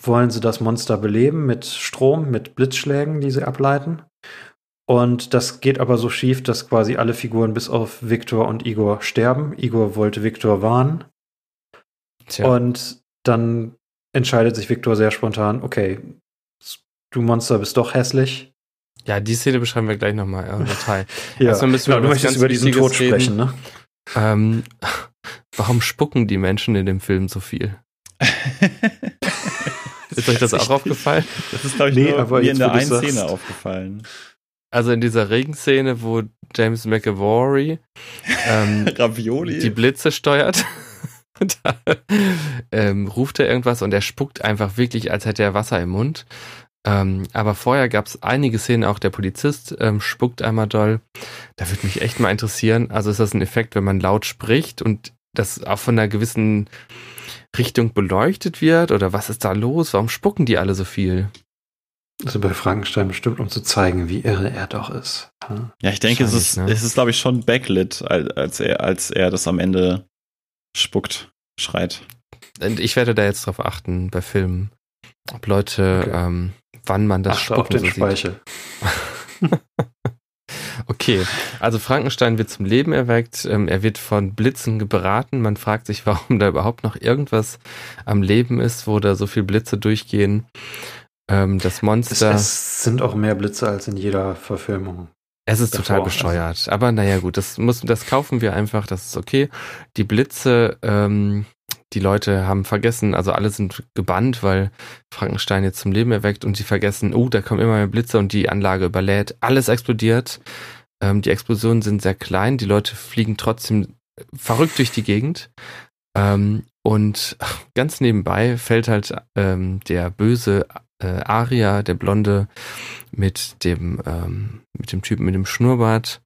Speaker 2: wollen sie das Monster beleben mit Strom, mit Blitzschlägen, die sie ableiten. Und das geht aber so schief, dass quasi alle Figuren bis auf Viktor und Igor sterben. Igor wollte Viktor warnen. Tja. Und dann entscheidet sich Viktor sehr spontan, okay, du Monster bist doch hässlich.
Speaker 4: Ja, die Szene beschreiben wir gleich nochmal im Detail. (laughs)
Speaker 2: ja, Erstmal müssen wir genau, du möchtest über diesen Tod reden. sprechen, ne?
Speaker 4: Ähm, warum spucken die Menschen in dem Film so viel? (laughs) ist euch das auch aufgefallen?
Speaker 3: Das ist, glaube ich, nee, nur aber mir in der einen Szene aufgefallen.
Speaker 4: Also in dieser Regenszene, wo James McAvoy ähm, (laughs)
Speaker 3: Ravioli.
Speaker 4: die Blitze steuert. da ähm, ruft er irgendwas und er spuckt einfach wirklich, als hätte er Wasser im Mund. Ähm, aber vorher gab es einige Szenen, auch der Polizist ähm, spuckt einmal doll. Da würde mich echt mal interessieren. Also ist das ein Effekt, wenn man laut spricht und das auch von einer gewissen Richtung beleuchtet wird? Oder was ist da los? Warum spucken die alle so viel?
Speaker 2: Also bei Frankenstein bestimmt, um zu zeigen, wie irre er doch ist.
Speaker 3: Hm? Ja, ich denke, es ist, ne? es ist, glaube ich, schon backlit, als er, als er das am Ende spuckt, schreit.
Speaker 4: Ich werde da jetzt drauf achten bei Filmen, ob Leute okay. ähm, wann man das
Speaker 2: Achte auf den so Speichel. (laughs)
Speaker 4: okay, also Frankenstein wird zum Leben erweckt. Ähm, er wird von Blitzen beraten. Man fragt sich, warum da überhaupt noch irgendwas am Leben ist, wo da so viele Blitze durchgehen. Ähm, das Monster.
Speaker 2: Es, es, sind auch mehr Blitze als in jeder Verfilmung.
Speaker 4: Es ist davor. total bescheuert. Aber naja, gut, das muss, das kaufen wir einfach, das ist okay. Die Blitze ähm, die Leute haben vergessen, also alle sind gebannt, weil Frankenstein jetzt zum Leben erweckt und sie vergessen, oh, da kommen immer mehr Blitze und die Anlage überlädt. Alles explodiert. Ähm, die Explosionen sind sehr klein, die Leute fliegen trotzdem verrückt durch die Gegend. Ähm, und (laughs) ganz nebenbei fällt halt ähm, der böse äh, Aria, der Blonde, mit dem, ähm, mit dem Typen mit dem Schnurrbart.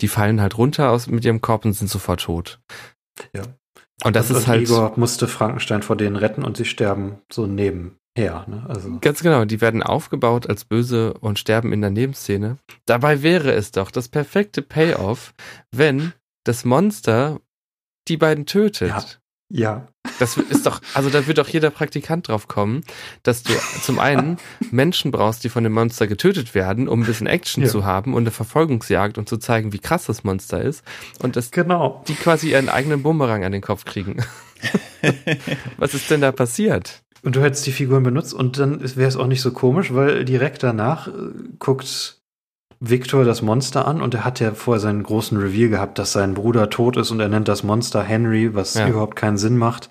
Speaker 4: Die fallen halt runter aus, mit ihrem Korb und sind sofort tot.
Speaker 2: Ja. Und das und, ist und halt. Igor musste Frankenstein vor denen retten und sie sterben so nebenher. Ne? Also.
Speaker 4: Ganz genau, die werden aufgebaut als böse und sterben in der Nebenszene. Dabei wäre es doch das perfekte Payoff, wenn das Monster die beiden tötet.
Speaker 2: Ja. Ja.
Speaker 4: Das ist doch, also da wird doch jeder Praktikant drauf kommen, dass du zum einen Menschen brauchst, die von dem Monster getötet werden, um ein bisschen Action ja. zu haben und eine Verfolgungsjagd und zu zeigen, wie krass das Monster ist. Und dass
Speaker 2: genau.
Speaker 4: die quasi ihren eigenen Bumerang an den Kopf kriegen. (laughs) Was ist denn da passiert?
Speaker 2: und du hättest die Figuren benutzt und dann wäre es auch nicht so komisch, weil direkt danach äh, guckt Victor das Monster an und er hat ja vorher seinen großen Reveal gehabt, dass sein Bruder tot ist und er nennt das Monster Henry, was ja. überhaupt keinen Sinn macht.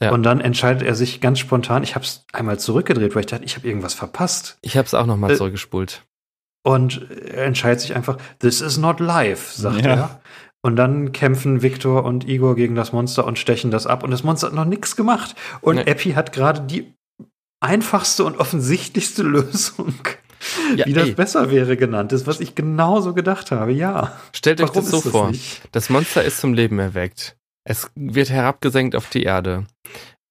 Speaker 2: Ja. Und dann entscheidet er sich ganz spontan, ich habe es einmal zurückgedreht, weil ich dachte, ich habe irgendwas verpasst.
Speaker 4: Ich habe es auch nochmal äh, zurückgespult.
Speaker 2: Und er entscheidet sich einfach, this is not life, sagt ja. er. Und dann kämpfen Victor und Igor gegen das Monster und stechen das ab. Und das Monster hat noch nichts gemacht. Und nee. Epi hat gerade die einfachste und offensichtlichste (laughs) Lösung ja, wie das ey. besser wäre genannt ist, was ich genauso gedacht habe, ja.
Speaker 4: Stellt euch das so das vor. Nicht? Das Monster ist zum Leben erweckt. Es wird herabgesenkt auf die Erde.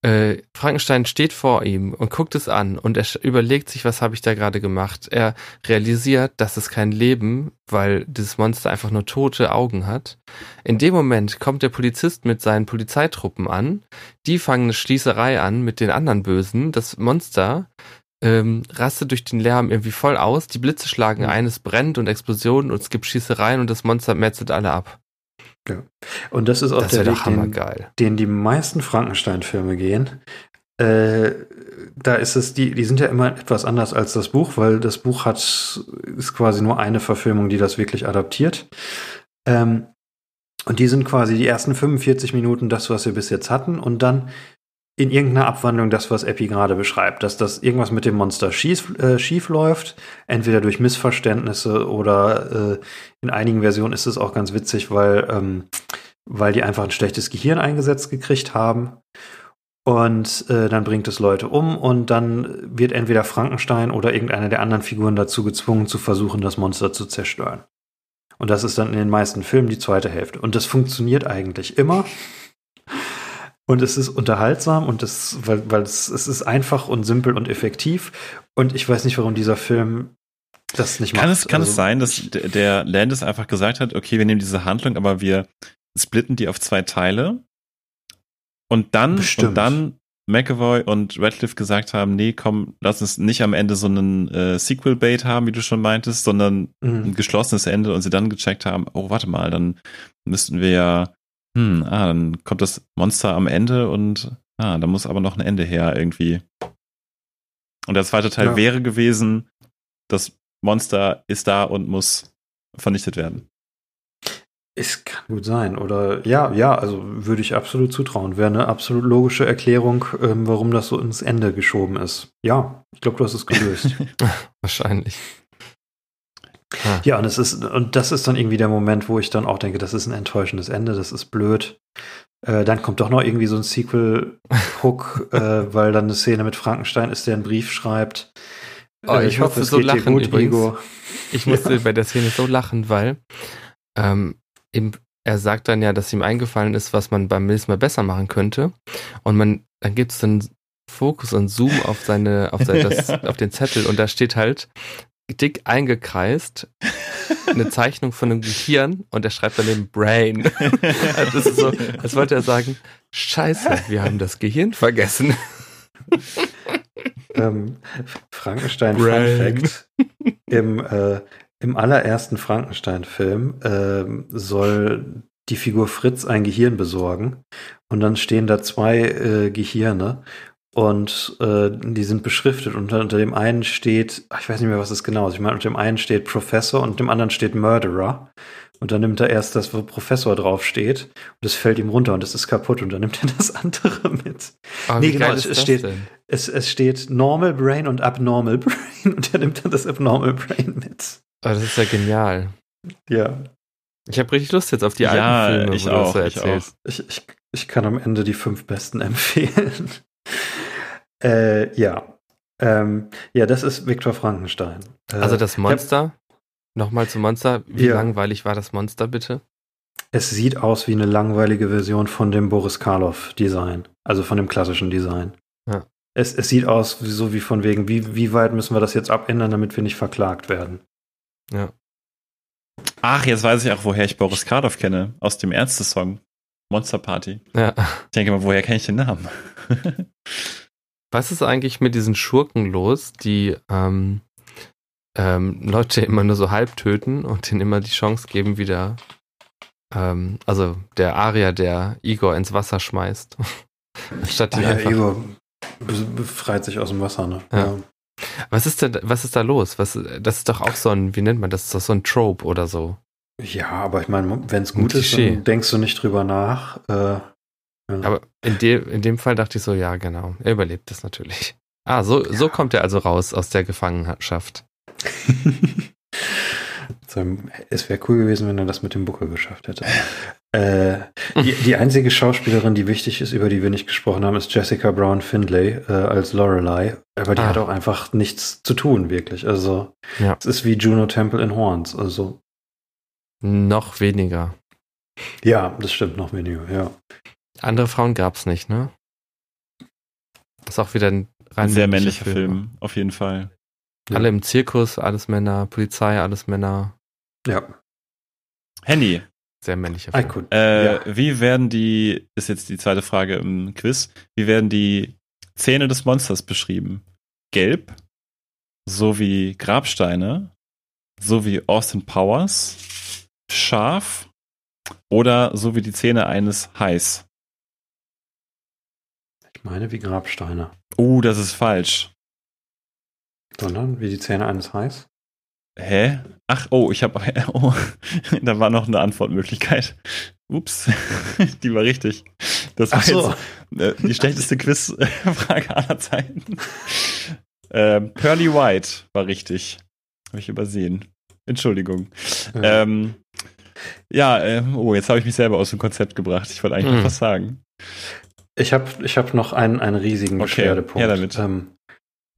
Speaker 4: Äh, Frankenstein steht vor ihm und guckt es an und er überlegt sich, was habe ich da gerade gemacht. Er realisiert, dass es kein Leben, weil dieses Monster einfach nur tote Augen hat. In dem Moment kommt der Polizist mit seinen Polizeitruppen an. Die fangen eine Schließerei an mit den anderen Bösen. Das Monster ähm, rastet durch den Lärm irgendwie voll aus. Die Blitze schlagen mhm. ein, es brennt und Explosionen und es gibt Schießereien und das Monster metzelt alle ab.
Speaker 2: Ja. Und das ist auch das der Weg, den, den, die meisten Frankenstein-Filme gehen. Äh, da ist es, die, die sind ja immer etwas anders als das Buch, weil das Buch hat, ist quasi nur eine Verfilmung, die das wirklich adaptiert. Ähm, und die sind quasi die ersten 45 Minuten das, was wir bis jetzt hatten. Und dann in irgendeiner Abwandlung das, was Epi gerade beschreibt, dass das irgendwas mit dem Monster schief, äh, schief läuft, entweder durch Missverständnisse oder äh, in einigen Versionen ist es auch ganz witzig, weil, ähm, weil die einfach ein schlechtes Gehirn eingesetzt gekriegt haben. Und äh, dann bringt es Leute um und dann wird entweder Frankenstein oder irgendeine der anderen Figuren dazu gezwungen, zu versuchen, das Monster zu zerstören. Und das ist dann in den meisten Filmen die zweite Hälfte. Und das funktioniert eigentlich immer. Und es ist unterhaltsam und es, weil, weil es, es ist einfach und simpel und effektiv. Und ich weiß nicht, warum dieser Film das nicht
Speaker 3: kann
Speaker 2: macht.
Speaker 3: Es, kann also, es sein, dass der Landis einfach gesagt hat, okay, wir nehmen diese Handlung, aber wir splitten die auf zwei Teile. Und dann, Bestimmt. und dann McAvoy und Radcliffe gesagt haben, nee, komm, lass uns nicht am Ende so einen äh, Sequel-Bait haben, wie du schon meintest, sondern mhm. ein geschlossenes Ende und sie dann gecheckt haben, oh, warte mal, dann müssten wir ja hm, ah, dann kommt das Monster am Ende und ah, da muss aber noch ein Ende her irgendwie. Und der zweite Teil ja. wäre gewesen, das Monster ist da und muss vernichtet werden.
Speaker 2: Es kann gut sein. Oder ja, ja, also würde ich absolut zutrauen. Wäre eine absolut logische Erklärung, ähm, warum das so ins Ende geschoben ist. Ja, ich glaube, du hast es gelöst. (laughs)
Speaker 4: Wahrscheinlich.
Speaker 2: Ah. Ja, und es ist, und das ist dann irgendwie der Moment, wo ich dann auch denke, das ist ein enttäuschendes Ende, das ist blöd. Äh, dann kommt doch noch irgendwie so ein Sequel-Hook, (laughs) äh, weil dann eine Szene mit Frankenstein ist, der einen Brief schreibt.
Speaker 4: Oh, äh, ich, ich hoffe, es so lachen gut, übrigens. Igor. Ich musste ja. bei der Szene so lachen, weil ähm, im, er sagt dann ja, dass ihm eingefallen ist, was man beim nächsten Mal besser machen könnte. Und man, dann gibt es dann Fokus und Zoom auf seine, auf, seine, (laughs) das, auf den Zettel und da steht halt, dick eingekreist eine Zeichnung von einem Gehirn und er schreibt daneben Brain. (laughs) Also das ist so, als wollte er sagen, scheiße, wir haben das Gehirn vergessen. (laughs)
Speaker 2: Ähm, Frankenstein Brain. Fun Fact. Im, äh, Im allerersten Frankenstein-Film äh, soll die Figur Fritz ein Gehirn besorgen und dann stehen da zwei äh, Gehirne und äh, die sind beschriftet. Und unter dem einen steht, ich weiß nicht mehr, was es genau ist. Ich meine, unter dem einen steht Professor und dem anderen steht Murderer. Und dann nimmt er erst das, wo Professor draufsteht. Und es fällt ihm runter und es ist kaputt. Und dann nimmt er das andere mit. Oh, nee, genau, es, es steht, es, es steht Normal Brain und Abnormal (laughs) Brain. Und er nimmt dann das Abnormal Brain mit.
Speaker 4: Oh, das ist ja genial.
Speaker 2: Ja.
Speaker 4: Ich habe richtig Lust jetzt auf die ja, alten Filme,
Speaker 3: ich wo auch, du das so erzählst.
Speaker 2: Ich, ich, ich kann am Ende die fünf besten (laughs) empfehlen. Äh, ja. Ähm, ja, das ist Viktor Frankenstein.
Speaker 4: Äh, also das Monster? Nochmal zum Monster. Wie ja. langweilig war das Monster bitte?
Speaker 2: Es sieht aus wie eine langweilige Version von dem Boris Karloff-Design. Also von dem klassischen Design. Ja. Es, es sieht aus wie, so wie von wegen, wie, wie weit müssen wir das jetzt abändern, damit wir nicht verklagt werden.
Speaker 4: Ja.
Speaker 3: Ach, jetzt weiß ich auch, woher ich Boris Karloff kenne. Aus dem Ärzte-Song. Monster Party.
Speaker 4: Ja.
Speaker 3: Ich denke mal, woher kenne ich den Namen? (laughs)
Speaker 4: Was ist eigentlich mit diesen Schurken los, die ähm, ähm, Leute immer nur so halb töten und denen immer die Chance geben, wieder, ähm, also der Aria, der Igor ins Wasser schmeißt, (laughs)
Speaker 2: anstatt ihn ja, einfach. Igor, befreit sich aus dem Wasser, ne?
Speaker 4: Ja. Was ist da, was ist da los? Was, das ist doch auch so ein, wie nennt man das? Das ist doch so ein Trope oder so.
Speaker 2: Ja, aber ich meine, wenn es gut ist, dann denkst du nicht drüber nach. Äh, ja.
Speaker 4: Aber in, de, in dem Fall dachte ich so, ja, genau. Er überlebt das natürlich. Ah, so, ja. so kommt er also raus aus der Gefangenschaft. (laughs)
Speaker 2: es wäre cool gewesen, wenn er das mit dem Buckel geschafft hätte. Äh, die, die, einzige Schauspielerin, die wichtig ist, über die wir nicht gesprochen haben, ist Jessica Brown Findlay äh, als Lorelei. Aber die ah. hat auch einfach nichts zu tun, wirklich. Also, ja. es ist wie Juno Temple in Horns. Also.
Speaker 4: Noch weniger.
Speaker 2: Ja, das stimmt, noch weniger, ja.
Speaker 4: Andere Frauen gab es nicht, ne? Das ist auch wieder ein
Speaker 3: rein sehr männlicher Film. Film, auf jeden Fall.
Speaker 4: Alle ja. im Zirkus, alles Männer, Polizei, alles Männer.
Speaker 2: Ja.
Speaker 3: Handy.
Speaker 4: Sehr männlicher
Speaker 3: Film. Ah, äh, ja. Wie werden die, ist jetzt die zweite Frage im Quiz, wie werden die Zähne des Monsters beschrieben? Gelb, so wie Grabsteine, so wie Austin Powers, scharf oder so wie die Zähne eines Heiß?
Speaker 2: Ich meine wie Grabsteine.
Speaker 3: Uh, das ist falsch.
Speaker 2: Sondern wie die Zähne eines Heiß?
Speaker 3: Hä? Ach, oh, ich habe. (laughs) Oh, (laughs) da war noch eine Antwortmöglichkeit. Ups, (laughs) die war richtig. Das war so. jetzt äh, die schlechteste Quizfrage aller Zeiten. Ähm, Pearly White war richtig. Habe ich übersehen. Entschuldigung. Ja, ähm, ja äh, oh, jetzt habe ich mich selber aus dem Konzept gebracht. Ich wollte eigentlich mhm. noch was sagen.
Speaker 2: Ich habe ich hab noch einen, einen riesigen okay. Beschwerdepunkt. Ja, damit. Ähm,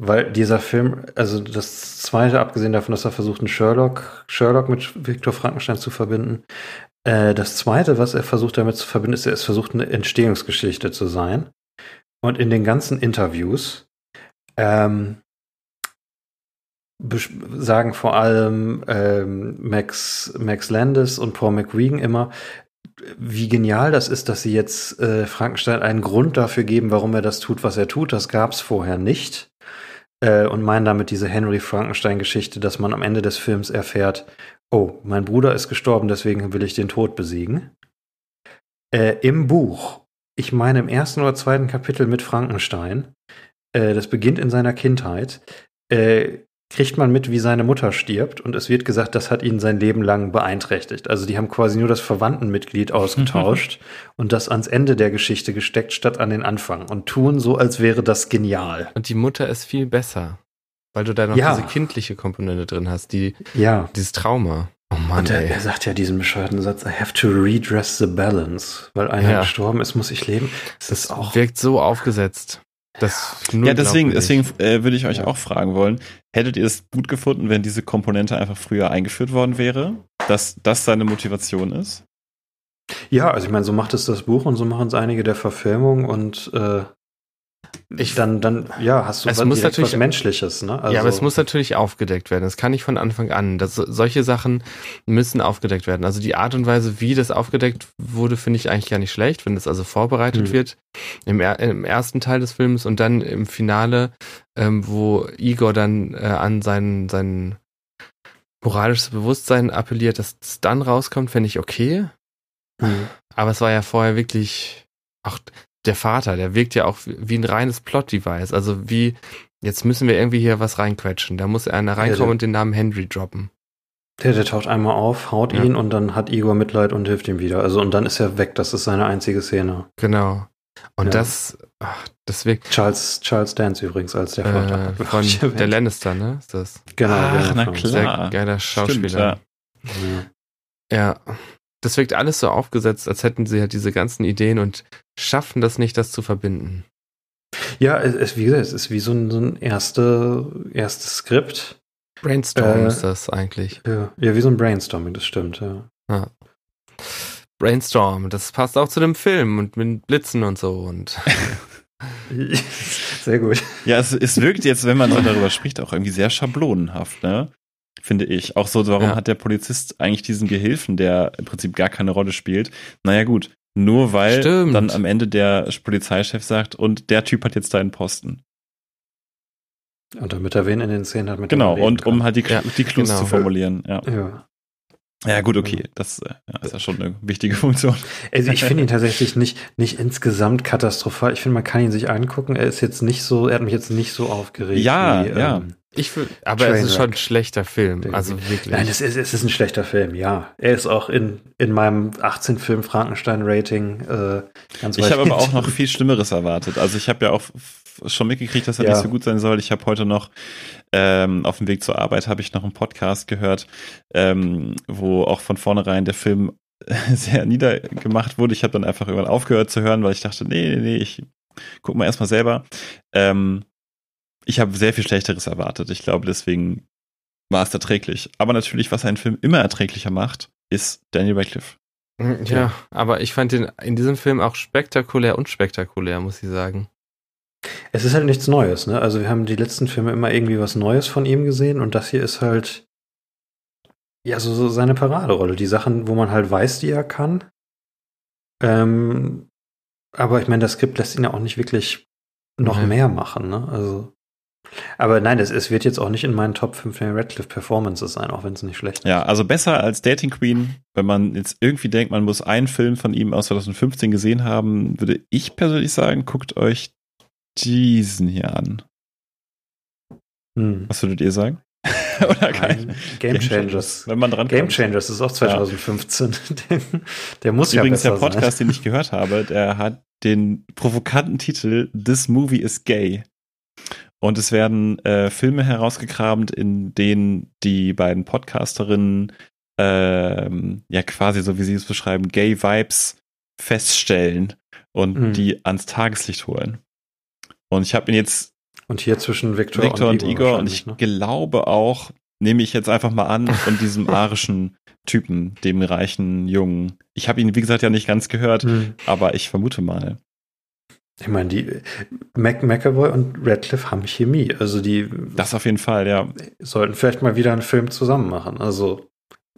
Speaker 2: weil dieser Film, also das zweite, abgesehen davon, dass er versucht, einen Sherlock, Sherlock mit Viktor Frankenstein zu verbinden, äh, das zweite, was er versucht damit zu verbinden, ist, er ist versucht, eine Entstehungsgeschichte zu sein. Und in den ganzen Interviews ähm, sagen vor allem ähm, Max, Max Landis und Paul McGuigan immer, wie genial das ist, dass sie jetzt äh, Frankenstein einen Grund dafür geben, warum er das tut, was er tut. Das gab es vorher nicht. Äh, und meinen damit diese Henry Frankenstein-Geschichte, dass man am Ende des Films erfährt, oh, mein Bruder ist gestorben, deswegen will ich den Tod besiegen. Äh, Im Buch, ich meine im ersten oder zweiten Kapitel mit Frankenstein, äh, das beginnt in seiner Kindheit, äh, kriegt man mit, wie seine Mutter stirbt und es wird gesagt, das hat ihn sein Leben lang beeinträchtigt. Also die haben quasi nur das Verwandtenmitglied ausgetauscht (laughs) und das ans Ende der Geschichte gesteckt statt an den Anfang und tun so, als wäre das genial.
Speaker 4: Und die Mutter ist viel besser, weil du da noch ja. diese kindliche Komponente drin hast, die
Speaker 2: ja.
Speaker 4: dieses Trauma.
Speaker 2: Oh Mann, und er, er, sagt ja diesen bescheuerten Satz, I have to redress the balance, weil einer ja. gestorben ist, muss ich leben.
Speaker 4: Das, das ist auch wirkt so aufgesetzt. Das
Speaker 3: ja, deswegen, deswegen äh, würde ich euch ja. auch fragen wollen, hättet ihr es gut gefunden, wenn diese Komponente einfach früher eingeführt worden wäre, dass das seine Motivation ist?
Speaker 2: Ja, also ich meine, so macht es das Buch und so machen es einige der Verfilmungen und äh, ich, dann, dann, ja, hast du
Speaker 4: es muss natürlich,
Speaker 2: was Menschliches, ne?
Speaker 4: Also, ja, aber es muss natürlich aufgedeckt werden. Das kann nicht von Anfang an. Das, solche Sachen müssen aufgedeckt werden. Also die Art und Weise, wie das aufgedeckt wurde, finde ich eigentlich gar nicht schlecht, wenn das also vorbereitet mhm. wird im, im, ersten Teil des Films und dann im Finale, ähm, wo Igor dann äh, an sein, sein moralisches Bewusstsein appelliert, dass es dann rauskommt, finde ich okay. Mhm. Aber es war ja vorher wirklich, auch der Vater, der wirkt ja auch wie ein reines Plot-Device. Also wie, jetzt müssen wir irgendwie hier was reinquetschen. Da muss einer reinkommen ja, und den Namen Henry droppen.
Speaker 2: Der, der taucht einmal auf, haut ja. ihn und dann hat Igor Mitleid und hilft ihm wieder. Also und dann ist er weg. Das ist seine einzige Szene.
Speaker 4: Genau. Und ja. das, ach, das wirkt.
Speaker 2: Charles, Charles Dance übrigens als der Vater.
Speaker 4: Äh, (laughs) von der Lannister, ne? Ist das?
Speaker 2: Genau.
Speaker 3: Ach, na klar.
Speaker 4: Sehr geiler Schauspieler. Stimmt, ja. ja das wirkt alles so aufgesetzt, als hätten sie halt diese ganzen Ideen und schaffen das nicht, das zu verbinden.
Speaker 2: Ja, es, es wie gesagt, es ist wie so ein, so ein erste, erstes Skript.
Speaker 4: Brainstorm äh, ist das eigentlich.
Speaker 2: Ja, ja, wie so ein Brainstorming, das stimmt, ja. ja.
Speaker 4: Brainstorm, das passt auch zu dem Film und mit Blitzen und so und. (laughs)
Speaker 2: sehr gut.
Speaker 3: Ja, es, es wirkt jetzt, wenn man so darüber spricht, auch irgendwie sehr schablonenhaft, ne? finde ich. Auch so, warum ja. hat der Polizist eigentlich diesen Gehilfen, der im Prinzip gar keine Rolle spielt? Naja, gut. Nur weil Stimmt. dann am Ende der Polizeichef sagt, und der Typ hat jetzt deinen Posten.
Speaker 2: Und damit er wen in den Szenen hat, mit
Speaker 3: Genau, und um halt die, ja, die Clues genau. zu formulieren. Ja.
Speaker 2: ja.
Speaker 3: Ja, gut, okay. Das äh, ja, ist ja schon eine wichtige (laughs) Funktion.
Speaker 2: Also ich finde ihn tatsächlich nicht, nicht insgesamt katastrophal. Ich finde, man kann ihn sich angucken. Er ist jetzt nicht so, er hat mich jetzt nicht so aufgeregt.
Speaker 3: Ja,
Speaker 2: wie,
Speaker 3: ja.
Speaker 2: Ähm,
Speaker 4: Ich will, aber es ist schon ein schlechter Film. Also wirklich.
Speaker 2: Nein, es ist, es ist ein schlechter Film, ja. Er ist auch in, in meinem 18-Film Frankenstein-Rating äh, ganz
Speaker 3: Ich habe aber auch noch viel Schlimmeres erwartet. Also ich habe ja auch schon mitgekriegt, dass er
Speaker 2: Ja.
Speaker 3: nicht so gut sein soll. Ich habe heute noch ähm, auf dem Weg zur Arbeit habe ich noch einen Podcast gehört, ähm, wo auch von vornherein der Film (laughs) sehr niedergemacht wurde. Ich habe dann einfach irgendwann aufgehört zu hören, weil ich dachte, nee, nee, nee, ich guck mal erstmal selber. Ähm, ich habe sehr viel Schlechteres erwartet. Ich glaube, deswegen war es erträglich. Aber natürlich, was einen Film immer erträglicher macht, ist Daniel Radcliffe.
Speaker 4: Mhm, Ja, aber ich fand den in diesem Film auch spektakulär und spektakulär, muss ich sagen.
Speaker 2: Es ist halt nichts Neues, ne? Also wir haben die letzten Filme immer irgendwie was Neues von ihm gesehen und das hier ist halt ja so, so seine Paraderolle. Die Sachen, wo man halt weiß, die er kann. Ähm, aber ich meine, das Skript lässt ihn ja auch nicht wirklich noch
Speaker 4: Nee.
Speaker 2: mehr machen, ne? Also. Aber nein, es, es wird jetzt auch nicht in meinen Top 5 Daniel Radcliffe Performances sein, auch wenn es nicht schlecht ist.
Speaker 3: Ja, also besser als Dating Queen, wenn man jetzt irgendwie denkt, man muss einen Film von ihm aus 2015 gesehen haben, würde ich persönlich sagen, guckt euch diesen hier an.
Speaker 2: Hm.
Speaker 3: Was würdet ihr sagen? (laughs) Oder kein
Speaker 2: Game Changers.
Speaker 3: Wenn man dran
Speaker 2: Game
Speaker 3: kommt.
Speaker 2: Changers ist auch 2015. (laughs) der, der muss
Speaker 3: Übrigens
Speaker 2: ja
Speaker 3: der
Speaker 2: besser
Speaker 3: Podcast,
Speaker 2: sein.
Speaker 3: den ich gehört habe, der hat den provokanten Titel This Movie is Gay. Und es werden äh, Filme herausgekramt, in denen die beiden Podcasterinnen ähm, ja quasi, so wie sie es beschreiben, Gay Vibes feststellen und
Speaker 2: Mhm.
Speaker 3: die ans Tageslicht holen. Und ich habe ihn jetzt
Speaker 2: Und hier zwischen Victor,
Speaker 3: Victor und, Igor und ich
Speaker 2: ne?
Speaker 3: glaube auch, nehme ich jetzt einfach mal an, von diesem (laughs) arischen Typen, dem reichen Jungen. Ich habe ihn, wie gesagt, ja nicht ganz gehört,
Speaker 2: Hm.
Speaker 3: aber ich vermute mal.
Speaker 2: Ich meine, die Mac McAvoy und Radcliffe haben Chemie. Also die
Speaker 3: Das auf jeden Fall, ja.
Speaker 2: sollten vielleicht mal wieder einen Film zusammen machen. Also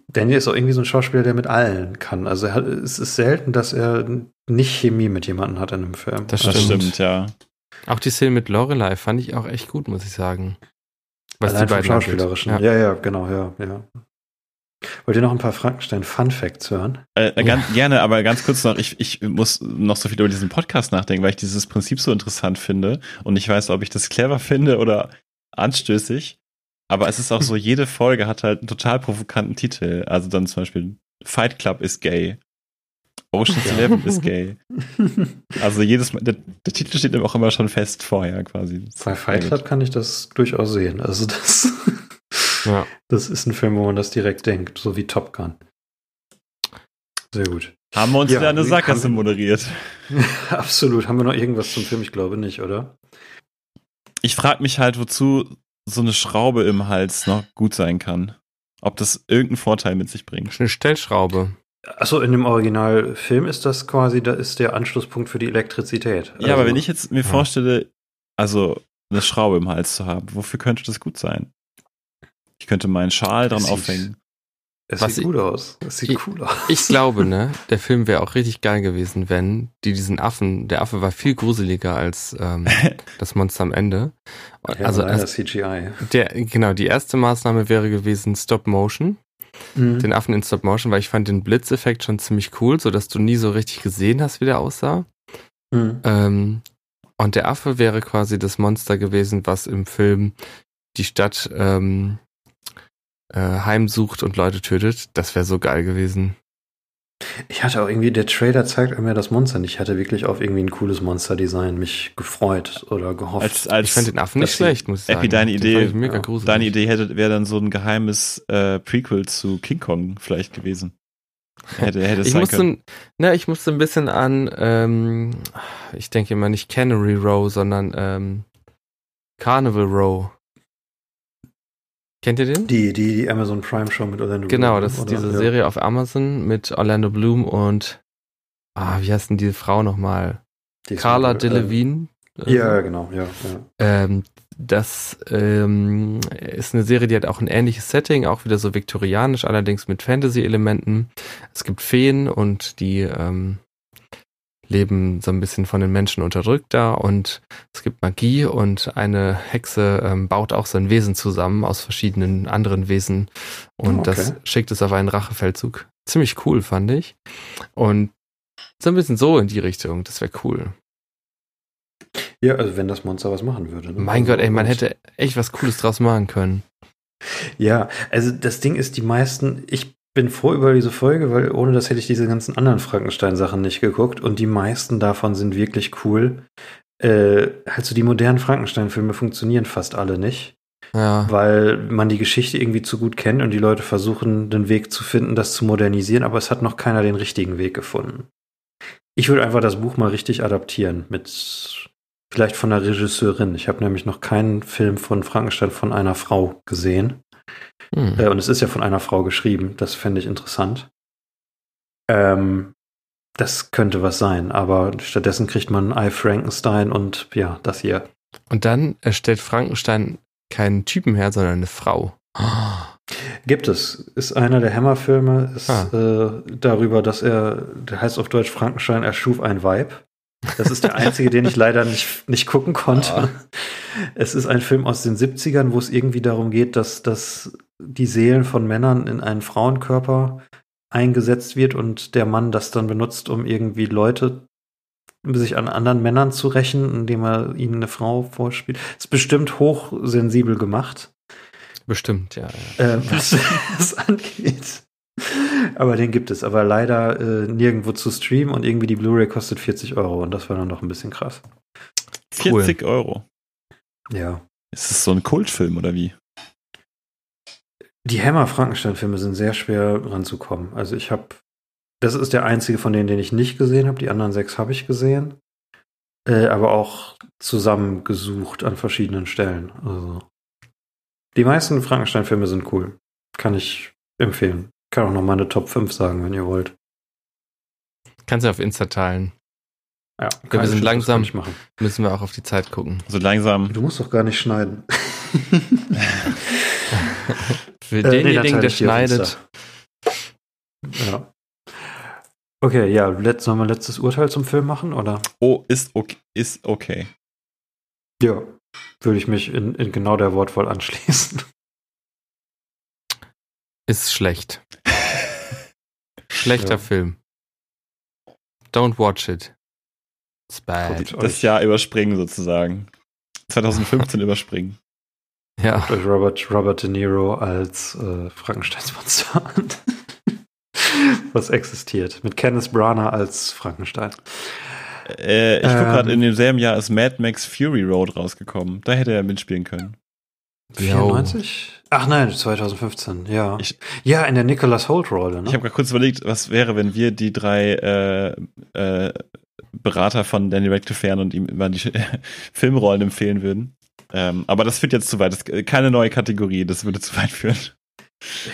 Speaker 2: Daniel ist auch irgendwie so ein Schauspieler, der mit allen kann. Also er hat, es ist selten, dass er nicht Chemie mit jemandem hat in einem Film.
Speaker 4: Das
Speaker 3: Das
Speaker 4: Stimmt.
Speaker 3: stimmt, ja.
Speaker 4: Auch die Szene mit Lorelei fand ich auch echt gut, muss ich sagen. Was
Speaker 2: Allein
Speaker 4: die
Speaker 2: vom
Speaker 4: beiden angeht.
Speaker 2: Schauspielerischen.
Speaker 4: Ja.
Speaker 2: Ja. ja, genau, ja, ja. Wollt ihr noch ein paar Frankenstein-Fun-Facts hören?
Speaker 3: Äh, äh, ganz, Gerne, aber ganz kurz noch, ich, ich muss noch so viel über diesen Podcast nachdenken, weil ich dieses Prinzip so interessant finde und ich weiß, ob ich das clever finde oder anstößig. Aber es ist auch so, (laughs) jede Folge hat halt einen total provokanten Titel. Also dann zum Beispiel Fight Club ist gay. Ocean's
Speaker 2: Ja.
Speaker 3: Eleven ist gay. (laughs) Also jedes Mal, der, der Titel steht auch immer schon fest vorher quasi.
Speaker 2: Bei Fight Club kann ich das durchaus sehen. Also das, (laughs)
Speaker 4: Ja.
Speaker 2: das ist ein Film, wo man das direkt denkt, so wie Top Gun. Sehr gut.
Speaker 3: Haben wir uns
Speaker 2: Ja,
Speaker 3: wieder eine Sackgasse moderiert. (laughs)
Speaker 2: Absolut. Haben wir noch irgendwas zum Film? Ich glaube nicht, oder?
Speaker 3: Ich frage mich halt, wozu so eine Schraube im Hals noch gut sein kann. Ob das irgendeinen Vorteil mit sich bringt.
Speaker 4: Eine Stellschraube.
Speaker 2: Achso, in dem Originalfilm ist das quasi, da ist der Anschlusspunkt für die Elektrizität.
Speaker 3: Ja, aber
Speaker 2: Also,
Speaker 3: wenn ich jetzt mir vorstelle, also eine Schraube im Hals zu haben, wofür könnte das gut sein? Ich könnte meinen Schal dran
Speaker 2: sieht-
Speaker 3: aufhängen.
Speaker 2: Es
Speaker 4: Was
Speaker 2: sieht
Speaker 4: ich-
Speaker 2: gut aus. Es sieht
Speaker 4: ich-
Speaker 2: cool aus.
Speaker 4: Ich glaube, ne, (laughs) der Film wäre auch richtig geil gewesen, wenn die diesen Affen, der Affe war viel gruseliger als ähm, (laughs) das Monster am Ende.
Speaker 2: Ja,
Speaker 4: also
Speaker 2: leider
Speaker 4: erst,
Speaker 2: CGI.
Speaker 4: der, genau, die erste Maßnahme wäre gewesen Stop Motion,
Speaker 2: Mhm.
Speaker 4: den Affen in Stop Motion, weil ich fand den Blitzeffekt schon ziemlich cool, so dass du nie so richtig gesehen hast, wie der aussah.
Speaker 2: Mhm.
Speaker 4: Ähm, und der Affe wäre quasi das Monster gewesen, was im Film die Stadt ähm, äh, heimsucht und Leute tötet. Das wäre so geil gewesen.
Speaker 2: Ich hatte auch irgendwie, der Trailer zeigt mir das Monster nicht. Ich hatte wirklich auf irgendwie ein cooles Monster-Design mich gefreut oder gehofft.
Speaker 3: Als, als
Speaker 4: Ich fand den Affen nicht schlecht, muss ich sagen.
Speaker 3: Epi, deine Idee-
Speaker 4: mega
Speaker 2: ja,
Speaker 4: gruselig.
Speaker 3: deine Idee hätte wäre dann so ein geheimes äh, Prequel zu King Kong vielleicht gewesen. Hätte, hätte es
Speaker 4: Ich
Speaker 3: sein
Speaker 4: musste,
Speaker 3: können.
Speaker 4: ne, ich musste ein bisschen an, ähm, ich denke immer nicht Cannery Row, sondern ähm, Carnival Row. Kennt ihr den?
Speaker 2: die, die, die Amazon Prime Show mit Orlando
Speaker 4: Genau,
Speaker 2: Bloom,
Speaker 4: das ist diese
Speaker 2: Ja.
Speaker 4: Serie auf Amazon mit Orlando Bloom und ah, wie heißt denn diese Frau nochmal?
Speaker 2: Die
Speaker 4: Carla
Speaker 2: mit,
Speaker 4: Delevingne.
Speaker 2: Äh, ja, genau, ja, ja.
Speaker 4: Ähm, das ähm, ist eine Serie, die hat auch ein ähnliches Setting, auch wieder so viktorianisch, allerdings mit Fantasy-Elementen. Es gibt Feen und die ähm, leben so ein bisschen von den Menschen unterdrückt da und es gibt Magie und eine Hexe ähm, baut auch sein Wesen zusammen aus verschiedenen anderen Wesen und
Speaker 2: Oh, okay.
Speaker 4: das schickt es auf einen Rachefeldzug. Ziemlich cool, fand ich. Und so ein bisschen so in die Richtung, das wäre cool.
Speaker 2: Ja, also wenn das Monster was machen würde. Ne?
Speaker 4: Mein
Speaker 2: also,
Speaker 4: Gott, ey, man
Speaker 2: und-
Speaker 4: hätte echt was Cooles draus machen können.
Speaker 2: Ja, also das Ding ist, die meisten, ich bin froh über diese Folge, weil ohne das hätte ich diese ganzen anderen Frankenstein-Sachen nicht geguckt und die meisten davon sind wirklich cool. Äh, halt so die modernen Frankenstein-Filme funktionieren fast alle nicht,
Speaker 4: Ja.
Speaker 2: weil man die Geschichte irgendwie zu gut kennt und die Leute versuchen, den Weg zu finden, das zu modernisieren, aber es hat noch keiner den richtigen Weg gefunden. Ich würde einfach das Buch mal richtig adaptieren mit vielleicht von einer Regisseurin. Ich habe nämlich noch keinen Film von Frankenstein von einer Frau gesehen.
Speaker 4: Hm.
Speaker 2: Äh, und es ist ja von einer Frau geschrieben. Das fände ich interessant. Ähm, das könnte was sein, aber stattdessen kriegt man I Frankenstein und ja, das hier.
Speaker 4: Und dann erstellt Frankenstein keinen Typen her, sondern eine Frau.
Speaker 2: Gibt es. Ist einer der Hammer-Filme, ist
Speaker 4: Ah.
Speaker 2: äh, darüber, dass er, der heißt auf Deutsch Frankenstein, erschuf ein Weib. Das ist der einzige, den ich leider nicht, nicht gucken konnte.
Speaker 4: Ah.
Speaker 2: Es ist ein Film aus den 70ern, wo es irgendwie darum geht, dass, dass die Seelen von Männern in einen Frauenkörper eingesetzt wird und der Mann das dann benutzt, um irgendwie Leute sich an anderen Männern zu rächen, indem er ihnen eine Frau vorspielt. Ist bestimmt hochsensibel gemacht
Speaker 4: Bestimmt, ja. ja.
Speaker 2: äh, was (laughs) das angeht. Aber den gibt es, aber leider äh, nirgendwo zu streamen und irgendwie die Blu-ray kostet 40 Euro und das war dann noch ein bisschen krass.
Speaker 3: 40 Euro.
Speaker 2: Ja.
Speaker 3: Ist das so ein Kultfilm oder wie?
Speaker 2: Die Hammer Frankenstein-Filme sind sehr schwer ranzukommen. Also ich habe, das ist der einzige von denen, den ich nicht gesehen habe. Die anderen sechs habe ich gesehen, äh, aber auch zusammengesucht an verschiedenen Stellen. Also die meisten Frankenstein-Filme sind cool. Kann ich empfehlen. Kann auch noch mal eine Top 5 sagen, wenn ihr wollt.
Speaker 4: Kannst du auf Insta teilen.
Speaker 2: Ja,
Speaker 4: wir sind langsam. Müssen wir auch auf die Zeit gucken.
Speaker 3: So langsam.
Speaker 2: Du musst doch gar nicht schneiden. (laughs)
Speaker 4: Für
Speaker 2: Äh, nee,
Speaker 4: denjenigen,
Speaker 2: teile
Speaker 4: der schneidet.
Speaker 2: Ja. Okay, ja, let, sollen wir letztes Urteil zum Film machen, oder?
Speaker 3: Oh, ist okay. Ist okay.
Speaker 2: Ja. Würde ich mich in, in genau der Wortwahl anschließen.
Speaker 4: Ist schlecht. Schlechter
Speaker 2: Ja.
Speaker 4: Film. Don't watch it. It's bad.
Speaker 3: Das Jahr überspringen sozusagen. 2015 (laughs) überspringen.
Speaker 4: Ja.
Speaker 2: Guckt euch Robert, Robert De Niro als äh, Frankensteins Monster an. (laughs) Was existiert. Mit Kenneth Branagh als Frankenstein.
Speaker 3: Äh, ich guck
Speaker 2: Ähm.
Speaker 3: gerade, in demselben Jahr ist Mad Max Fury Road rausgekommen. Da hätte er mitspielen können.
Speaker 2: 94? Ach nein, 2015, ja.
Speaker 3: Ich-
Speaker 2: ja, in der Nicholas Holt-Rolle, ne?
Speaker 3: Ich habe gerade kurz überlegt, was wäre, wenn wir die drei äh, äh, Berater von Danny Radcliffe wären und ihm immer die (laughs) Filmrollen empfehlen würden. Ähm, aber das führt jetzt zu weit. Das ist keine neue Kategorie, das würde zu weit führen.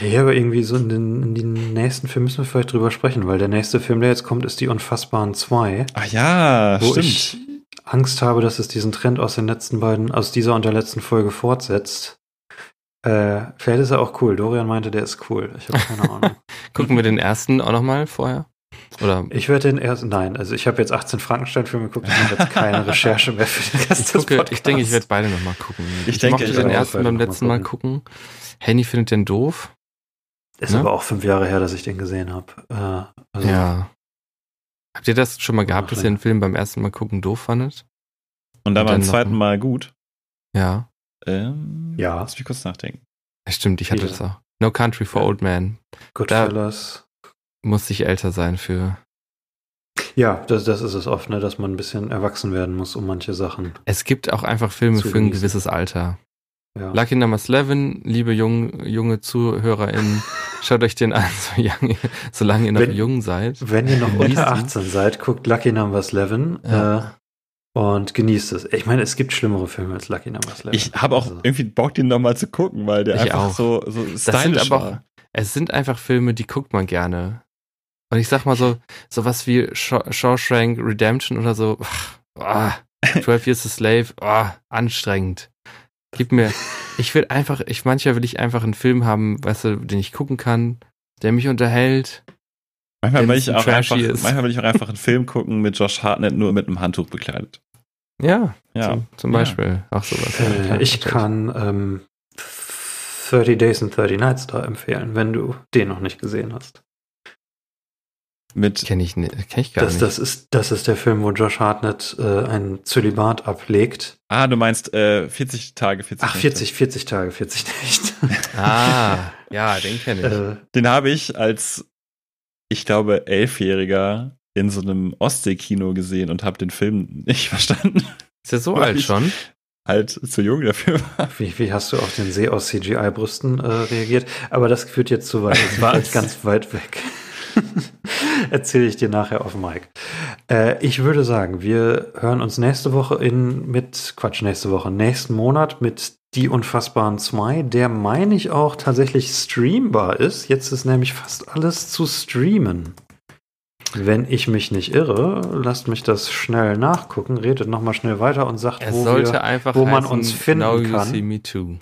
Speaker 2: Ja, aber irgendwie so in den, in den nächsten Film müssen wir vielleicht drüber sprechen, weil der nächste Film, der jetzt kommt, ist die Unfassbaren 2,
Speaker 3: Ach ja,
Speaker 2: wo
Speaker 3: stimmt.
Speaker 2: ich Angst habe, dass es diesen Trend aus den letzten beiden, aus dieser und der letzten Folge fortsetzt. Äh, vielleicht ist er auch cool. Dorian meinte, der ist cool. Ich habe keine (laughs) Ahnung.
Speaker 4: Gucken wir den ersten auch nochmal vorher? Oder
Speaker 2: Ich werde den erst, nein, also ich habe jetzt 18 Frankenstein-Filme geguckt, ich mache jetzt keine (laughs) Recherche mehr für den Rest
Speaker 4: ich
Speaker 2: des
Speaker 4: gucke, ich
Speaker 2: Podcasts.
Speaker 4: denke, ich werde beide nochmal gucken.
Speaker 3: Ich denke,
Speaker 4: mochte
Speaker 3: ich
Speaker 4: den
Speaker 3: auch.
Speaker 4: ersten
Speaker 2: beide
Speaker 4: beim letzten Mal gucken. Henny findet den doof.
Speaker 2: Ist
Speaker 4: ne?
Speaker 2: aber auch fünf Jahre her, dass ich den gesehen habe. Äh, also,
Speaker 4: Ja. Habt ihr das schon mal gehabt, dass ihr einen Film beim ersten Mal gucken doof fandet?
Speaker 3: Und dann
Speaker 4: Und
Speaker 3: beim
Speaker 4: dann
Speaker 3: zweiten Mal gut.
Speaker 4: Ja.
Speaker 3: Ähm,
Speaker 2: Ja.
Speaker 3: Lass mich kurz nachdenken.
Speaker 4: Stimmt, ich hatte
Speaker 2: Viele.
Speaker 4: das auch. No Country for
Speaker 2: Ja.
Speaker 4: Old Men.
Speaker 2: Goodfellas.
Speaker 4: Musste ich älter sein für.
Speaker 2: Ja, das, das ist es oft, ne, dass man ein bisschen erwachsen werden muss, um manche Sachen.
Speaker 4: Es gibt auch einfach Filme für ein gewisses Alter.
Speaker 2: Ja.
Speaker 4: Lucky Number 11, liebe jung, junge ZuhörerInnen, (laughs) schaut euch den an, so young, solange ihr noch
Speaker 2: Wenn-
Speaker 4: jung seid.
Speaker 2: Wenn ihr noch unter
Speaker 4: ihn.
Speaker 2: 18 seid, guckt Lucky Number 11
Speaker 4: Ja.
Speaker 2: äh, und genießt es. Ich meine, es gibt schlimmere Filme als Lucky Number 11.
Speaker 3: Ich habe auch
Speaker 2: Also,
Speaker 3: irgendwie Bock, den nochmal zu gucken, weil der
Speaker 4: Ich
Speaker 3: einfach
Speaker 4: auch.
Speaker 3: so, so
Speaker 4: sind
Speaker 3: stylisch
Speaker 4: aber auch-
Speaker 3: war.
Speaker 4: Es sind einfach Filme, die guckt man gerne. Und ich sag mal so, sowas wie Shaw- Shawshank Redemption oder so, ah, (laughs) 12 Years a Slave, ah, anstrengend. Gib mir, ich will einfach, ich manchmal will ich einfach einen Film haben, weißt du, den ich gucken kann, der mich unterhält.
Speaker 3: Manchmal will, ich auch einfach, manchmal will ich auch einfach einen Film gucken mit Josh Hartnett nur mit einem Handtuch bekleidet.
Speaker 4: Ja, ja. Zum, zum Beispiel. Ja. Auch sowas.
Speaker 2: Äh, ich kann ähm, 30 Days and 30 Nights da empfehlen, wenn du den noch nicht gesehen hast.
Speaker 4: Mit kenne ich, kenn ich gar
Speaker 2: das,
Speaker 4: nicht.
Speaker 2: Das ist, das ist der Film, wo Josh Hartnett äh, ein Zölibat ablegt.
Speaker 3: Ah, du meinst äh, 40 Tage, 40
Speaker 2: Ach, 40, 40 Tage, 40 Nächte. (laughs)
Speaker 4: ah, ja, den kenne ich. Äh,
Speaker 3: den habe ich als, ich glaube, Elfjähriger in so einem Ostsee-Kino gesehen und habe den Film nicht (laughs) verstanden.
Speaker 4: Ist er so alt schon?
Speaker 3: Halt zu jung dafür war.
Speaker 2: Wie, wie hast du auf den See aus CGI-Brüsten äh, reagiert? Aber das führt jetzt zu weit. Das war (laughs) halt ganz weit weg. (laughs) Erzähle ich dir nachher auf Mike. Äh, ich würde sagen, wir hören uns nächste Woche in mit, Quatsch, nächste Woche, nächsten Monat mit Die Unfassbaren 2, der meine ich auch tatsächlich streambar ist. Jetzt ist nämlich fast alles zu streamen. Wenn ich mich nicht irre, lasst mich das schnell nachgucken, redet nochmal schnell weiter und sagt,
Speaker 4: wo, wir,
Speaker 2: wo man uns finden now you kann.
Speaker 4: See me too.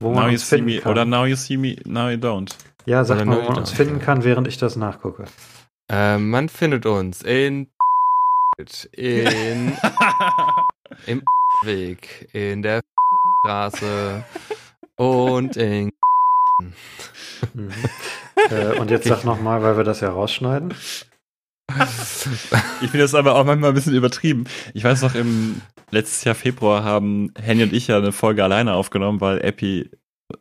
Speaker 3: Wo now man uns finden me, kann. Oder now you see me, now you don't.
Speaker 2: Ja, sag mal, wo man uns finden kann, während ich das nachgucke.
Speaker 4: Äh, man findet uns in in (laughs) im Weg, in der Straße und in
Speaker 2: mhm. äh, und jetzt sag nochmal, weil wir das ja rausschneiden.
Speaker 3: ich finde das aber auch manchmal ein bisschen übertrieben. Ich weiß noch, im letztes Jahr Februar haben Henny und ich ja eine Folge alleine aufgenommen, weil Epi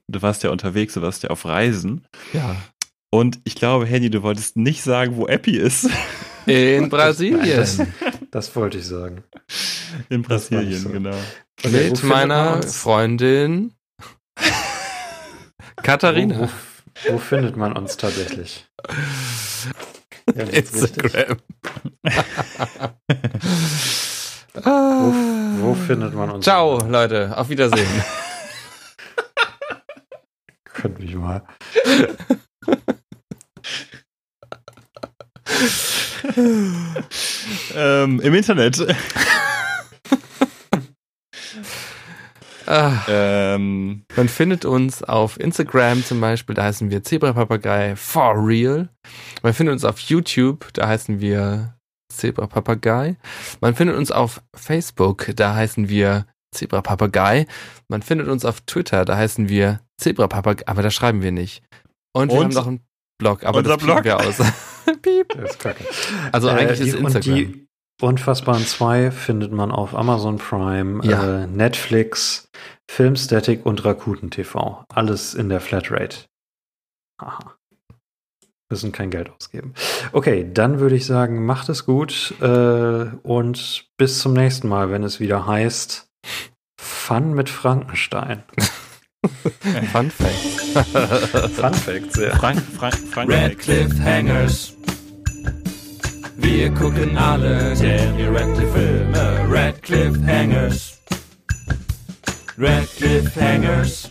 Speaker 3: du warst ja unterwegs, du warst ja auf Reisen.
Speaker 4: Ja.
Speaker 3: Und ich glaube, Henny, du wolltest nicht sagen, wo Epi ist.
Speaker 4: In (laughs) Brasilien. Das,
Speaker 2: das wollte ich sagen.
Speaker 3: In Brasilien, so. genau.
Speaker 4: Okay, Mit meiner Freundin (laughs) Katharina.
Speaker 2: Wo, wo, wo, findet man uns tatsächlich?
Speaker 4: Ja, Instagram.
Speaker 2: wo, wo findet man uns?
Speaker 4: Ciao, Leute. Auf Wiedersehen. (laughs)
Speaker 2: Könnt mich mal.
Speaker 3: ähm, Im Internet.
Speaker 4: Ah, ähm, man findet uns auf Instagram zum Beispiel, da heißen wir Zebra Papagei for real. Man findet uns auf YouTube, da heißen wir Zebra Papagei. Man findet uns auf Facebook, da heißen wir Zebra Papagei. Man findet uns auf Twitter, da heißen wir Zebra Papagei, aber da schreiben wir nicht. Und wir Und? haben noch einen Blog, aber Unser das Blog? wir aus. (laughs)
Speaker 2: Piep. Das ist kacke.
Speaker 4: Also eigentlich äh, ist Instagram. Und die
Speaker 2: Unfassbaren 2 findet man auf Amazon Prime, ja. äh, Netflix, Filmstatic und Rakuten TV. Alles in der Flatrate. Aha. Müssen kein Geld ausgeben. Okay, dann würde ich sagen, macht es gut äh, und bis zum nächsten Mal, wenn es wieder heißt Fun mit Frankenstein. (laughs) (laughs)
Speaker 4: Fun Fact.
Speaker 2: Fun Fact, sehr. Frank,
Speaker 1: Frank, Frank Red Cliffhangers. Wir gucken alle Daniel Radcliffe Filme. Red Cliffhangers. Red Cliffhangers.